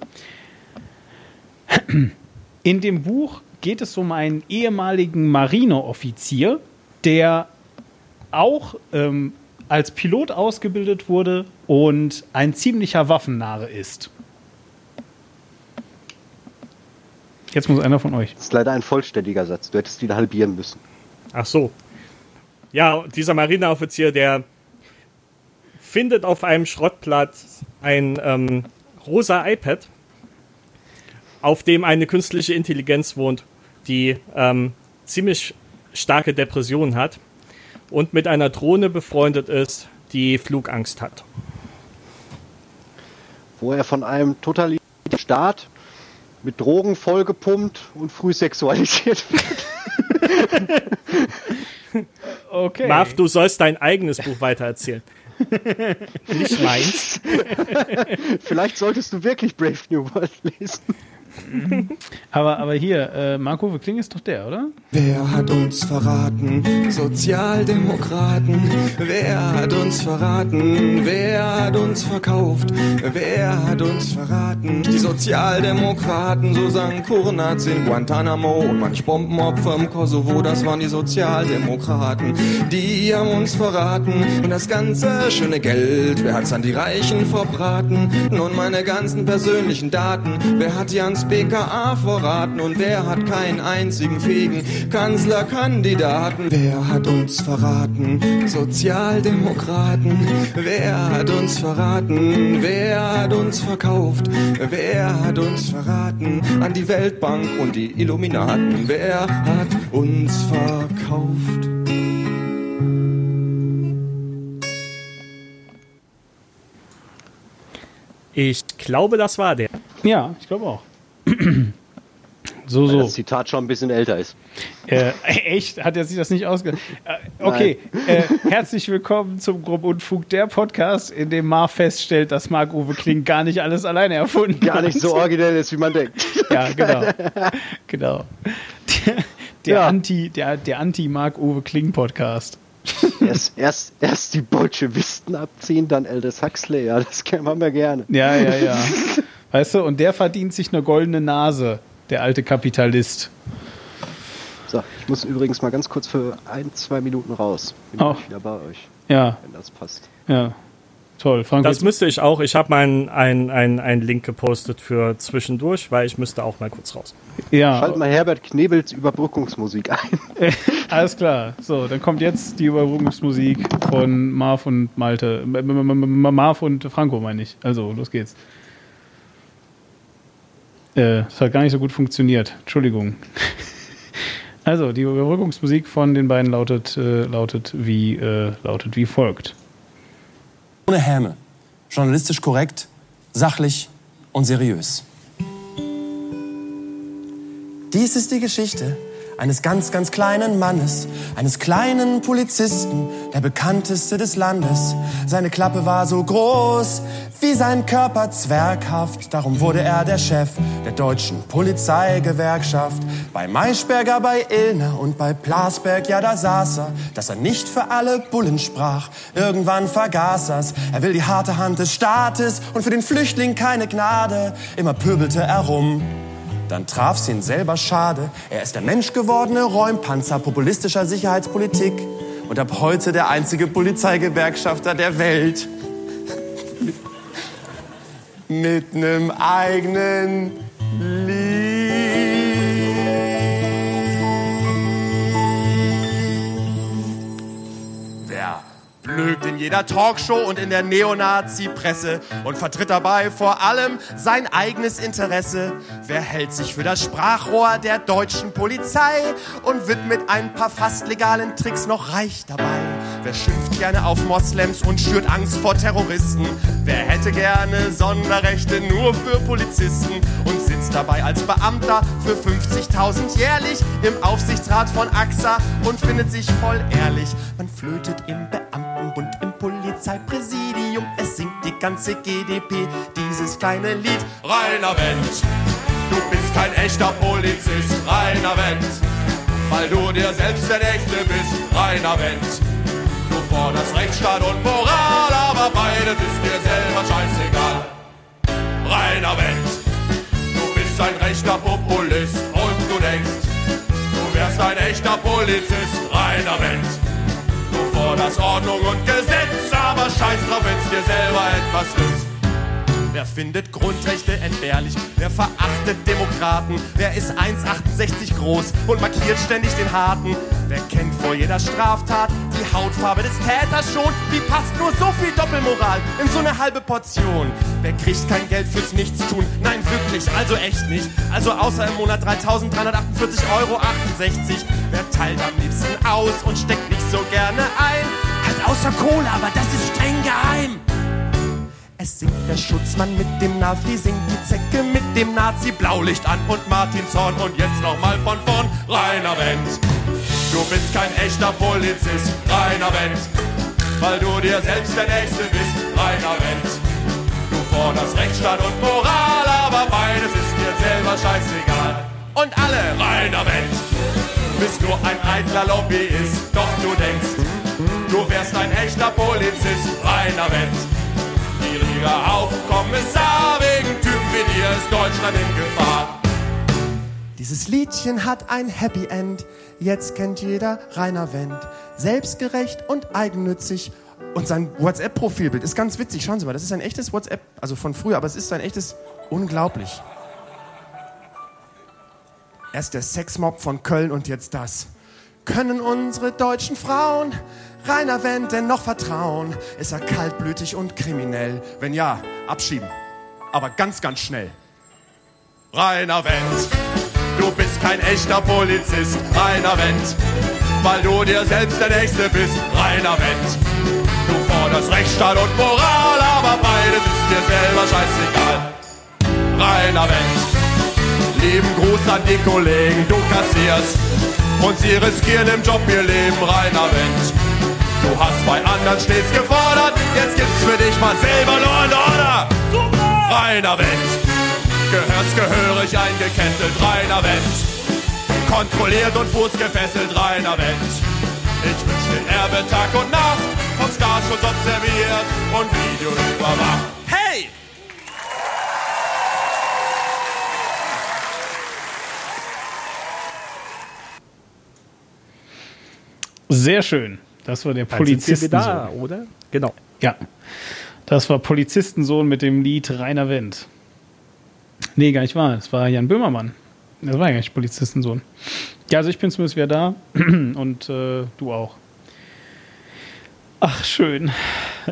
In dem Buch geht es um einen ehemaligen Marineoffizier, der auch ähm, als Pilot ausgebildet wurde und ein ziemlicher Waffennarre ist. Jetzt muss einer von euch. Das ist leider ein vollständiger Satz. Du hättest ihn halbieren müssen. Ach so. Ja, dieser Marineoffizier, der findet auf einem Schrottplatz ein ähm, rosa iPad, auf dem eine künstliche Intelligenz wohnt, die ähm, ziemlich starke Depressionen hat und mit einer Drohne befreundet ist, die Flugangst hat. Wo er von einem totalitären Staat mit Drogen vollgepumpt und früh sexualisiert wird. Okay. Marv, du sollst dein eigenes Buch weitererzählen. Nicht meins. Vielleicht solltest du wirklich Brave New World lesen. Aber, aber hier, äh, Marco Kling ist doch der, oder? Wer hat uns verraten? Sozialdemokraten. Wer hat uns verraten? Wer hat uns verkauft? Wer hat uns verraten? Die Sozialdemokraten, so sang Kurnaz in Guantanamo und manch Bombenopfer im Kosovo, das waren die Sozialdemokraten. Die haben uns verraten und das ganze schöne Geld, wer hat's an die Reichen verbraten? Nun meine ganzen persönlichen Daten, wer hat die ans BKA verraten und wer hat keinen einzigen fähigen Kanzlerkandidaten? Wer hat uns verraten? Sozialdemokraten. Wer hat uns verraten? Wer hat uns verkauft? Wer hat uns verraten? An die Weltbank und die Illuminaten. Wer hat uns verkauft? Ich glaube, das war der. Ja, ich glaube auch. So, Weil so. das Zitat schon ein bisschen älter ist. Äh, echt? Hat er sich das nicht ausge... Äh, okay, äh, herzlich willkommen zum Grob Unfug, der Podcast, in dem Mar feststellt, dass Marc-Uwe Kling gar nicht alles alleine erfunden Gar hat. nicht so originell ist, wie man denkt. Ja, genau. genau. Der, der Ja. Anti, der, der Anti-Marc-Uwe Kling-Podcast. Erst, erst, erst die Bolschewisten abziehen, dann Aldous Huxley. Ja, das haben wir gerne. Ja, ja, ja. Weißt du, und der verdient sich eine goldene Nase, der alte Kapitalist. So, ich muss übrigens mal ganz kurz für ein, zwei Minuten raus. Bin gleich wieder bei euch, Ja, wenn das passt. ja. Toll. Franco, Das müsste ich auch. Ich habe mal einen ein, ein Link gepostet für zwischendurch, weil ich müsste auch mal kurz raus. ja, Schalt mal Herbert Knebels Überbrückungsmusik ein. alles klar. So, dann kommt jetzt die Überbrückungsmusik von Marv und Malte. Marv und Franco, meine ich. Also, los geht's. Äh, das hat gar nicht so gut funktioniert. Entschuldigung. Also, die Überbrückungsmusik von den beiden lautet, äh, lautet, wie, äh, lautet wie folgt. Ohne Häme. Journalistisch korrekt, sachlich und seriös. Dies ist die Geschichte eines ganz, ganz kleinen Mannes, eines kleinen Polizisten, der bekannteste des Landes. Seine Klappe war so groß wie sein Körper zwerghaft. Darum wurde er der Chef der deutschen Polizeigewerkschaft. Bei Maischberger, bei Illner und bei Plasberg, ja, da saß er, dass er nicht für alle Bullen sprach. Irgendwann vergaß er's. Er will die harte Hand des Staates und für den Flüchtling keine Gnade. Immer pöbelte er rum. Dann traf's ihn selber schade. Er ist der menschgewordene Räumpanzer populistischer Sicherheitspolitik und ab heute der einzige Polizeigewerkschafter der Welt. Mit nem eigenen Wer blökt in jeder Talkshow und in der Neonazi-Presse und vertritt dabei vor allem sein eigenes Interesse? Wer hält sich für das Sprachrohr der deutschen Polizei und wird mit ein paar fast legalen Tricks noch reich dabei? Wer schimpft gerne auf Moslems und schürt Angst vor Terroristen? Wer hätte gerne Sonderrechte nur für Polizisten und sitzt dabei als Beamter für 50.000 jährlich im Aufsichtsrat von AXA und findet sich voll ehrlich? Man flötet im Beamtenbund, im Polizeipräsidium, es singt die ganze GDP dieses kleine Lied. Rainer Wendt, du bist kein echter Polizist, Rainer Wendt, weil du dir selbst der Nächste bist, Rainer Wendt. Du forderst Rechtsstaat und Moral, aber beides ist dir selber scheißegal. Rainer Wendt, du bist ein rechter Populist und du denkst, du wärst ein echter Polizist, Rainer Wendt. Du forderst Ordnung und Gesetz, aber scheiß drauf, wenn's dir selber etwas nützt. Wer findet Grundrechte entbehrlich? Wer verachtet Demokraten? Wer ist 1,68 groß und markiert ständig den Harten? Wer kennt vor jeder Straftat die Hautfarbe des Täters schon? Wie passt nur so viel Doppelmoral in so eine halbe Portion? Wer kriegt kein Geld fürs Nichtstun? Nein, wirklich, also echt nicht. Also außer im Monat 3.348,68 Euro. Wer teilt am liebsten aus und steckt nicht so gerne ein? Halt außer Kohle, aber das ist streng geheim. Es singt der Schutzmann mit dem Nafri, singt die Zecke mit dem Nazi, Blaulicht an und Martin Zorn und jetzt nochmal von vorn, Rainer Wendt. Du bist kein echter Polizist, Rainer Wendt, weil du dir selbst der Nächste bist, Rainer Wendt. Du forderst Rechtsstaat und Moral, aber beides ist dir selber scheißegal. Und alle, Rainer Wendt, bist nur ein eitler Lobbyist, doch du denkst, du wärst ein echter Polizist, Rainer Wendt. Gieriger Hauptkommissar, wegen dir ist Deutschland in Gefahr. Dieses Liedchen hat ein Happy End, jetzt kennt jeder Rainer Wendt. Selbstgerecht und eigennützig. Und sein WhatsApp-Profilbild ist ganz witzig. Schauen Sie mal, das ist ein echtes WhatsApp, also von früher, aber es ist ein echtes, unglaublich. Erst der Sexmob von Köln und jetzt das. Können unsere deutschen Frauen Rainer Wendt denn noch vertrauen? Ist er kaltblütig und kriminell? Wenn ja, abschieben. Aber ganz, ganz schnell. Rainer Wendt, du bist kein echter Polizist. Rainer Wendt, weil du dir selbst der Nächste bist. Rainer Wendt, du forderst Rechtsstaat und Moral, aber beides ist dir selber scheißegal. Rainer Wendt, lieben Gruß an die Kollegen, du kassierst und sie riskieren im Job ihr Leben. Rainer Wendt, Du hast bei anderen stets gefordert, jetzt gibt's für dich mal selber Law and Order. Rainer Wendt, gehörst gehörig eingekesselt, Rainer Wendt. Kontrolliert und Fuß gefesselt, Rainer Wendt. Ich wünsch dir Erbe Tag und Nacht, vom Staatsschutz observiert und Video überwacht. Hey! Sehr schön. Das war der Dann sind wir Polizistensohn. da, oder? Genau. Ja. Das war Polizistensohn mit dem Lied Rainer Wendt. Nee, gar nicht wahr. Es war Jan Böhmermann. Das war ja gar nicht Polizistensohn. Ja, also ich bin zumindest wieder da und äh, du auch. Ach, schön.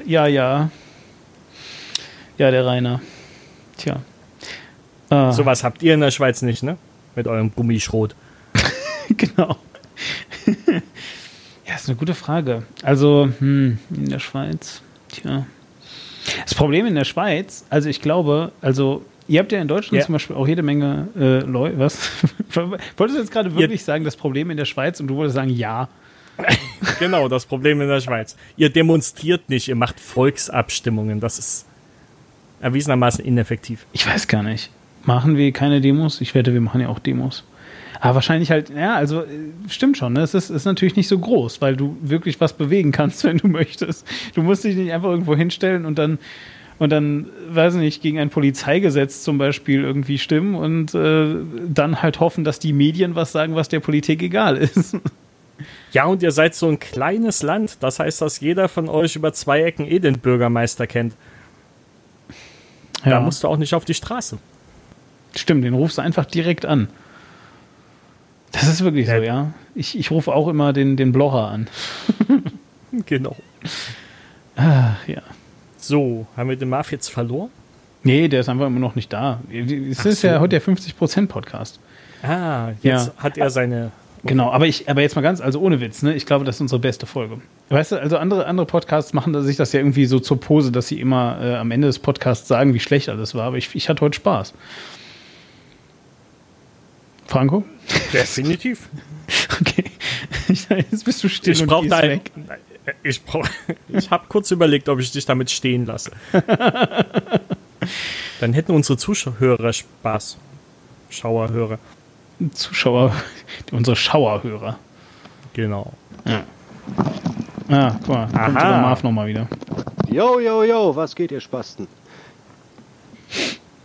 Ja, ja. Ja, der Rainer. Tja. Ah, Sowas habt ihr in der Schweiz nicht, ne? Mit eurem Gummischrot. genau. Ja, ist eine gute Frage. Also, hm, in der Schweiz, tja. Das Problem in der Schweiz, also ich glaube, also ihr habt ja in Deutschland Ja. zum Beispiel auch jede Menge äh, Leute, was? Wolltest du jetzt gerade wirklich sagen, das Problem in der Schweiz und du wolltest sagen, ja. Genau, das Problem in der Schweiz. Ihr demonstriert nicht, ihr macht Volksabstimmungen. Das ist erwiesenermaßen ineffektiv. Ich weiß gar nicht. Machen wir keine Demos? Ich wette, wir machen ja auch Demos. Aber wahrscheinlich halt, ja, also äh, stimmt schon, ne? es ist, ist natürlich nicht so groß, weil du wirklich was bewegen kannst, wenn du möchtest. Du musst dich nicht einfach irgendwo hinstellen und dann, und dann, weiß ich nicht, gegen ein Polizeigesetz zum Beispiel irgendwie stimmen und äh, dann halt hoffen, dass die Medien was sagen, was der Politik egal ist. Ja, und ihr seid so ein kleines Land. Das heißt, dass jeder von euch über zwei Ecken eh den Bürgermeister kennt. Da musst du auch nicht auf die Straße. Stimmt, den rufst du einfach direkt an. Das ist wirklich so, ja. Ich, ich rufe auch immer den, den Blocher an. Genau. Ach, ja. So, haben wir den Marv jetzt verloren? Nee, der ist einfach immer noch nicht da. Es ist ja heute der 50%-Podcast. Ah, jetzt Ja. hat er seine. Genau, aber ich, aber jetzt mal ganz, also ohne Witz, ne? Ich glaube, das ist unsere beste Folge. Weißt du, also andere, andere Podcasts machen sich das ja irgendwie so zur Pose, dass sie immer äh, am Ende des Podcasts sagen, wie schlecht alles war. Aber ich, ich hatte heute Spaß. Franco? Definitiv. Okay. Jetzt bist du still Ich und brauche gehst da ein, weg. Ich, brauch, ich habe kurz überlegt, ob ich dich damit stehen lasse. Dann hätten unsere Zuschauer Spaß. Schauerhörer. Zuschauer, unsere Schauerhörer. Genau. Ah, guck mal, kommt Aha. der Marv nochmal wieder. Yo, yo, yo, was geht, ihr Spasten?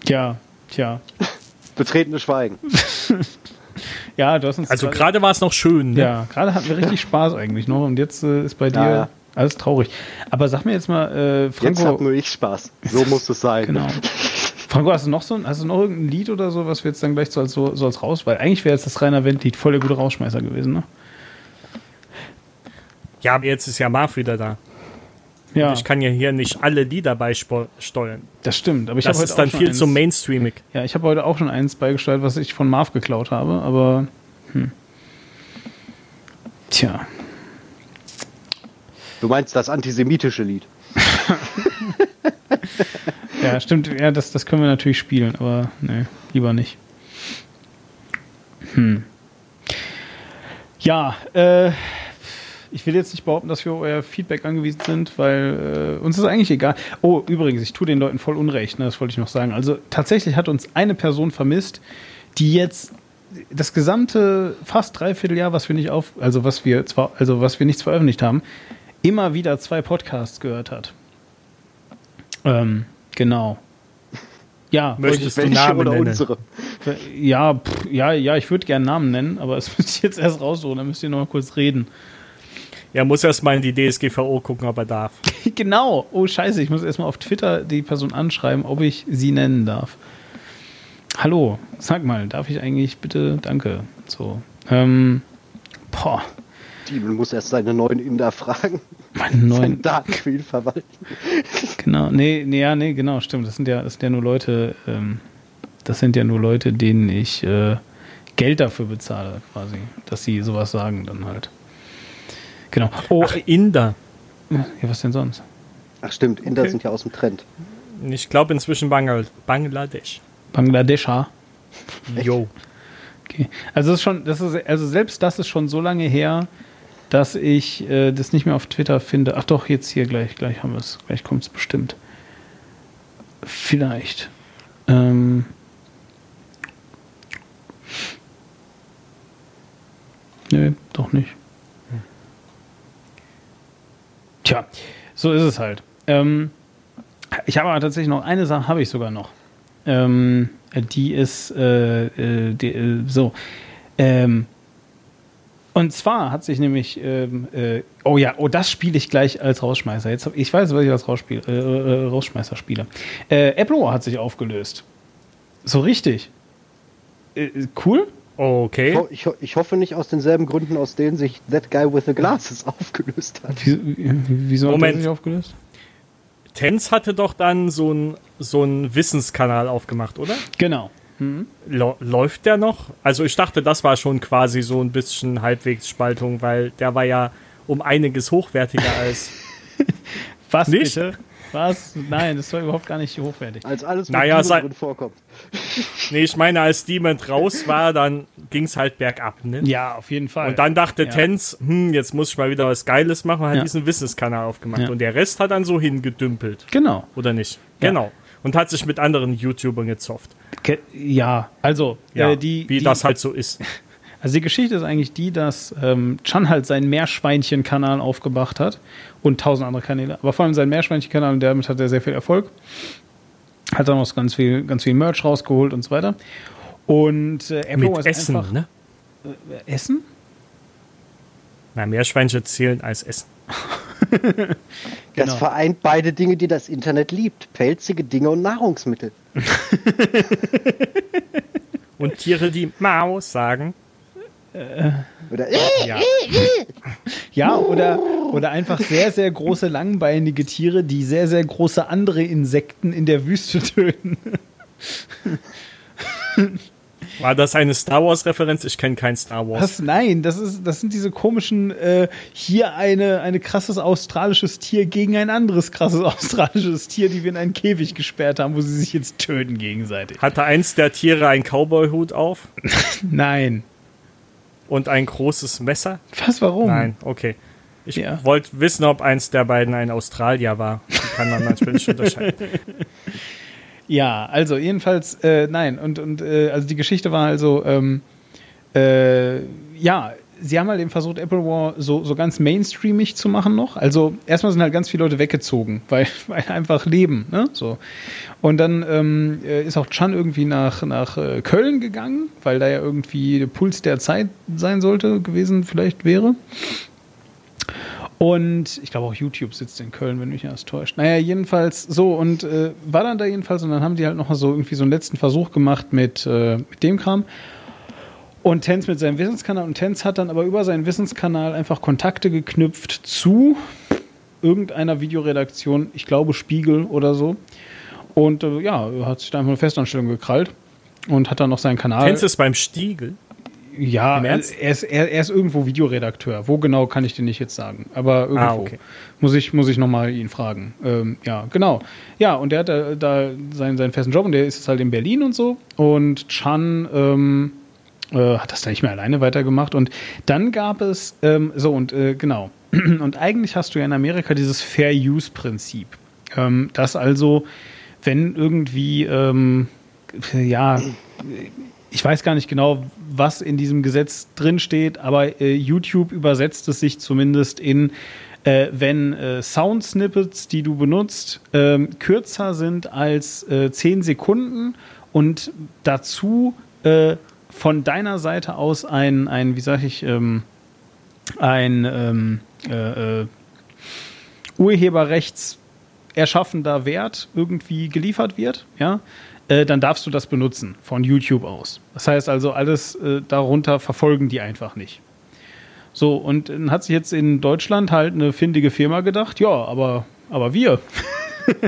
Tja, tja. Betretene Schweigen. Ja, du hast uns Also gerade war es noch schön. Ne? Ja, gerade hatten wir richtig Spaß eigentlich noch und jetzt äh, ist bei dir Ja, ja. alles traurig. Aber sag mir jetzt mal, äh, Jetzt hab Franco, nur ich Spaß. So muss es sein. genau. Franco, hast du noch so ein, hast du noch irgendein Lied oder so, was wir jetzt dann gleich so als, so, so als raus, weil eigentlich wäre jetzt das Rainer Wendt-Lied voll der gute Rausschmeißer gewesen, ne? Ja, aber jetzt ist ja Marv wieder da. Ja, Ich kann ja hier nicht alle Lieder beisteuern. das stimmt. Aber ich habe Das heute ist dann auch schon viel eins, zu mainstreamig. Ja, ich habe heute auch schon eins beigesteuert, was ich von Marv geklaut habe, aber hm. Tja, Du meinst das antisemitische Lied. ja, stimmt. Ja, das, das können wir natürlich spielen, aber nee, lieber nicht. Hm. Ja, äh, ich will jetzt nicht behaupten, dass wir auf euer Feedback angewiesen sind, weil äh, uns ist eigentlich egal. Oh, übrigens, ich tue den Leuten voll Unrecht, ne, das wollte ich noch sagen. Also tatsächlich hat uns eine Person vermisst, die jetzt das gesamte fast dreiviertel Jahr, was wir nicht auf, also was wir zwar, also was wir nichts veröffentlicht haben, immer wieder zwei Podcasts gehört hat. Ähm, genau. Ja, Möchtest du Namen oder nennen? unsere? ja, pff, ja, ja, ich würde gerne Namen nennen, aber das müsst ihr jetzt erst raussuchen, dann müsst ihr noch mal kurz reden. Er muss erst mal in die DSGVO gucken, ob er darf. genau. Oh, scheiße, ich muss erstmal auf Twitter die Person anschreiben, ob ich sie nennen darf. Hallo, sag mal, darf ich eigentlich bitte, danke. So. Ähm, boah, Demon muss erst seine neuen Inder fragen. meine neuen. Sein Datenquell verwalten. Genau, nee, nee, ja, nee, genau, stimmt. Das sind ja, das sind ja nur Leute, ähm, das sind ja nur Leute, denen ich äh, Geld dafür bezahle, quasi, dass sie sowas sagen dann halt. Genau. Oh, Ach, Inder. ja, was denn sonst? Ach stimmt, Inder Okay. sind ja aus dem Trend. Ich glaube inzwischen Bangl Bangladesch. Bangladescher. Jo. Okay. Also das ist schon, das ist, also selbst das ist schon so lange her, dass ich äh, das nicht mehr auf Twitter finde. Ach doch, jetzt hier gleich, gleich haben wir es, gleich kommt es bestimmt. Vielleicht. Ähm. Nö, doch nicht. Tja, so ist es halt. Ähm, ich habe aber tatsächlich noch eine Sache, habe ich sogar noch. Ähm, die ist äh, äh, die, äh, so. Ähm, und zwar hat sich nämlich, ähm, äh, oh ja, oh, das spiele ich gleich als Rausschmeißer. Jetzt hab, ich weiß, was ich als Rausspiel, äh, äh, Rausschmeißer spiele. Äh, Apple hat sich aufgelöst. So richtig. Cool. Ich, Okay. ho ich, ho ich hoffe nicht aus denselben Gründen, aus denen sich That Guy with the Glasses aufgelöst hat. Wieso, hat Moment. er sich aufgelöst? Tens hatte doch dann so einen so einen Wissenskanal aufgemacht, oder? Genau. Lo- Läuft der noch? Also ich dachte, das war schon quasi so ein bisschen halbwegs Spaltung, weil der war ja um einiges hochwertiger als. Was Nicht? bitte? Was? Nein, das war überhaupt gar nicht hochwertig. Als alles mit Naja, sei- drin vorkommt. Nee, ich meine, als Demon raus war, dann ging es halt bergab, ne? Ja, auf jeden Fall. Und dann dachte Ja. Tens, hm, jetzt muss ich mal wieder was Geiles machen, und hat Ja. diesen Wissenskanal aufgemacht. Ja. Und der Rest hat dann so hingedümpelt. Genau. Oder nicht? Ja. Genau. Und hat sich mit anderen YouTubern gezofft. Ke ja, also Ja, äh, die, wie die, das halt so ist. Also die Geschichte ist eigentlich die, dass ähm, Chan halt seinen Meerschweinchen-Kanal aufgemacht hat und tausend andere Kanäle, aber vor allem seinen Meerschweinchen-Kanal und damit hat er sehr viel Erfolg. Hat dann auch ganz viel, ganz viel Merch rausgeholt und so weiter. Und äh, Apple Mit ist Essen, einfach, ne? Äh, Essen? Na, Meerschweinchen zählen als Essen. Das Genau. vereint beide Dinge, die das Internet liebt. Pelzige Dinge und Nahrungsmittel. Und Tiere, die Maus sagen. Oder Ja. Ja, oder, oder einfach sehr, sehr große, langbeinige Tiere, die sehr, sehr große andere Insekten in der Wüste töten. War das eine Star Wars-Referenz? Ich kenne kein Star Wars. Was? Nein, das, ist, das sind diese komischen, äh, hier eine, eine krasses australisches Tier gegen ein anderes krasses australisches Tier, die wir in einen Käfig gesperrt haben, wo sie sich jetzt töten gegenseitig. Hatte eins der Tiere einen Cowboy-Hut auf Nein. Und ein großes Messer? Was, warum? Nein, okay. Ich Ja. wollte wissen, ob eins der beiden ein Australier war. Die kann man manchmal nicht unterscheiden. Ja, also jedenfalls, äh, nein, und, und äh, also die Geschichte war also, ähm, äh, ja, sie haben halt eben versucht, Apple War so, so ganz mainstreamig zu machen noch. Also erstmal sind halt ganz viele Leute weggezogen, weil, weil einfach leben, ne? So. Und dann ähm, äh, ist auch Chan irgendwie nach, nach äh, Köln gegangen, weil da ja irgendwie der Puls der Zeit sein sollte, gewesen vielleicht wäre. Und ich glaube auch YouTube sitzt in Köln, wenn mich das täuscht. Naja, jedenfalls so und äh, war dann da jedenfalls und dann haben die halt noch so irgendwie so einen letzten Versuch gemacht mit, äh, mit dem Kram. Und Tenz mit seinem Wissenskanal und Tenz hat dann aber über seinen Wissenskanal einfach Kontakte geknüpft zu irgendeiner Videoredaktion, ich glaube Spiegel oder so. Und äh, ja, hat sich da einfach eine Festanstellung gekrallt und hat dann noch seinen Kanal. Du es beim Stiegel? Ja, Ernst? er ist, er, er ist irgendwo Videoredakteur. Wo genau kann ich dir nicht jetzt sagen. Aber irgendwo. Ah, okay. Muss ich, muss ich nochmal ihn fragen. Ähm, ja, genau. Ja, und der hat da, da seinen, seinen festen Job und der ist jetzt halt in Berlin und so. Und Chan ähm, äh, hat das da nicht mehr alleine weitergemacht. Und dann gab es, ähm, so und äh, genau. Und eigentlich hast du ja in Amerika dieses Fair Use-Prinzip. Ähm, dass also, wenn irgendwie, ähm, ja, ich weiß gar nicht genau, was in diesem Gesetz drinsteht, aber äh, YouTube übersetzt es sich zumindest in, äh, wenn äh, Sound-Snippets, die du benutzt, ähm, kürzer sind als äh, 10 Sekunden und dazu äh, von deiner Seite aus ein, ein wie sag ich, ähm, ein ähm, äh, äh, Urheberrechts erschaffender Wert irgendwie geliefert wird, ja, äh, dann darfst du das benutzen von YouTube aus. Das heißt also, alles äh, darunter verfolgen die einfach nicht. So, und dann hat sich jetzt in Deutschland halt eine findige Firma gedacht, ja, aber, aber wir.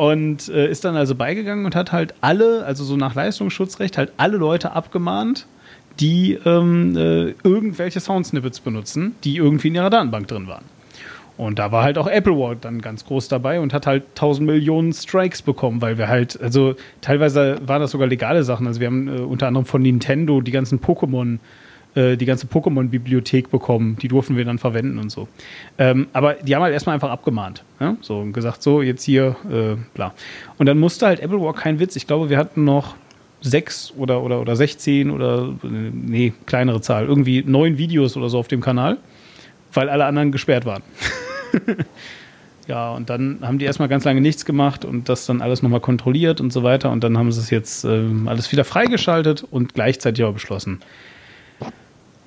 und äh, ist dann also beigegangen und hat halt alle, also so nach Leistungsschutzrecht, halt alle Leute abgemahnt, die ähm, äh, irgendwelche Soundsnippets benutzen, die irgendwie in ihrer Datenbank drin waren. Und da war halt auch Apple Watch dann ganz groß dabei und hat halt 1000 Millionen Strikes bekommen, weil wir halt, also teilweise waren das sogar legale Sachen. Also wir haben äh, unter anderem von Nintendo die ganzen Pokémon, äh, die ganze Pokémon-Bibliothek bekommen. Die durften wir dann verwenden und so. Ähm, aber die haben halt erstmal einfach abgemahnt. Ja? So und gesagt, so, jetzt hier, äh, bla. Und dann musste halt Apple Watch, kein Witz, ich glaube, wir hatten noch sechs oder, oder, oder 16 oder, äh, nee, kleinere Zahl, irgendwie neun Videos oder so auf dem Kanal, weil alle anderen gesperrt waren. ja, und dann haben die erstmal ganz lange nichts gemacht und das dann alles nochmal kontrolliert und so weiter. Und dann haben sie es jetzt ähm, alles wieder freigeschaltet und gleichzeitig aber beschlossen,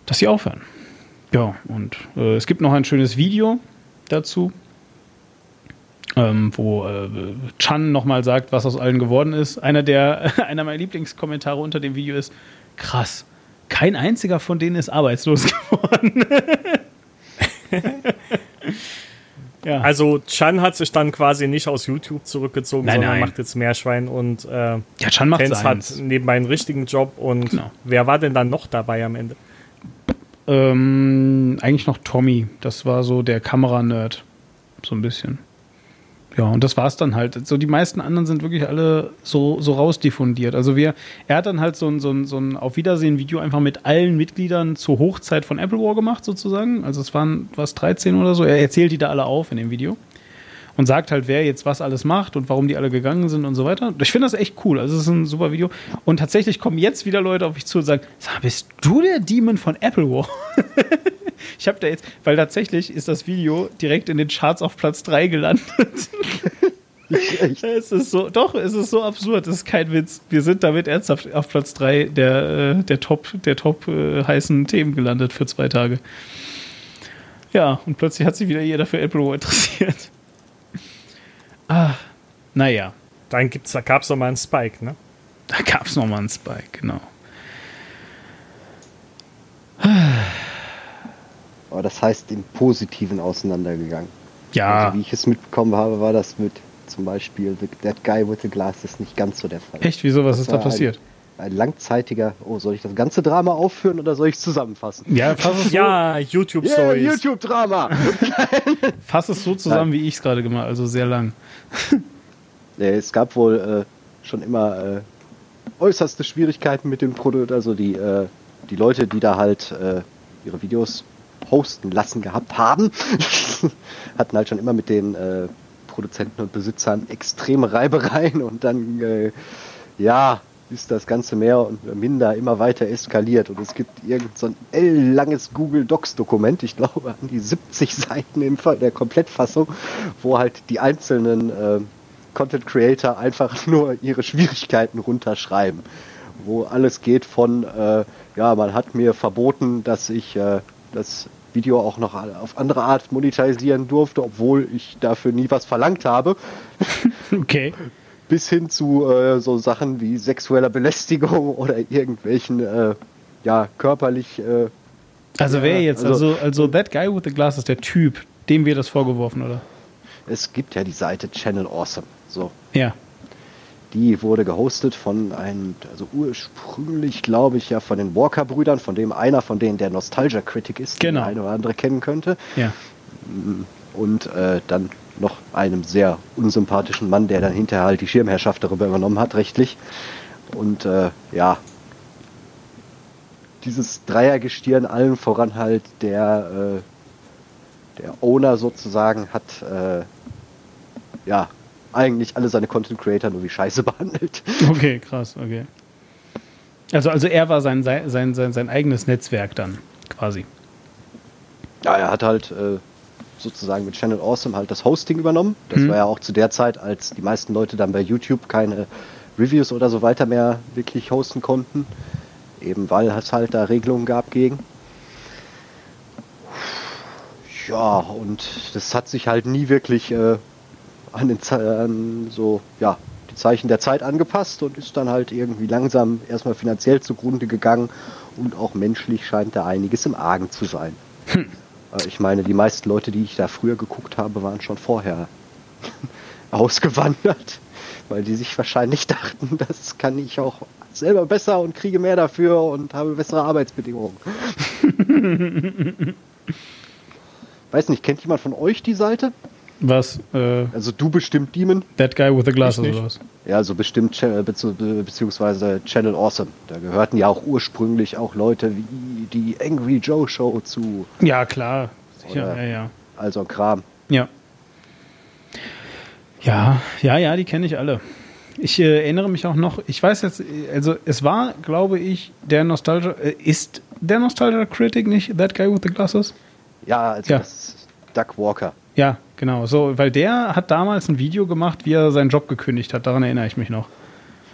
dass sie aufhören. Ja, und äh, es gibt noch ein schönes Video dazu, ähm, wo äh, Chan nochmal sagt, was aus allen geworden ist. Einer, der, einer meiner Lieblingskommentare unter dem Video ist, krass, kein einziger von denen ist arbeitslos geworden. Ja. Also Chan hat sich dann quasi nicht aus YouTube zurückgezogen, Nein, sondern nein. macht jetzt Meerschwein und äh, Ja, Chan macht Tens hat nebenbei einen richtigen Job und Genau. wer war denn dann noch dabei am Ende? Ähm, eigentlich noch Tommy. Das war so der Kameranerd. So ein bisschen. Ja, und das war's dann halt. So die meisten anderen sind wirklich alle so, so rausdiffundiert. Also wir, er hat dann halt so ein, so ein, so ein Auf Wiedersehen-Video einfach mit allen Mitgliedern zur Hochzeit von Apple War gemacht, sozusagen. Also es waren was 13 oder so. Er erzählt die da alle auf in dem Video. Und sagt halt, wer jetzt was alles macht und warum die alle gegangen sind und so weiter. Ich finde das echt cool. Also es ist ein super Video. Und tatsächlich kommen jetzt wieder Leute auf mich zu und sagen, sag, bist du der Demon von Apple War? Ich habe da jetzt, weil tatsächlich ist das Video direkt in den Charts auf Platz 3 gelandet. es ist so, doch, es ist so absurd, das ist kein Witz. Wir sind damit ernsthaft auf Platz 3 der, äh, der Top, der Top äh, heißen Themen gelandet für zwei Tage. Ja, und plötzlich hat sich wieder jeder für Apple War interessiert. Ah, naja. Dann gibt's, da gab es noch mal einen Spike, ne? Da gab es nochmal einen Spike, genau. Aber das heißt im Positiven auseinandergegangen. Ja. Also, wie ich es mitbekommen habe, war das mit zum Beispiel The, That Guy with the Glasses nicht ganz so der Fall. Echt? Wieso? Was Das ist da passiert? Ein, ein langzeitiger. Oh, soll ich das ganze Drama aufführen oder soll ich es zusammenfassen? Ja, fass es so, Ja, YouTube Yeah, Stories. YouTube-Drama! fass es so zusammen, wie ich es gerade gemacht also sehr lang. Es gab wohl äh, schon immer äh, äußerste Schwierigkeiten mit dem Produkt. Also die, äh, die Leute, die da halt äh, ihre Videos hosten lassen gehabt haben, hatten halt schon immer mit den äh, Produzenten und Besitzern extreme Reibereien und dann, äh, ja, ist das Ganze mehr und minder immer weiter eskaliert. Und es gibt irgend so ein L-langes Google Docs-Dokument, ich glaube an die 70 Seiten in der Komplettfassung, wo halt die einzelnen äh, Content Creator einfach nur ihre Schwierigkeiten runterschreiben. Wo alles geht von, äh, ja, man hat mir verboten, dass ich äh, das Video auch noch auf andere Art monetarisieren durfte, obwohl ich dafür nie was verlangt habe. Okay. Bis hin zu äh, so Sachen wie sexueller Belästigung oder irgendwelchen, äh, ja, körperlich. Äh, Also wer jetzt? also- Also, also that guy with the glasses, der Typ, dem wir das vorgeworfen, oder? es gibt ja die Seite Channel Awesome. So, Ja. Die wurde gehostet von einem, also ursprünglich glaube ich ja von den Walker-Brüdern, von dem einer von denen der Nostalgia-Critic ist, den Genau. der eine oder andere kennen könnte. Ja. Und äh, dann noch einem sehr unsympathischen Mann, der dann hinterher halt die Schirmherrschaft darüber übernommen hat, rechtlich. Und äh, ja, dieses Dreiergestirn allen voran halt der, äh, der Owner sozusagen hat äh, ja eigentlich alle seine Content Creator nur wie Scheiße behandelt. Okay, krass, okay. Also, also er war sein, sein, sein, sein, sein eigenes Netzwerk dann, quasi. Ja, er hat halt äh, sozusagen mit Channel Awesome halt das Hosting übernommen. Das Mhm. war ja auch zu der Zeit, als die meisten Leute dann bei YouTube keine Reviews oder so weiter mehr wirklich hosten konnten. Eben weil es halt da Regelungen gab gegen. Ja, und das hat sich halt nie wirklich äh, an, den, Ze- an so, ja, die Zeichen der Zeit angepasst und ist dann halt irgendwie langsam erstmal finanziell zugrunde gegangen und auch menschlich scheint da einiges im Argen zu sein. Äh, Ich meine, die meisten Leute, die ich da früher geguckt habe, waren schon vorher ausgewandert, weil die sich wahrscheinlich dachten, das kann ich auch selber besser und kriege mehr dafür und habe bessere Arbeitsbedingungen. Weiß nicht, kennt jemand von euch die Seite? Was? Äh, Also du bestimmt Demon? that guy with the glasses oder was? Ja, also bestimmt äh, bezieh- be- beziehungsweise Channel Awesome. Da gehörten ja auch ursprünglich auch Leute wie die Angry Joe Show zu. Ja, klar. Sicher, Oder- ja, ja. Also ein Kram. Ja. Ja, ja, ja, die kenne ich alle. Ich äh, erinnere mich auch noch, ich weiß jetzt, also es war, glaube ich, der Nostalgia, äh, ist der Nostalgia Critic nicht That Guy with the Glasses? Ja, also Ja. das ist Doug Walker. Ja, genau, so, weil der hat damals ein Video gemacht, wie er seinen Job gekündigt hat, daran erinnere ich mich noch.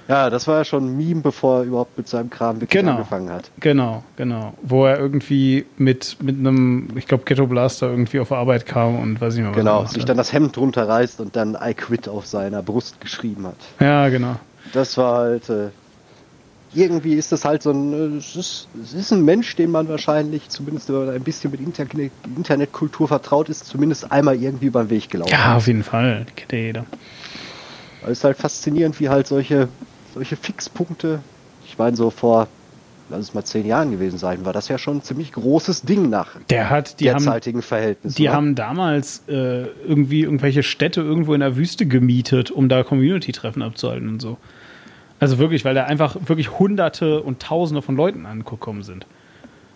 Ja, das war ja schon ein Meme, bevor er überhaupt mit seinem Kram wirklich Genau. angefangen hat. Genau, genau. Wo er irgendwie mit, mit einem, ich glaube, Ghetto Blaster irgendwie auf Arbeit kam und weiß nicht mehr was. Genau, sich dann das Hemd runterreißt und dann I quit auf seiner Brust geschrieben hat. Ja, genau. Das war halt, äh, irgendwie ist das halt so ein, äh, es ist, es ist ein Mensch, den man wahrscheinlich, zumindest wenn man ein bisschen mit Internet, Internetkultur vertraut ist, zumindest einmal irgendwie über den Weg gelaufen. Ja, auf jeden Fall. Kennt ja jeder. Es ist halt faszinierend, wie halt solche, solche Fixpunkte, ich meine, so vor, lass es mal zehn Jahren gewesen sein, war das ja schon ein ziemlich großes Ding nach Der hat, die haben, derzeitigen Verhältnissen. die oder? haben damals äh, irgendwie irgendwelche Städte irgendwo in der Wüste gemietet, um da Community-Treffen abzuhalten und so. Also wirklich, weil da einfach wirklich Hunderte und Tausende von Leuten angekommen sind.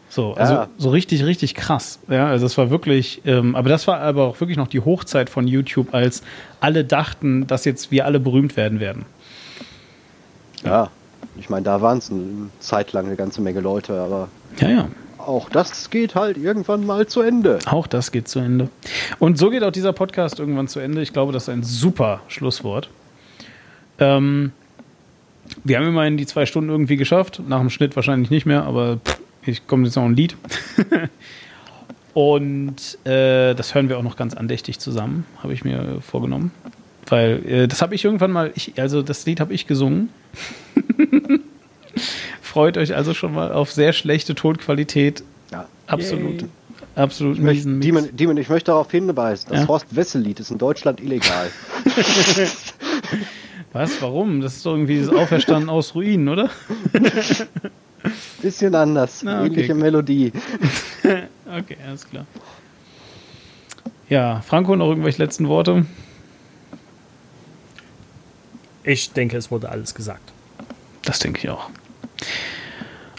So, also Ja. so richtig, richtig krass. Ja, also es war wirklich, ähm, aber das war aber auch wirklich noch die Hochzeit von YouTube, als alle dachten, dass jetzt wir alle berühmt werden werden. Ja, ich meine, da waren es eine Zeit lang eine ganze Menge Leute, aber Ja, ja. auch das geht halt irgendwann mal zu Ende. Auch das geht zu Ende. Und so geht auch dieser Podcast irgendwann zu Ende. Ich glaube, das ist ein super Schlusswort. Ähm, wir haben immerhin die zwei Stunden irgendwie geschafft. Nach dem Schnitt wahrscheinlich nicht mehr, aber pff, ich komme jetzt noch ein Lied. Und äh, das hören wir auch noch ganz andächtig zusammen, habe ich mir vorgenommen. Weil äh, das habe ich irgendwann mal, ich, also das Lied habe ich gesungen. Freut euch also schon mal auf sehr schlechte Tonqualität. Ja. Absolut. Absolut Ich möchte. Demon, Demon, ich möchte darauf hinweisen, das Ja. Horst Wessel-Lied ist in Deutschland illegal. Was? Warum? Das ist doch irgendwie das Auferstanden aus Ruinen, oder? Bisschen anders, Ah, okay, ähnliche. Melodie. Okay, alles klar. Ja, Franco, noch irgendwelche letzten Worte? Ich denke, es wurde alles gesagt. Das denke ich auch.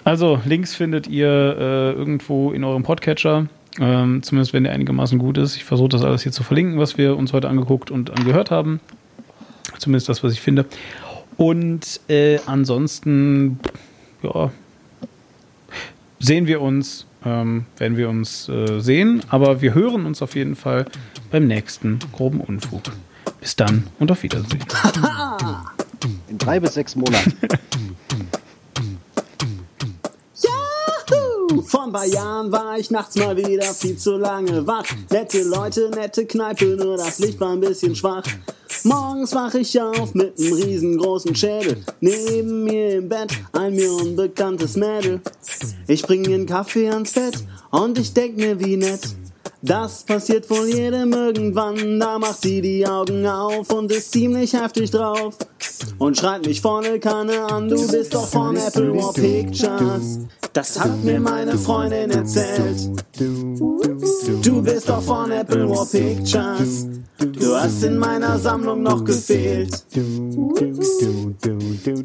Also, Links findet ihr äh, irgendwo in eurem Podcatcher. Ähm, zumindest wenn der einigermaßen gut ist. Ich versuche das alles hier zu verlinken, was wir uns heute angeguckt und angehört haben. Zumindest das, was ich finde. Und äh, ansonsten, ja, sehen wir uns, ähm, werden wir uns äh, sehen. Aber wir hören uns auf jeden Fall beim nächsten groben Unfug. Bis dann und auf Wiedersehen. In drei bis sechs Monaten. Vor ein paar Jahren war ich nachts mal wieder viel zu lange wach. Nette Leute, nette Kneipe, nur das Licht war ein bisschen schwach. Morgens wach ich auf mit einem riesengroßen Schädel. Neben mir im Bett ein mir unbekanntes Mädel. Ich bring ihren Kaffee ans Bett und ich denk mir wie nett. Das passiert wohl jedem irgendwann, da macht sie die Augen auf und ist ziemlich heftig drauf. Und schreit mich volle Kanne an, du bist doch von Apple War Pictures. Das hat mir meine Freundin erzählt. Du bist doch von Apple War Pictures. Du hast in meiner Sammlung noch gefehlt.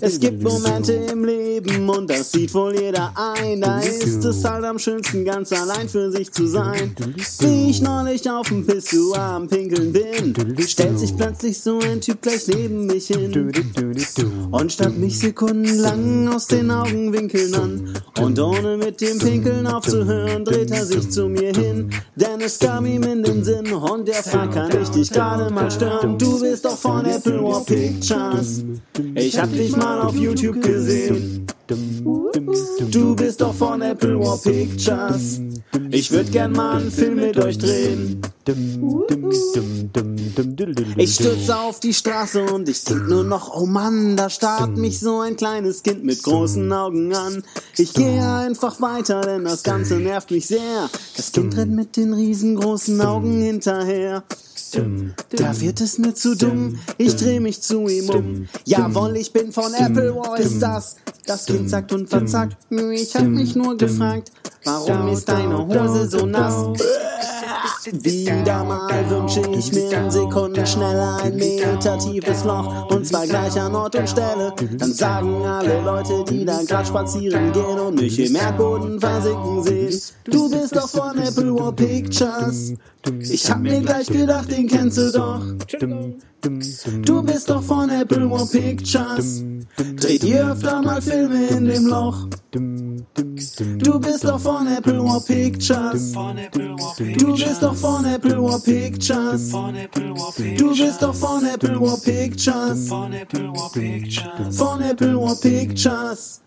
Es gibt Momente im Leben und das sieht wohl jeder ein. Da ist es halt am schönsten, ganz allein für sich zu sein. Wie ich neulich auf dem Pissoir am Pinkeln bin, stellt sich plötzlich so ein Typ gleich neben mich hin. Und statt mich sekundenlang aus den Augenwinkeln an und ohne mit dem Pinkeln aufzuhören, dreht er sich zu mir hin. Denn es kam ihm in den Sinn und er fragt, kann ich dich gerade mal stören? Du bist doch von Apple War Pictures. Ich hab dich mal auf YouTube gesehen. Du bist doch von Apple War Pictures. Ich würd gern mal einen Film mit euch drehen. Ich stürze auf die Straße und ich denk nur noch, oh Mann, da starrt mich so ein kleines Kind mit großen Augen an. Ich gehe einfach weiter, denn das Ganze nervt mich sehr. Das Kind rennt mit den riesengroßen Augen hinterher. Da wird es mir zu dumm, ich dreh mich zu ihm um. Jawohl, ich bin von Apple, wow ist das. Das Kind sagt und verzagt, ich hab mich nur gefragt, warum ist deine Hose so nass? Wieder mal wünsche ich mir in Sekunden schneller ein Meter tiefes Loch und zwar gleich an Ort und Stelle. Dann sagen alle Leute, die da grad spazieren gehen und mich im Erdboden versinken sehen. Du bist doch von Apple War Pictures. Ich hab mir gleich gedacht, den kennst du doch. Du bist doch von Apple War Pictures. Dreht ihr öfter mal Filme in dem Loch? Du bist doch von Apple War Pictures. Du bist doch von Apple War Pictures. Du bist doch von Apple War Pictures. Von Apple War Pictures.